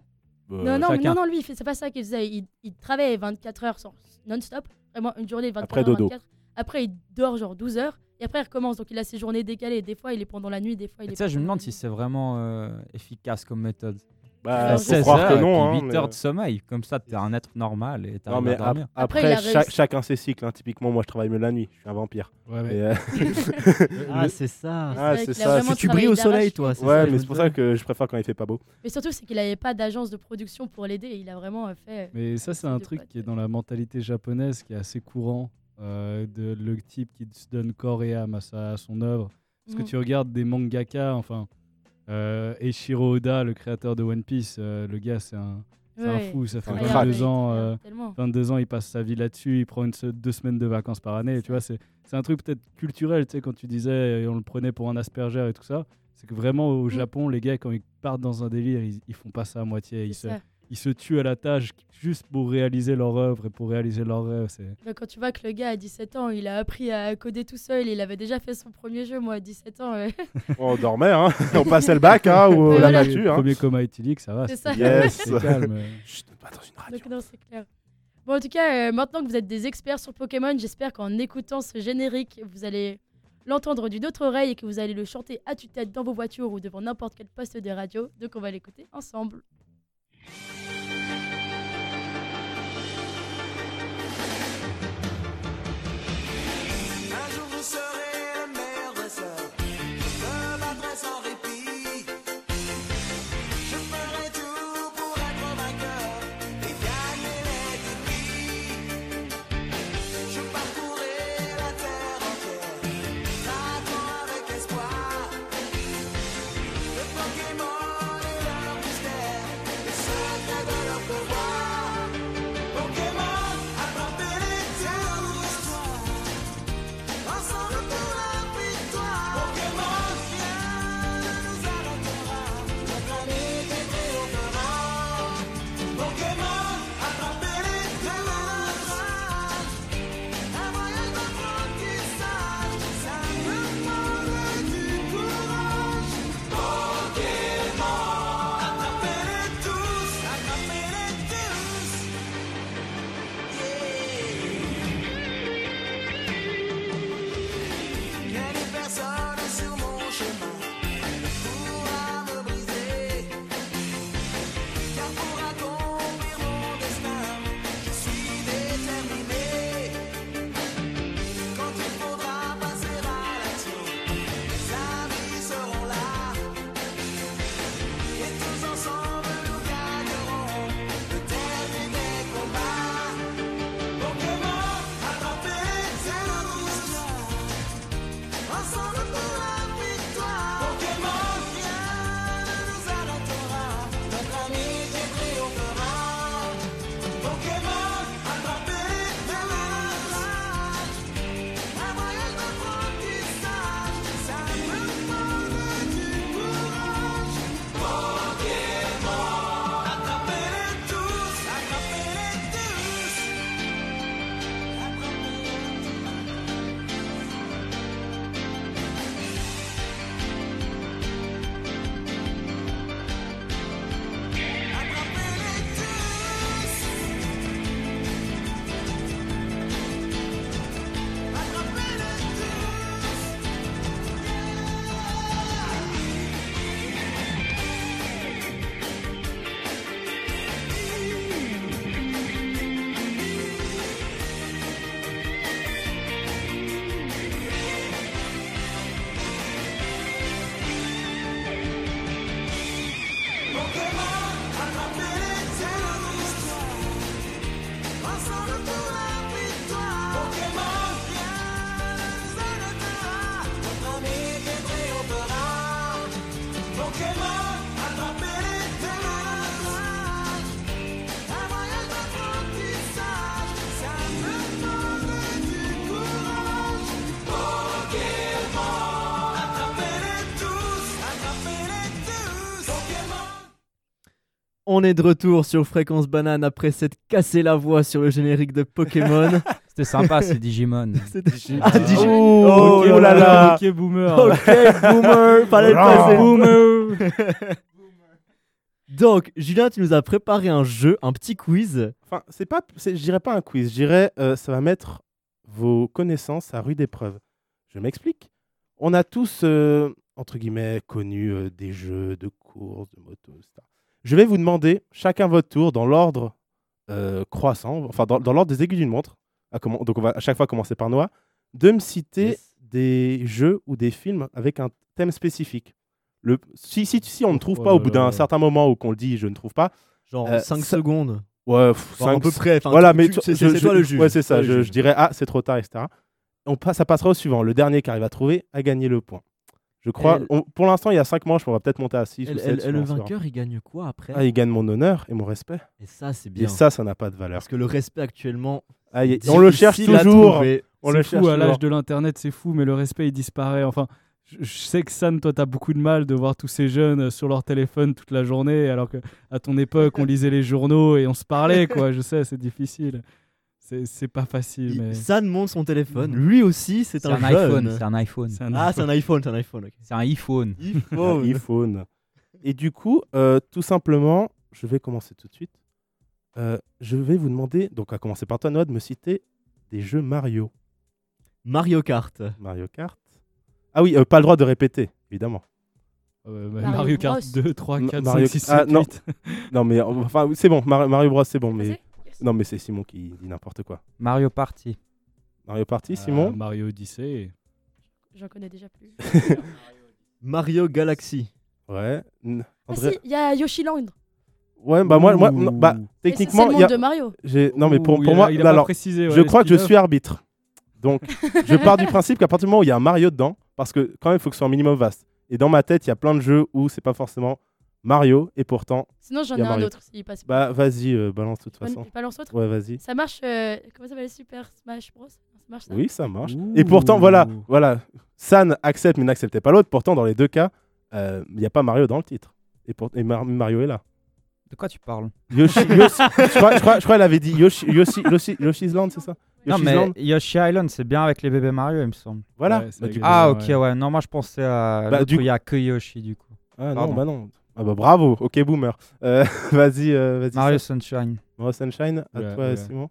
non, non, non, non, lui, c'est pas ça qu'il faisait. Il, il travaillait 24 heures sans- non-stop, vraiment une journée 24 Après heures. dodo. 24. Après, il dort genre 12 heures. Et après, il recommence. Donc, il a ses journées décalées. Des fois, il est pendant la nuit, des fois, il Et est Tu sais, je me demande si c'est vraiment euh, efficace comme méthode. Bah, faut 16 croire que heures, non, puis hein, 8 mais- heures de sommeil. Comme ça, t'es un être normal et t'as Non, mais à dormir. ap- Après, cha- chacun ses cycles. hein. Typiquement, moi, je travaille mieux la nuit. Je suis un vampire. Ouais, mais- Et, euh, Ah, c'est ça. Ah, C'est ça. Si tu brilles au soleil, toi. Ouais, mais c'est pour ça que je préfère quand il fait pas beau. Mais surtout, c'est qu'il n'avait pas d'agence de production pour l'aider. Il a vraiment euh, fait. Mais ça, c'est un truc qui est dans la mentalité japonaise qui est assez courant. euh, de le type qui se donne corps et âme à, sa, à son œuvre. Parce Mhm. que tu regardes des mangaka, enfin, euh, Eiichiro Oda, le créateur de One Piece, euh, le gars, c'est un, fou. Ça fait Un 22 crack. ans, euh, Tellement. 22 ans, il passe sa vie là-dessus. Il prend une, deux semaines de vacances par année. Tu vois, c'est un truc peut-être culturel. Tu sais, quand tu disais, et on le prenait pour un aspergeur et tout ça. C'est que vraiment au Japon, les gars, quand ils partent dans un délire, ils, ils font pas ça à moitié. Ils se, ça. Ils se tuent à la tâche juste pour réaliser leur œuvre et pour réaliser leur rêve. C'est Bah, Quand tu vois que le gars à 17 ans, il a appris à coder tout seul, il avait déjà fait son premier jeu, moi à 17 ans. On dormait, hein. on passait le bac hein, ou la voilà. nature. Hein. Premier coma éthylique, ça va. C'est ça. Yes. calme. Chut, pas dans une radio. Donc non, c'est clair. Bon, en tout cas, euh, maintenant que vous êtes des experts sur Pokémon, j'espère qu'en écoutant ce générique, vous allez l'entendre d'une autre oreille et que vous allez le chanter à tue-tête dans vos voitures ou devant n'importe quel poste de radio. Donc on va l'écouter ensemble. thank you On est de retour sur Fréquence Banane après s'être cassé la voix sur le générique de Pokémon. C'était sympa, c'est Digimon. C'était Digi- Ah, Digi- Oh, Oh là là. Ok, boomer. Ok, boomer, fallait le passer. Boomer. Donc, Julien, tu nous as préparé un jeu, un petit quiz. Enfin, c'est pas, c'est- je dirais pas un quiz. Je dirais, euh, ça va mettre vos connaissances à rude épreuve. Je m'explique. On a tous, euh, entre guillemets, connu euh, des jeux de course, de moto, etc. Je vais vous demander, chacun votre tour, dans l'ordre euh, croissant, enfin dans, dans l'ordre des aiguilles d'une montre, à comment- donc on va à chaque fois commencer par Noah, de me citer des jeux ou des films avec un thème spécifique. Le, si, si, si on ne trouve Oh pas là au bout d'un certain moment ou qu'on le dit, je ne trouve pas. Genre euh, 5 ça- secondes. Ouais, pff, Enfin, à peu près, voilà, mais c'est- toi le juge, Ouais, c'est ça. Je, dirais ah, c'est trop tard, etc. On passe, ça passera au suivant. Le dernier qui arrive à trouver a gagné le point. Je crois. Elle- on- pour l'instant, il y a 5 manches, mais on va peut-être monter à 6 Et, ou et- 7. et le vainqueur, il gagne quoi après Ah, il gagne mon honneur et mon respect. Et ça, c'est bien. Et ça, ça n'a pas de valeur. Parce que le respect actuellement. Ah, y- on le cherche toujours. On le C'est cherche fou, à toujours. l'âge de l'internet, c'est fou, mais le respect il disparaît. Enfin, je, sais que San, toi, t'as beaucoup de mal de voir tous ces jeunes euh, sur leur téléphone toute la journée, alors que à ton époque, on lisait les journaux et on se parlait, quoi. Je sais, c'est difficile. C'est pas facile, mais. San monte son téléphone. Lui aussi, c'est un, un jeune. iPhone, c'est un iPhone. Ah, c'est un iPhone, c'est un iPhone. ok. C'est un iPhone. iPhone. iPhone. Et du coup, euh, tout simplement, je vais commencer tout de suite. Euh, je vais vous demander, donc à commencer par toi, Noah, de me citer des jeux Mario. Mario Kart. Mario Kart. Ah oui, euh, pas le droit de répéter, évidemment. Euh, bah, Mario Mario Kart Bros. 2, 3, Ma- 4, Mario- 5, 6, ah, 7, non. 8. Non, mais euh, enfin, c'est bon, Mar- Mario Bros, c'est bon, mais. Non, mais c'est Simon qui dit n'importe quoi. Mario Party. Mario Party, Euh, Simon Mario Odyssey. J'en connais déjà plus. Mario Galaxy. Ouais. N- Ah André- si, il y a Yoshi Land. Ouais, bah moi, moi non, bah, c'est- techniquement, c'est le il y a- monde de Mario. j'ai- non, mais pour, Ouh, pour il a- moi, il a pas alors, précisé, ouais, je le crois que je spin-off. suis arbitre. Donc, je pars du principe qu'à partir du moment où il y a un Mario dedans, parce que quand même, il faut que ce soit un minimum vaste. Et dans ma tête, il y a plein de jeux où c'est pas forcément Mario, et pourtant. Sinon, j'en ai un Mario. autre s'il passe. Bah, vas-y, euh, balance de toute façon. balance autre Ouais, vas-y. Ça marche. euh, comment ça s'appelle Super Smash Bros? Ça marche ça Oui, ça marche. Et pourtant, voilà, voilà, San accepte mais n'acceptait pas l'autre. Pourtant, dans les deux cas, euh, il n'y a pas Mario dans le titre. Et, pour- et Mar- Mario est là. De quoi tu parles? Yoshi, Yoshi- je crois, je crois, je crois qu'elle avait dit Yoshi, Yoshi, Yoshi- Yoshi's Land, c'est ça? Non, Yoshi's mais Land? Yoshi Island, c'est bien avec les bébés Mario, il me semble. Voilà. Ouais, c'est Bah, avec les Ah, ok, ouais. Non, moi, je pensais à. Bah, l'autre du où il y a que Yoshi, du coup. Ah non, Pardon. bah non. Ah bah bravo, ok boomer. Euh, vas-y, euh, vas-y. Mario Sam. Sunshine. Mario Sunshine, à Ouais, toi ouais. Simon.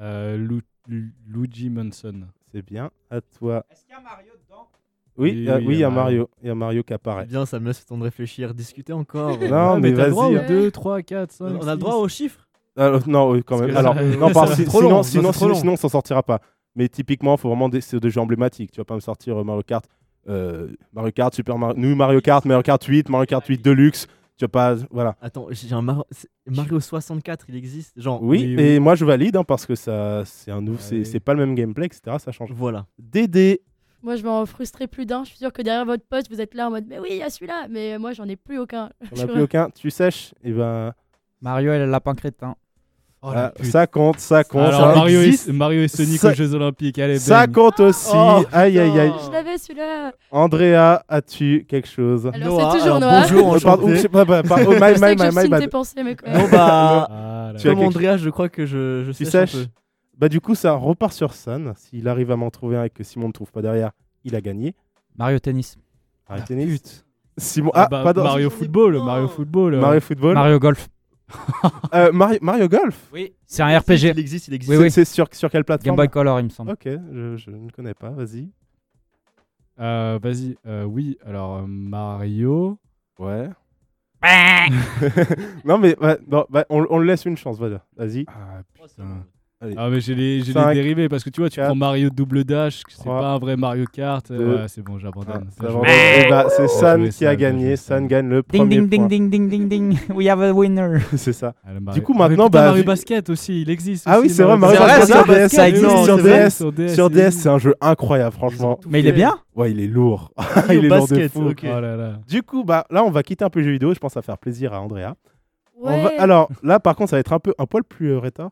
Euh, Lu- Lu- Luigi Manson. C'est bien, à toi. Est-ce qu'il y a Mario dedans? Oui, Oui, il y a- oui, oui, il y a Mario. Il y a Mario qui apparaît. Bien, ça me laisse le temps de réfléchir, discuter encore. Non, mais t'as le droit vas-y. aux 2, 3, 4, 5. On a le droit aux chiffres Euh, non, oui, quand même. Alors, ça- non, ça parce va que être trop sinon, long, non, sinon, c'est trop sinon, long. sinon, on s'en sortira pas. Mais typiquement, faut vraiment des, c'est des jeux emblématiques. Tu vas pas me sortir euh, Mario Kart, euh, Mario Kart, Super Mario, nous Mario Kart, Mario Kart 8, Mario Kart 8 Deluxe. Tu pas, voilà. Attends, j'ai un Mar- Mario 64, il existe Genre, Oui, Oui, et oui. moi je valide hein, parce que ça, c'est un nou- c'est pas le même gameplay, etc. Ça change. voilà. Dédé, Moi, je vais en frustrer plus d'un. Je suis sûr que derrière votre poste, vous êtes là en mode Mais oui, il y a celui-là. Mais moi, j'en ai plus aucun. on a plus aucun. Tu sèches, et ben Mario et le lapin crétin. Oh, ah, ça compte, ça compte. Alors, ça Mario, et, Mario et Sonic Ça- aux Jeux Olympiques. Allez, Ça bang. compte aussi. Oh, aïe aïe aïe. Je l'avais celui-là. Andrea, as-tu quelque chose? Alors, Noah, c'est toujours alors, Noah. bonjour, Oh, enchanté. oups, c'est pas- pas- pas- oh, my, Je sais my, que my, my pensées, mais quand Bon, bah, Ah, Tu as comme quelque- Andrea, je crois que je, je Tu sèche un sèches? peu. Bah du coup ça repart sur San. S'il arrive à m'en trouver un et que Simon ne trouve pas derrière, il a gagné. Mario Tennis. Mario Ah, tennis? Simon, Ah, ah, bah, pas dans- Mario Football, Mario Football. euh. Mario Football. Mario Golf. Euh, Mario, Mario Golf. Oui. C'est un RPG. Il existe, il existe. Oui, C'est- oui. C'est sur, sur quelle Game plateforme Boy Color, il me semble. Ok, je, je ne connais pas. Vas-y. Euh, Vas-y, euh, oui, alors euh, Mario. Ouais. non mais ouais, non, bah, on, on le laisse une chance. Voilà. Vas-y. Ah putain. Allez. Ah, mais j'ai les, j'ai les dérivés parce que tu vois, tu quatre, prends Mario double dash, c'est trois, pas un vrai Mario Kart. euh, deux, ouais, c'est bon, Ah, j'abandonne. c'est joué. Eh bah, c'est Bien San qui a gagné. San gagne le Ding premier ding ding point. ding ding ding ding. We have a winner. c'est ça. Ah, Mario- coup, Ah, maintenant, putain, bah, Mario Basket aussi, il existe. Ah oui, c'est vrai, Mario Basket ça, existe sur DS. Sur DS, c'est un jeu incroyable, franchement. Mais il est bien Ouais, il est lourd. il est lourd de fou. Oh. Du coup, bah là, on va quitter un peu le jeu vidéo. Je pense à faire plaisir à Andrea. Va-. Alors là, par contre, ça va être un peu un poil plus euh, rétard.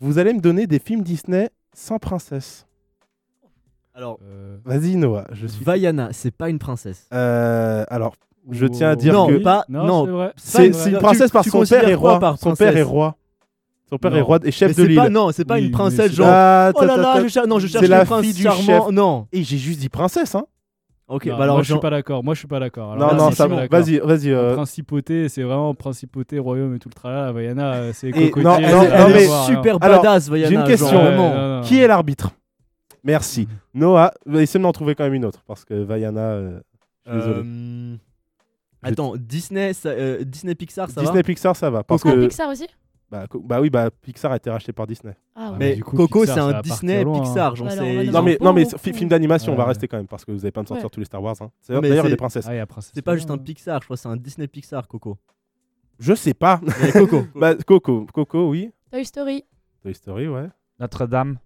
Vous allez me donner des films Disney sans princesse. Alors, Euh, Vas-y, Noah. Je suis. Vaiana, c'est pas une princesse. Euh, alors, je tiens à dire Non, que pas- Non, non, c'est une tu- princesse par tu son considères père est roi. par son père est roi. Son père Non. est roi et chef Mais de l'île. non, c'est pas Oui, une princesse genre. Ah, oh là ta, là, ta. je cherche, non, je C'est cherche la le prince fille du charmant. chef. Non. Et j'ai juste dit princesse, hein. Ok, Non, bah alors moi je suis pas d'accord. Moi je suis pas d'accord. Non, non, ça d'accord. Vas-y, vas-y. Euh, Principauté, c'est vraiment principauté, royaume et tout le tralala. Vaiana, euh, c'est cocotier. non, voir, super Alors, badass, Vaiana. j'ai une question. vraiment. Ouais, non, non. Qui est l'arbitre? Merci. Noah, va essayer de m'en trouver quand même une autre parce que Vaiana. euh, je suis désolé. Euh, Attends, Disney, ça- euh, Disney Pixar, ça Disney va Pixar, ça va. Parce Ah, que, Pixar aussi? Bah, bah oui, bah Pixar a été racheté par Disney. Ah ouais. Mais du coup, Coco, Pixar, c'est un Disney loin, Pixar, hein. j'en Bah sais. Non a- mais, non mais film d'animation, on va rester quand même parce que vous avez pas me sortir Ouais. tous les Star Wars. Hein. C'est- mais D'ailleurs, il y a c'est- des princesses. Ah, Princesse C'est pas juste un hein. Pixar, je crois que c'est un Disney Pixar, Coco. Je sais pas. Mais Coco. bah, Coco, Coco, oui. Toy Story. Toy Story, ouais. Notre-Dame.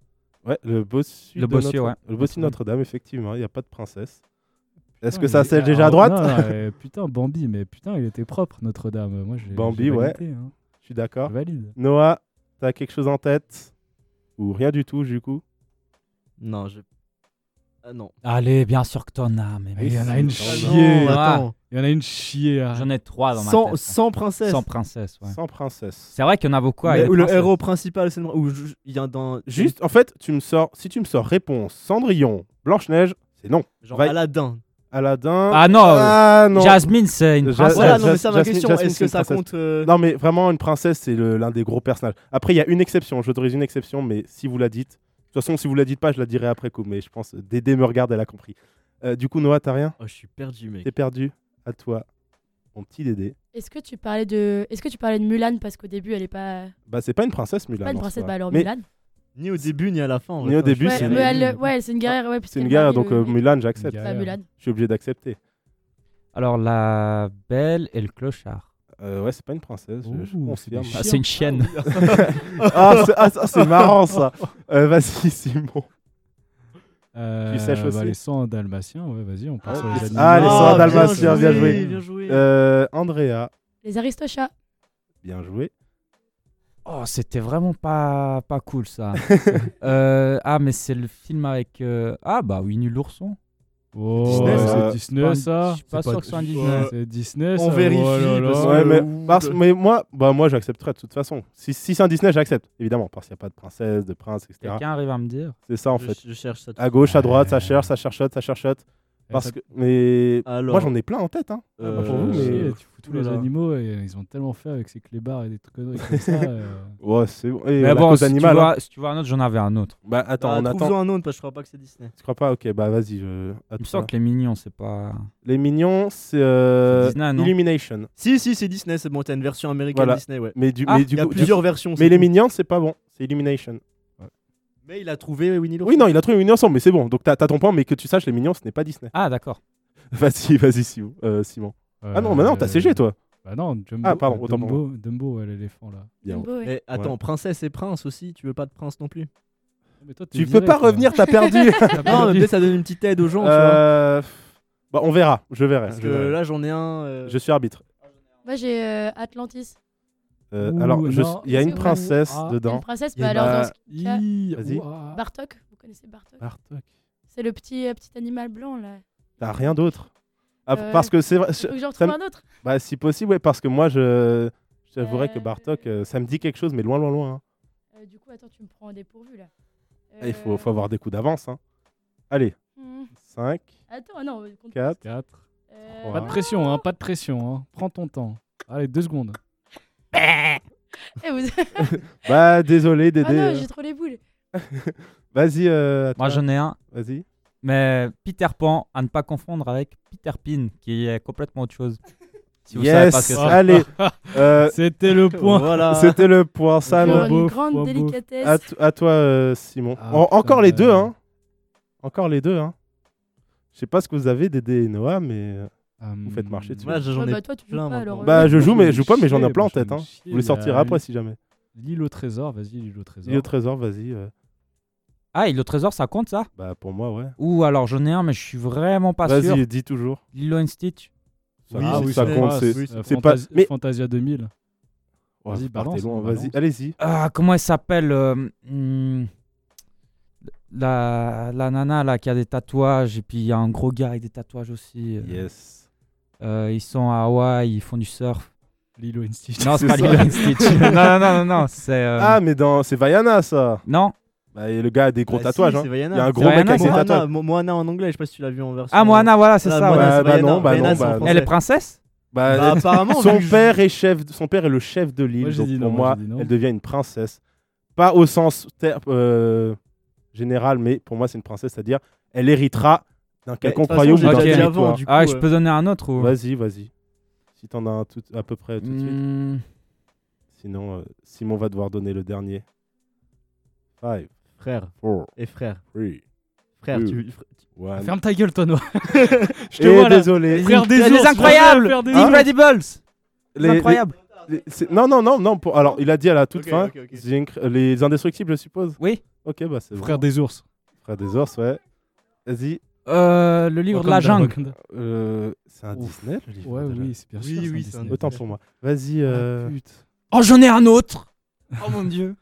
Ouais, le bossu. Le de bossu, Notre- ouais. Le bossu de Notre-Dame, effectivement. Il n'y a pas de princesse. Est-ce Putain, que ça c'est déjà à droite? euh, Putain, Bambi, mais putain, il était propre, Notre-Dame. Moi, j'ai. Bambi, ouais. Hein. Suis d'accord. Valide. Noah, t'as quelque chose en tête? Ou rien du tout, du coup? Non, je. Ah non. Allez, bien sûr que t'en as. Mais Il y en a une chier. non, attends. Il y en a une chier. hein. J'en ai trois dans ma Sans, tête. sans princesse. Sans princesse, ouais. Sans princesse. C'est vrai qu'il y en a beaucoup. Des le héros principal, c'est le- ou il y a dans Juste, en fait, tu me sors. Si tu me sors réponse Cendrillon, Blanche-Neige, c'est non. genre Va- Aladdin. Aladdin. Ah non, Ah non. Jasmine, c'est une Ja- princesse. Voilà, non mais c'est ça ma Jasmine- question. Jasmine, Est-ce c'est que une ça princesse. compte euh, Non, mais vraiment, une princesse, c'est le- l'un des gros personnages. Après, il y a une exception. J'autorise une exception, mais si vous la dites. De toute façon, si vous la dites pas, je la dirai après coup. Mais je pense Dédé me regarde, elle a compris. Euh, du coup, Noah, t'as rien? Oh, je suis perdu, mec. T'es perdu? À toi, mon petit Dédé. Est-ce que tu parlais de Est-ce que tu parlais de Mulan? Parce qu'au début elle est pas Bah, c'est pas une princesse, Mulan. pas une princesse bah alors Mais Mulan. Ni au début ni à la fin. en Ni au je début, c'est ouais, une ouais, c'est puisqu'elle une guerre, donc euh, Mulan, j'accepte. Bah, Mulan. Je suis obligé d'accepter. Alors, la belle et le clochard. Euh, ouais, c'est pas une princesse, je confirme. Ah, c'est une chienne. ah, c'est- ah, ça, c'est marrant ça. Euh, Vas-y, Simon. Euh, Tu sèches bah, aussi les 100 dalmatiens, ouais, vas-y, on part sur les animaux. Ah, les Ah, 100 bien dalmatiens, bien joué, joué. bien joué. Euh, Andrea, Les Aristochats. bien joué. Oh, c'était vraiment pas, pas cool ça. Euh, ah, mais c'est le film avec. euh, Ah, bah Winnie l'ourson. Oh, Disney, c'est ça Disney, Pas- ça. Je suis pas C'est sûr que ce soit un Disney. C'est Disney, On ça. vérifie, Oh là là. parce que- Ouais, mais, parce- moi, bah, moi j'accepterais de toute façon. Si, si c'est un Disney, j'accepte, évidemment, parce qu'il n'y a pas de princesse, de prince, etc. Quelqu'un arrive à me dire C'est ça en Je- fait. Je cherche ça. tout À gauche, à droite, ça cherche, ça cherchote, ça cherchote. Parce que, mais Alors, moi j'en ai plein en tête. Hein. euh, pas pour vous, mais- tu fous tous les animaux, et ils ont tellement fait avec ces clébards et des trucs conneries comme ça. euh. Ouais, c'est bon. Et Mais bon, si tu, animale, hein. vois, si tu vois un autre, j'en avais un autre. Bah attends, bah, on attend. un autre parce que je crois pas que c'est Disney. Tu crois pas? Ok, bah vas-y. Je... Il me semble que les mignons, c'est pas. Les mignons, c'est euh, C'est Disney, non Illumination. Si, si, c'est Disney, c'est bon, t'as une version américaine Voilà. Disney, ouais. Mais du, Ah, mais du Il y a coup, plusieurs versions. mais les mignons, c'est pas bon. C'est Illumination. Mais il a trouvé Winnie l'ourson. Oui, non, il a trouvé Mignon ensemble, mais c'est bon. Donc t'as t'as ton point, mais que tu saches, les mignons, ce n'est pas Disney. Ah, d'accord. Vas-y, vas-y, Simon. Euh, Simon. Ah non, mais non, t'as Euh, CG, toi. Bah non, Jumbo. Ah, pardon, autant Dumbo, Dumbo, ouais, l'éléphant là. Bien. Dumbo, ouais. Mais attends, Ouais. princesse et prince aussi, tu veux pas de prince non plus? Mais toi, t'es Tu viré, peux pas revenir, t'as perdu. Non, mais ça donne une petite aide aux gens, tu vois. Euh, bah, on verra. Je verrai. Parce je que verrai. là, j'en ai un. euh, Je suis arbitre. Moi j'ai euh, Atlantis. Euh, Ouh, alors, je- non. il y a une que vous- princesse Ah. Une dedans. princesse, Il y a bah une- alors dans ce cas, Ih, Vas-y. ouah. Bartok, vous connaissez Bartok Bartok. C'est le petit, euh, petit animal blanc là. T'as rien d'autre. Ah, Euh, Parce que c'est vrai. Faut que j'en ça retrouve un autre. Bah, si possible, ouais, parce que moi, je. J'avouerais que Euh, Bartok, euh, ça me dit quelque chose, mais loin, loin, loin. hein. Euh, du coup, attends, tu me prends en dépourvu là. Ah, Il faut, Euh, faut avoir des coups d'avance. hein. Allez, hmm. 5, Attends, non, euh, compte 4. 4. Euh, Pas de pression, hein, pas de pression. Hein. Prends ton temps. Allez, deux secondes. Eh, vous- Bah, désolé, Dédé. Ah non, euh, j'ai trop les boules. Vas-y, euh, Moi, j'en ai un. Vas-y. Mais Peter Pan, à ne pas confondre avec Peter Pan, qui est complètement autre chose. Si vous savez Yes, pas ce que c'est. allez. euh, C'était le point. Voilà. C'était le point. Ne- une beau, grande délicatesse. à, toi, euh, Simon. Ah, En- putain, encore les deux, hein. Encore les deux, hein. Je sais pas ce que vous avez, Dédé et Noah, mais euh, vous faites marcher dessus. Moi, j'en Ouais, ai bah, toi, tu joues plein pas, alors, Bah, euh, je joue, mais je joue pas, mais j'en ai plein en tête. Hein. Vous les a sortirez après si jamais. L'île au trésor, vas-y, l'île au trésor. Au trésor, vas-y. euh. Ah, et le trésor, ça compte ça? Bah, pour moi, ouais. Ou alors j'en ai un, mais je suis vraiment pas sûr. Vas-y, dis toujours. Lilo and Stitch. Ça, Oui, ah, ça compte. Ah, c'est euh, pas. Fantasia- Mais Fantasia 2000. Oh, Vas-y, balance, loin. Vas-y, allez-y. Ah, comment elle s'appelle euh, hmm, la, la nana là qui a des tatouages, et puis il y a un gros gars avec des tatouages aussi. euh. Yes. Euh, ils sont à Hawaï, ils font du surf. Lilo and Stitch. Non, c'est pas ça. Lilo and Stitch. non, non, non, non, non, c'est. euh, Ah, mais dans... c'est Vaiana, ça. Non Bah, et le gars a des gros Bah, tatouages. si, hein. Il y a un gros mec avec des Moana, tatouages. Mo- Moana en anglais, je sais pas si tu l'as vu en version. Ah, Moana, voilà, c'est Ah, ça. Moana. Bah, Vaiana. non, non. Elle est princesse? Bah, Bah, apparemment, son père est chef, son père est le chef de l'île, Moi, j'ai donc dit pour moi, elle devient une princesse. Pas au sens ter- euh, général, mais pour moi, c'est une princesse, c'est-à-dire elle héritera Quelqu'un croyant ou pas avant, du ah, coup, Ah, je peux euh. donner un autre ou... Vas-y, vas-y. Si t'en as un tout, à peu près tout de mmh. suite. Hmm. Sinon, euh, Simon va devoir donner le dernier. Five. Frère. Four. Et frère. Three. Frère, two, tu. Fr... One. Ferme ta gueule, toi, Noah. je te Et vois désolé. Là. Frère des, des ours, incroyables. Frère hein Incredibles. Les, incroyables. Les, les, non, non, non, non. Pour... Alors, il a dit à la toute okay, fin okay, okay. Inc... les indestructibles, je suppose. Oui. Ok, bah c'est Frère des ours. Frère des ours, ouais. Vas-y. Euh, le livre de la jungle. Euh, c'est un Disney, le livre Ouais, oui, c'est bien sûr. Oui, oui, c'est un Disney. Autant pour moi. Vas-y. Ah, euh, Oh, j'en ai un autre Oh mon dieu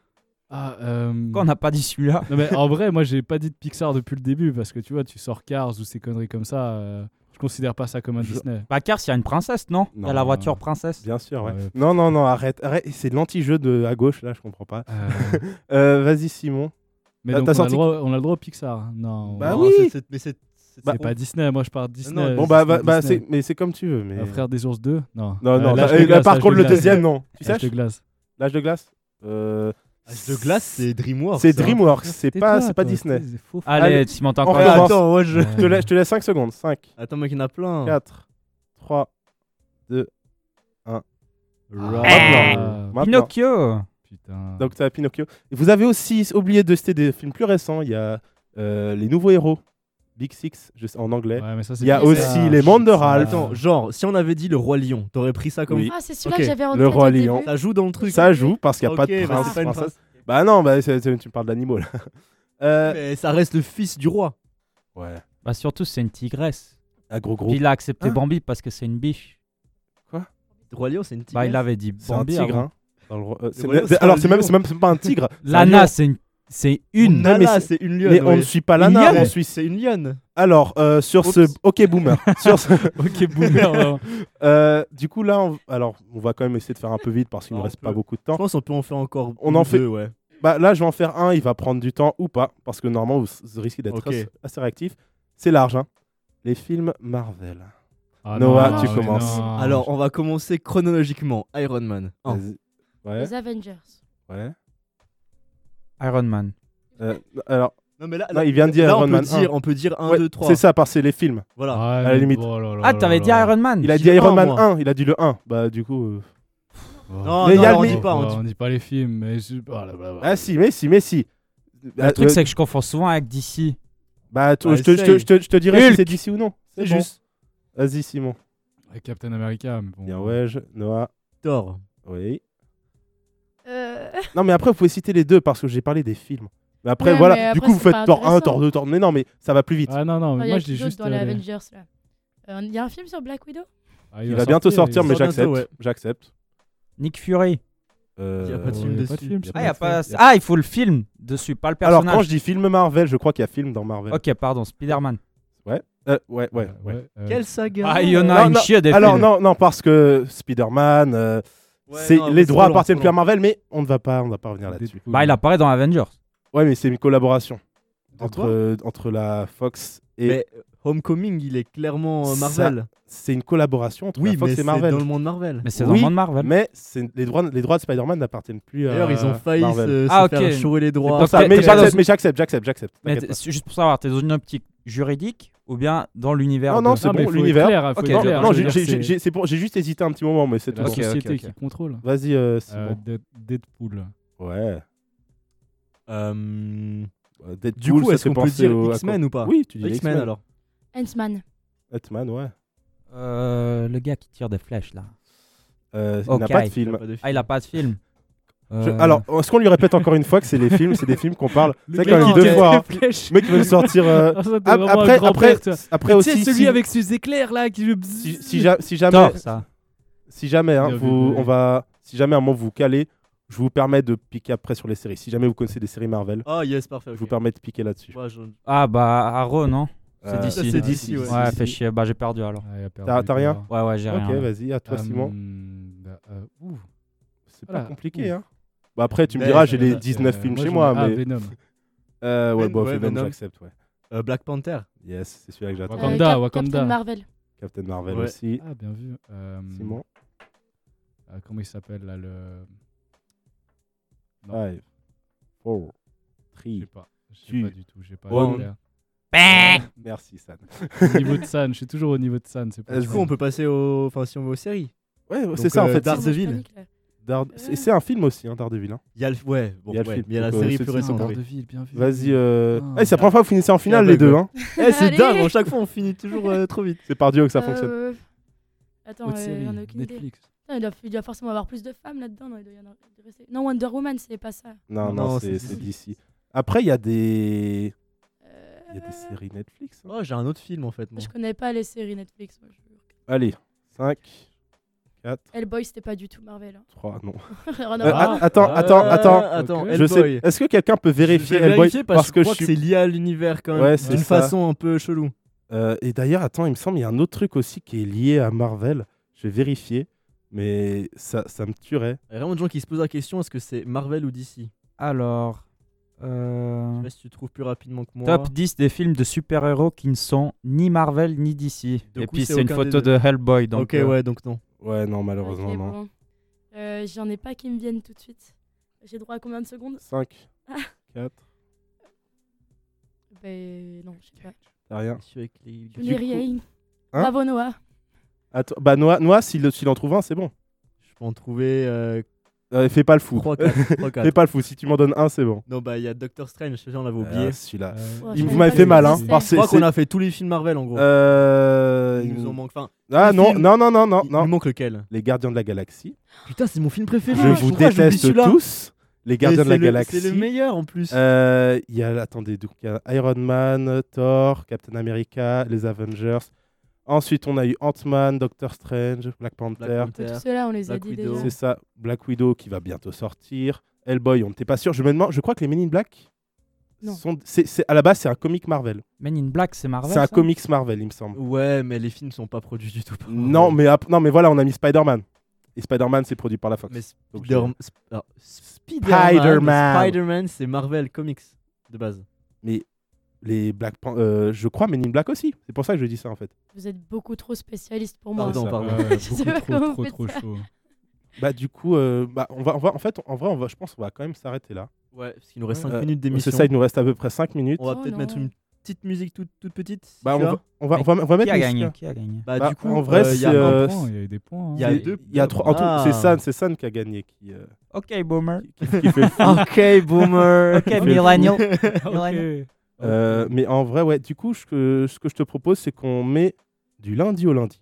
Ah, euh, Pourquoi on n'a pas dit celui-là en vrai, moi, j'ai pas dit de Pixar depuis le début parce que tu vois, tu sors Cars ou ces conneries comme ça. euh, je considère pas ça comme un Disney. Bah, Cars, il y a une princesse, non Il y a la voiture princesse. Bien sûr, ouais. Non, non, non, arrête. arrête. C'est l'anti-jeu de à gauche, là, je comprends pas. Euh, euh Vas-y, Simon. mais on a, le droit, au Pixar. Hein. Non. Bah oui. Mais c'est bah, c'est pas Disney, moi je pars Disney. Bon, bah, bah, bah c'est, mais c'est comme tu veux. Mais... Frère des ours 2 Non. Non, euh, non, par bah, contre, le deuxième, non. Tu sais L'âge de glace. L'âge de glace. Euh, l'âge de glace, c'est DreamWorks. C'est hein. DreamWorks, ah, c'est pas, c'est pas Disney. Allez, tu m'entends encore? Attends, moi je. Je te laisse 5 secondes. 5. Attends, mec, il y en a plein. 4, 3, 2, 1. Pinocchio Putain. Donc t'as Pinocchio. Vous avez aussi oublié de citer des films plus récents. Il y a euh, Les Nouveaux Héros. Big Six en anglais. Il y a aussi les mondes de Ralph. Genre, si on avait dit le Roi Lion, t'aurais pris ça comme. Ah, c'est celui-là que j'avais en Le Roi Lion. Ça joue dans le truc. Ça joue parce qu'il n'y a pas de prince. Bah, bah non, bah, tu me parles d'animaux là. Euh, mais ça reste le fils du roi. Ouais. Bah surtout, c'est une tigresse. Un gros gros. Il a accepté hein Bambi parce que c'est une biche. Quoi? Le Roi Lion, c'est une bah, tigresse. Il avait dit Bambi. C'est un tigre, hein. alors, c'est même, c'est même, pas un tigre. Lana, c'est une c'est une. Non, mais c'est une lionne. Mais on ne suit pas la nana, on suit c'est une lionne. Alors, euh, sur ce. Ok, boomer. sur ce... ok, boomer. du coup, là, on... alors, on va quand même essayer de faire un peu vite parce qu'il ne reste pas beaucoup de temps. Je pense qu'on peut en faire encore on en deux, fait... ouais. Bah, là, je vais en faire un, il va prendre du temps ou pas, parce que normalement, vous risquez d'être assez réactif. C'est large. Hein. Les films Marvel. Ah Noah, tu ah commences. Alors, on va commencer chronologiquement. Iron Man. Les Avengers. Ouais. Iron Man. Euh, alors, non, mais là, là, il vient de dire là, Iron on, peut Man dire, 1. on peut dire 1, Ouais, 2, 3. C'est ça, par c'est les films. Voilà. Ah, à la limite. Ah, t'avais dit Iron Man Il a dit Iron Man moi. 1, il a dit le 1. Bah, du coup. euh, Non, Mais y a non, le on dit pas. on dit- on dit pas les films, mais. je- ah, là, là, là. Ah, si, mais si, mais si. Le bah, Euh, truc, c'est que je confonds souvent avec DC. Bah, t- Bah, je te- je dirai si c'est d'ici ou non. C'est bon. juste Vas-y, Simon. Avec Captain America, mais bon. Bien, ouais, je- Noah. Thor. Oui. Euh. Non, mais après, vous pouvez citer les deux parce que j'ai parlé des films. Mais après, voilà, du coup, vous faites Thor 1, Thor 2, Thor. Mais non, mais ça va plus vite. Ah non, non, mais moi je dis juste. dans Avengers là. Euh, il y a un film sur Black Widow? Ah, il va bientôt sortir, mais j'accepte. J'accepte. Nick Fury. Euh, il y a pas de film dessus. Ah, ah, il faut le film dessus, pas le personnage. Alors, quand je dis film Marvel, je crois qu'il y a film dans Marvel. Ok, pardon, Spider-Man. Euh, ouais, ouais, ouais. Quelle saga Ah, il y en a Non, une non, chier des Alors, films. non, non, parce que Spider-Man, Ouais, les droits appartiennent plus à Marvel, mais on ne va pas, on va pas revenir là-dessus. Bah, il apparaît dans Avengers. Ouais, mais c'est une collaboration entre, euh, entre la Fox et. Mais euh, Homecoming, il est clairement euh, Marvel. C'est une collaboration entre oui, la Fox et Marvel. Dans le monde Marvel. Mais c'est oui, dans le monde Marvel. Mais les droits, les droits de Spider-Man n'appartiennent plus à. D'ailleurs, ils ont failli se, ah, se les droits. Mais j'accepte, j'accepte, j'accepte. Juste pour savoir, t'es dans une optique juridique ou bien dans l'univers Non, non, c'est bon, l'univers. Okay, non, j'ai juste hésité un petit moment, mais c'est La bon. société okay, okay, qui contrôle. Vas-y, euh, euh. Deadpool. Ouais. Euh, euh... Deadpool, du coup, est-ce qu'on peut dire. X-Men ou pas Oui, tu dis X-Men alors. Ant-Man. Ant-Man, ouais. Euh, le gars qui tire des flèches là. Euh, il n'a pas de film. Ah, il n'a pas de film. Alors, est-ce qu'on lui répète encore une fois que c'est les films, c'est des films qu'on parle, c'est quand même deux fois. Hein. mec qui veut sortir. Euh, après, après, père, après aussi. C'est celui avec ses éclairs là qui. Si, si, si jamais, si jamais, hein, si jamais un moment vous calez, je vous permets de piquer après sur les séries. Si jamais vous connaissez des séries Marvel, oh, yes, parfait, je vous permets de piquer là-dessus. Ah bah Arrow non. Euh, c'est d'ici. C'est d'ici. Ouais, ouais fait chier. Bah j'ai perdu alors. T'as rien. Ouais ouais j'ai rien. Ok, vas-y, à toi Simon. C'est pas compliqué hein. Bah après, tu me diras, j'ai euh, les 19 films chez moi. Ah, mais... Venom. Euh, ouais, bon, Venom, j'accepte. Ouais. Euh, Black Panther. Yes, c'est celui-là que j'attends. Wakanda, euh, Wakanda. Captain Marvel. Captain Marvel aussi. Ah, bien vu. Simon. comment il s'appelle là le. 5, 4, 3. Je sais pas. Je sais pas du tout. J'ai pas. Bah. Merci San. au niveau de San, je suis toujours au niveau de San. Du coup, on peut passer aux... Enfin, si on va aux séries. Ouais, c'est ça en fait. Daredevil. Dare- C'est c'est un film aussi, hein, Daredevil. Hein. Il y a le, ouais, bon, Il y a le ouais, film. mais il y a la euh, série plus récente. oui. Daredevil, bien vu. Vas-y. Euh... Ah. c'est la première fois que vous finissez en finale les deux. Hein. C'est dingue, à chaque fois on finit toujours euh, trop vite. C'est par Dieu que ça Euh, fonctionne. Attends, euh, idée. Netflix. Il, doit, il doit forcément avoir plus de femmes là-dedans. Non, il doit y en avoir- il doit rester- non, Wonder Woman, c'est pas ça. Non, Non, non, c'est DC. Après, il y a des. Il y a des séries Netflix. hein. Oh, j'ai un autre film en fait. Moi. Je connais pas les séries Netflix. Moi, je- Allez, 5, 4, Hellboy, c'était pas du tout Marvel. hein. 3, non. Rien à Euh, voir. att- attends, attends, attends. attends, Je sais. Hellboy. Est-ce que quelqu'un peut vérifier Je vais Hellboy vérifier parce, que je crois suis que c'est lié à l'univers quand même. Ouais, c'est D'une ça. façon un peu chelou. Euh, et d'ailleurs, attends, il me semble il y a un autre truc aussi qui est lié à Marvel. Je vais vérifier, mais ça, ça me tuerait. Il y a vraiment de gens qui se posent la question est-ce que c'est Marvel ou DC Alors. euh, Je sais pas si tu trouves plus rapidement que moi. Top 10 des films de super-héros qui ne sont ni Marvel ni DC. Et coup, puis c'est c'est une aucun photo des de. Hellboy. Donc, ok, euh, ouais, donc non. Ouais, non, malheureusement, non. bon. Euh, J'en ai pas qui me viennent tout de suite. J'ai droit à combien de secondes? 5, Ah. 4, Ben non, je sais pas. t'as rien. Je suis avec les- Je n'ai rien. Hein? Bravo Noah. Attends, bah, Noah, Noah s'il s'il en trouve un, c'est bon. Je peux en trouver euh, fais pas le fou. 3, 4. 3, 4. fais pas le fou. Si tu m'en donnes un, c'est bon. Non, bah il y a Doctor Strange, celui-là on l'avait oublié. Ah, celui-là. Il je vous m'avez fait mal, hein. Je crois qu'on c'est- a fait tous les films Marvel en gros. Euh, Il nous en manque. Enfin, Ah non, films- non, non, non, non, il nous manque lequel Les Gardiens de la Galaxie. Putain, c'est mon film préféré. Je vous Pourquoi j'oublie déteste tous. Les Gardiens de la le- Galaxie. C'est le meilleur en plus. Euh, Il y a, attendez, donc il y a Iron Man, Thor, Captain America, les Avengers. Ensuite, on a eu Ant-Man, Doctor Strange, Black Panther. Black Panther. Tous ceux-là, on les a dit Widow. déjà. C'est ça, Black Widow qui va bientôt sortir. Hellboy, on n'était pas sûr. Je me demande, je crois que les Men in Black, Non. sont, c'est, c'est- à la base, c'est un comic Marvel. Men in Black, c'est Marvel. c'est un ça comics Marvel, il me semble. Ouais, mais les films sont pas produits du tout. par Non, mais, ap- non, mais voilà, on a mis Spider-Man. Et Spider-Man, c'est produit par la Fox. Mais Donc, Spider- je- Sp- alors, Spider-Man, Spider-Man. Spider-Man, c'est Marvel Comics de base. Mais les Black Pan- euh, je crois Men in Black aussi. C'est pour ça que je dis ça en fait. Vous êtes beaucoup trop spécialiste pour moi. Pardon, pardon. ouais, Je beaucoup sais pas trop, comment trop, trop chaud. Bah du coup, euh, bah, on va, on va, en fait, en vrai, on va, je pense qu'on va quand même s'arrêter là. Ouais, parce qu'il nous reste 5 Euh, minutes d'émission. C'est ça, il nous reste à peu près 5 minutes. On va Oh peut-être mettre une petite musique toute, toute petite. Bah, on va, on va, on va, on va Qui mettre a gagné. Qui a gagné Bah, Bah, du coup, en vrai, euh, il y a c'est, un Point, Il y a eu des points. hein. il y a deux- Il y a trois. en tout- Ah. C'est San, c'est San qui a gagné, qui, euh, Ok, boomer. qui, qui fait le fou. Ok, boomer. Ok, millennial. Ok. Euh, mais en vrai, ouais. Du coup, ce que je te propose, c'est qu'on met du lundi au lundi.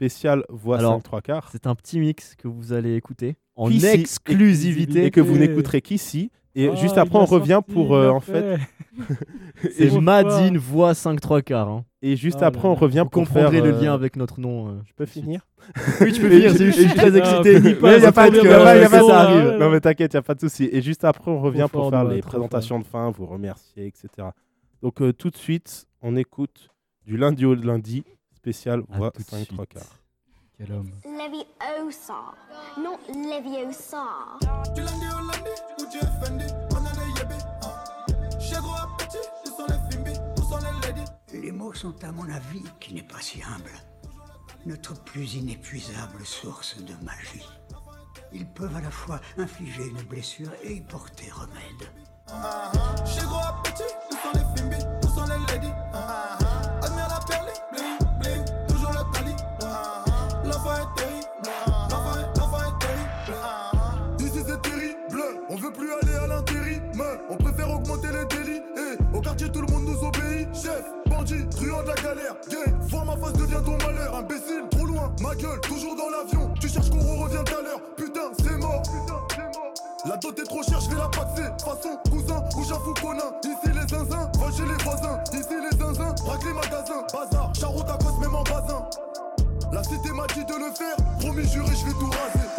Spécial voix Alors, 5 3 quarts. C'est un petit mix que vous allez écouter en Ici, exclusivité. Et que vous n'écouterez qu'ici. Et Oh, juste il après, on revient sorti, pour il euh, en fait. C'est Madine voix 5 3 quarts. Hein. Et juste Oh là après, on revient pour faire. comprendrez le euh, lien avec notre nom. euh. Je peux finir? Oui, tu peux finir. Je suis très excité. Dis Mais y a pas de ça arrive. Non mais t'inquiète, y a pas de souci. Et juste après, on revient pour faire les présentations de fin, vous remercier, etc. Donc euh, tout de suite, on écoute du lundi au lundi spécial À voix tout de 5 3 suite. quarts. Quel homme. Leviosa, not Leviosa. Du lundi au lundi, où tu es Fendi, on a les yébés. Chez gros à petit, où sont les Fimbi, où sont les ladies? Les mots sont à mon avis, qui n'est pas si humble, notre plus inépuisable source de magie. Ils peuvent à la fois infliger une blessure et y porter remède. Chez gros à petit, où sont les Fimbi, où sont les ladies? Admire la perle, bandit, de la galère. Gay, voir ma face devient ton malheur. Imbécile, trop loin, ma gueule, toujours dans l'avion. Tu cherches qu'on revient tout à l'heure. Putain, c'est mort. La dot est trop chère, je vais la paxer. Façon, cousin ou j'avoue conin. Ici les zinzins, va chez les voisins. Ici les zinzins, braque les magasins. Bazar, charroute à cause, même en basin. La cité m'a dit de le faire, promis juré, je vais tout raser.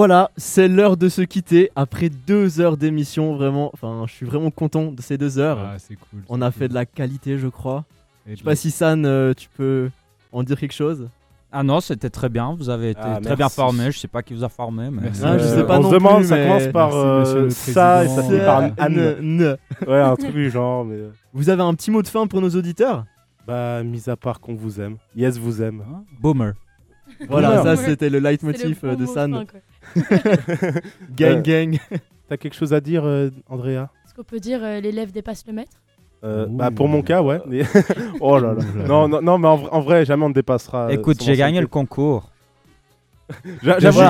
Voilà, c'est l'heure de se quitter après deux heures d'émission. Vraiment, enfin, je suis vraiment content de ces deux heures. Ah, c'est cool, On a fait de la qualité, je crois. Je sais pas si San, euh, tu peux en dire quelque chose. Ah non, c'était très bien. Vous avez été Ah, très bien formé. Je sais pas qui vous a formé, mais. Merci. Ah, je sais Euh, pas on non se demande, plus, ça commence par Merci, euh, ça et ça finit par Anne. Ouais, un truc du genre, mais. euh, Vous avez un petit mot de fin pour nos auditeurs Bah, mis à part qu'on vous aime. Yes, vous aime. Boomer. Voilà, Boomer. ça c'était le leitmotiv de San. fin, quoi. gang, Euh, gang. T'as quelque chose à dire, euh, Andrea? Est-ce qu'on peut dire euh, l'élève dépasse le maître? Euh, bah pour mon cas, ouais. oh là là. Non, non, non, mais en, vrai- en vrai, jamais on ne dépassera. Écoute, j'ai gagné le concours. J'avoue,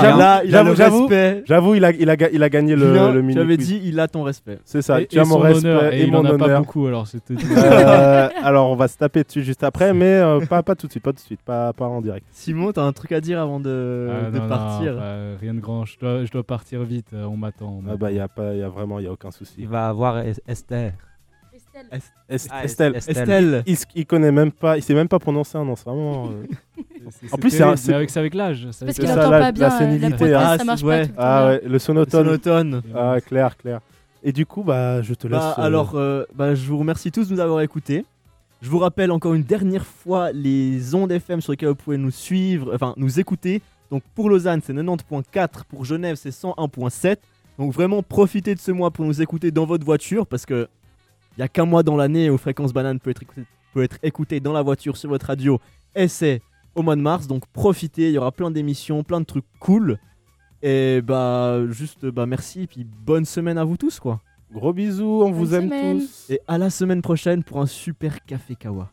j'avoue, il a il a, il a, ga- il a gagné le, Julien, le mini tu avais quiz. dit, il a ton respect. C'est ça. Et- tu et as mon respect honneur, et, et il mon en a pas honneur. beaucoup, alors c'était. Euh, alors on va se taper dessus juste après, mais euh, pas, pas tout de suite, pas tout de suite, pas, pas en direct. Simon, t'as un truc à dire avant de, Ah, de non, non, partir bah, rien de grand. Je dois, je dois partir vite. euh, on m'attend. Ah bah il y a pas, il y a vraiment, il y a aucun souci. Il va avoir Es- Esther. Estelle. Ah, Estelle, Estelle. Il, connaît même pas, il sait même pas prononcer un nom, c'est vraiment. euh, En plus, c'est avec, l'âge. c'est Parce avec qu'il entend la- pas la bien. euh, sénilité, prothèse, ah, ça marche ouais. pas le. Ah ouais, le sonotone. Sonotone. Ah clair, clair. Et du coup, bah je te laisse. Bah, euh, alors, euh, bah, je vous remercie tous de nous avoir écoutés. Je vous rappelle encore une dernière fois les ondes FM sur lesquelles vous pouvez nous suivre, enfin nous écouter. Donc pour Lausanne, c'est 90.4, pour Genève, c'est 101.7. Donc vraiment, profitez de ce mois pour nous écouter dans votre voiture parce que il y a qu'un mois dans l'année où Fréquence Banane peut être écouté, peut être écouté dans la voiture sur votre radio et c'est au mois de mars. Donc profitez, il y aura plein d'émissions, plein de trucs cool. Et bah juste bah merci et puis bonne semaine à vous tous quoi. Gros bisous, on vous aime semaine. tous. Et à la semaine prochaine pour un super café kawa.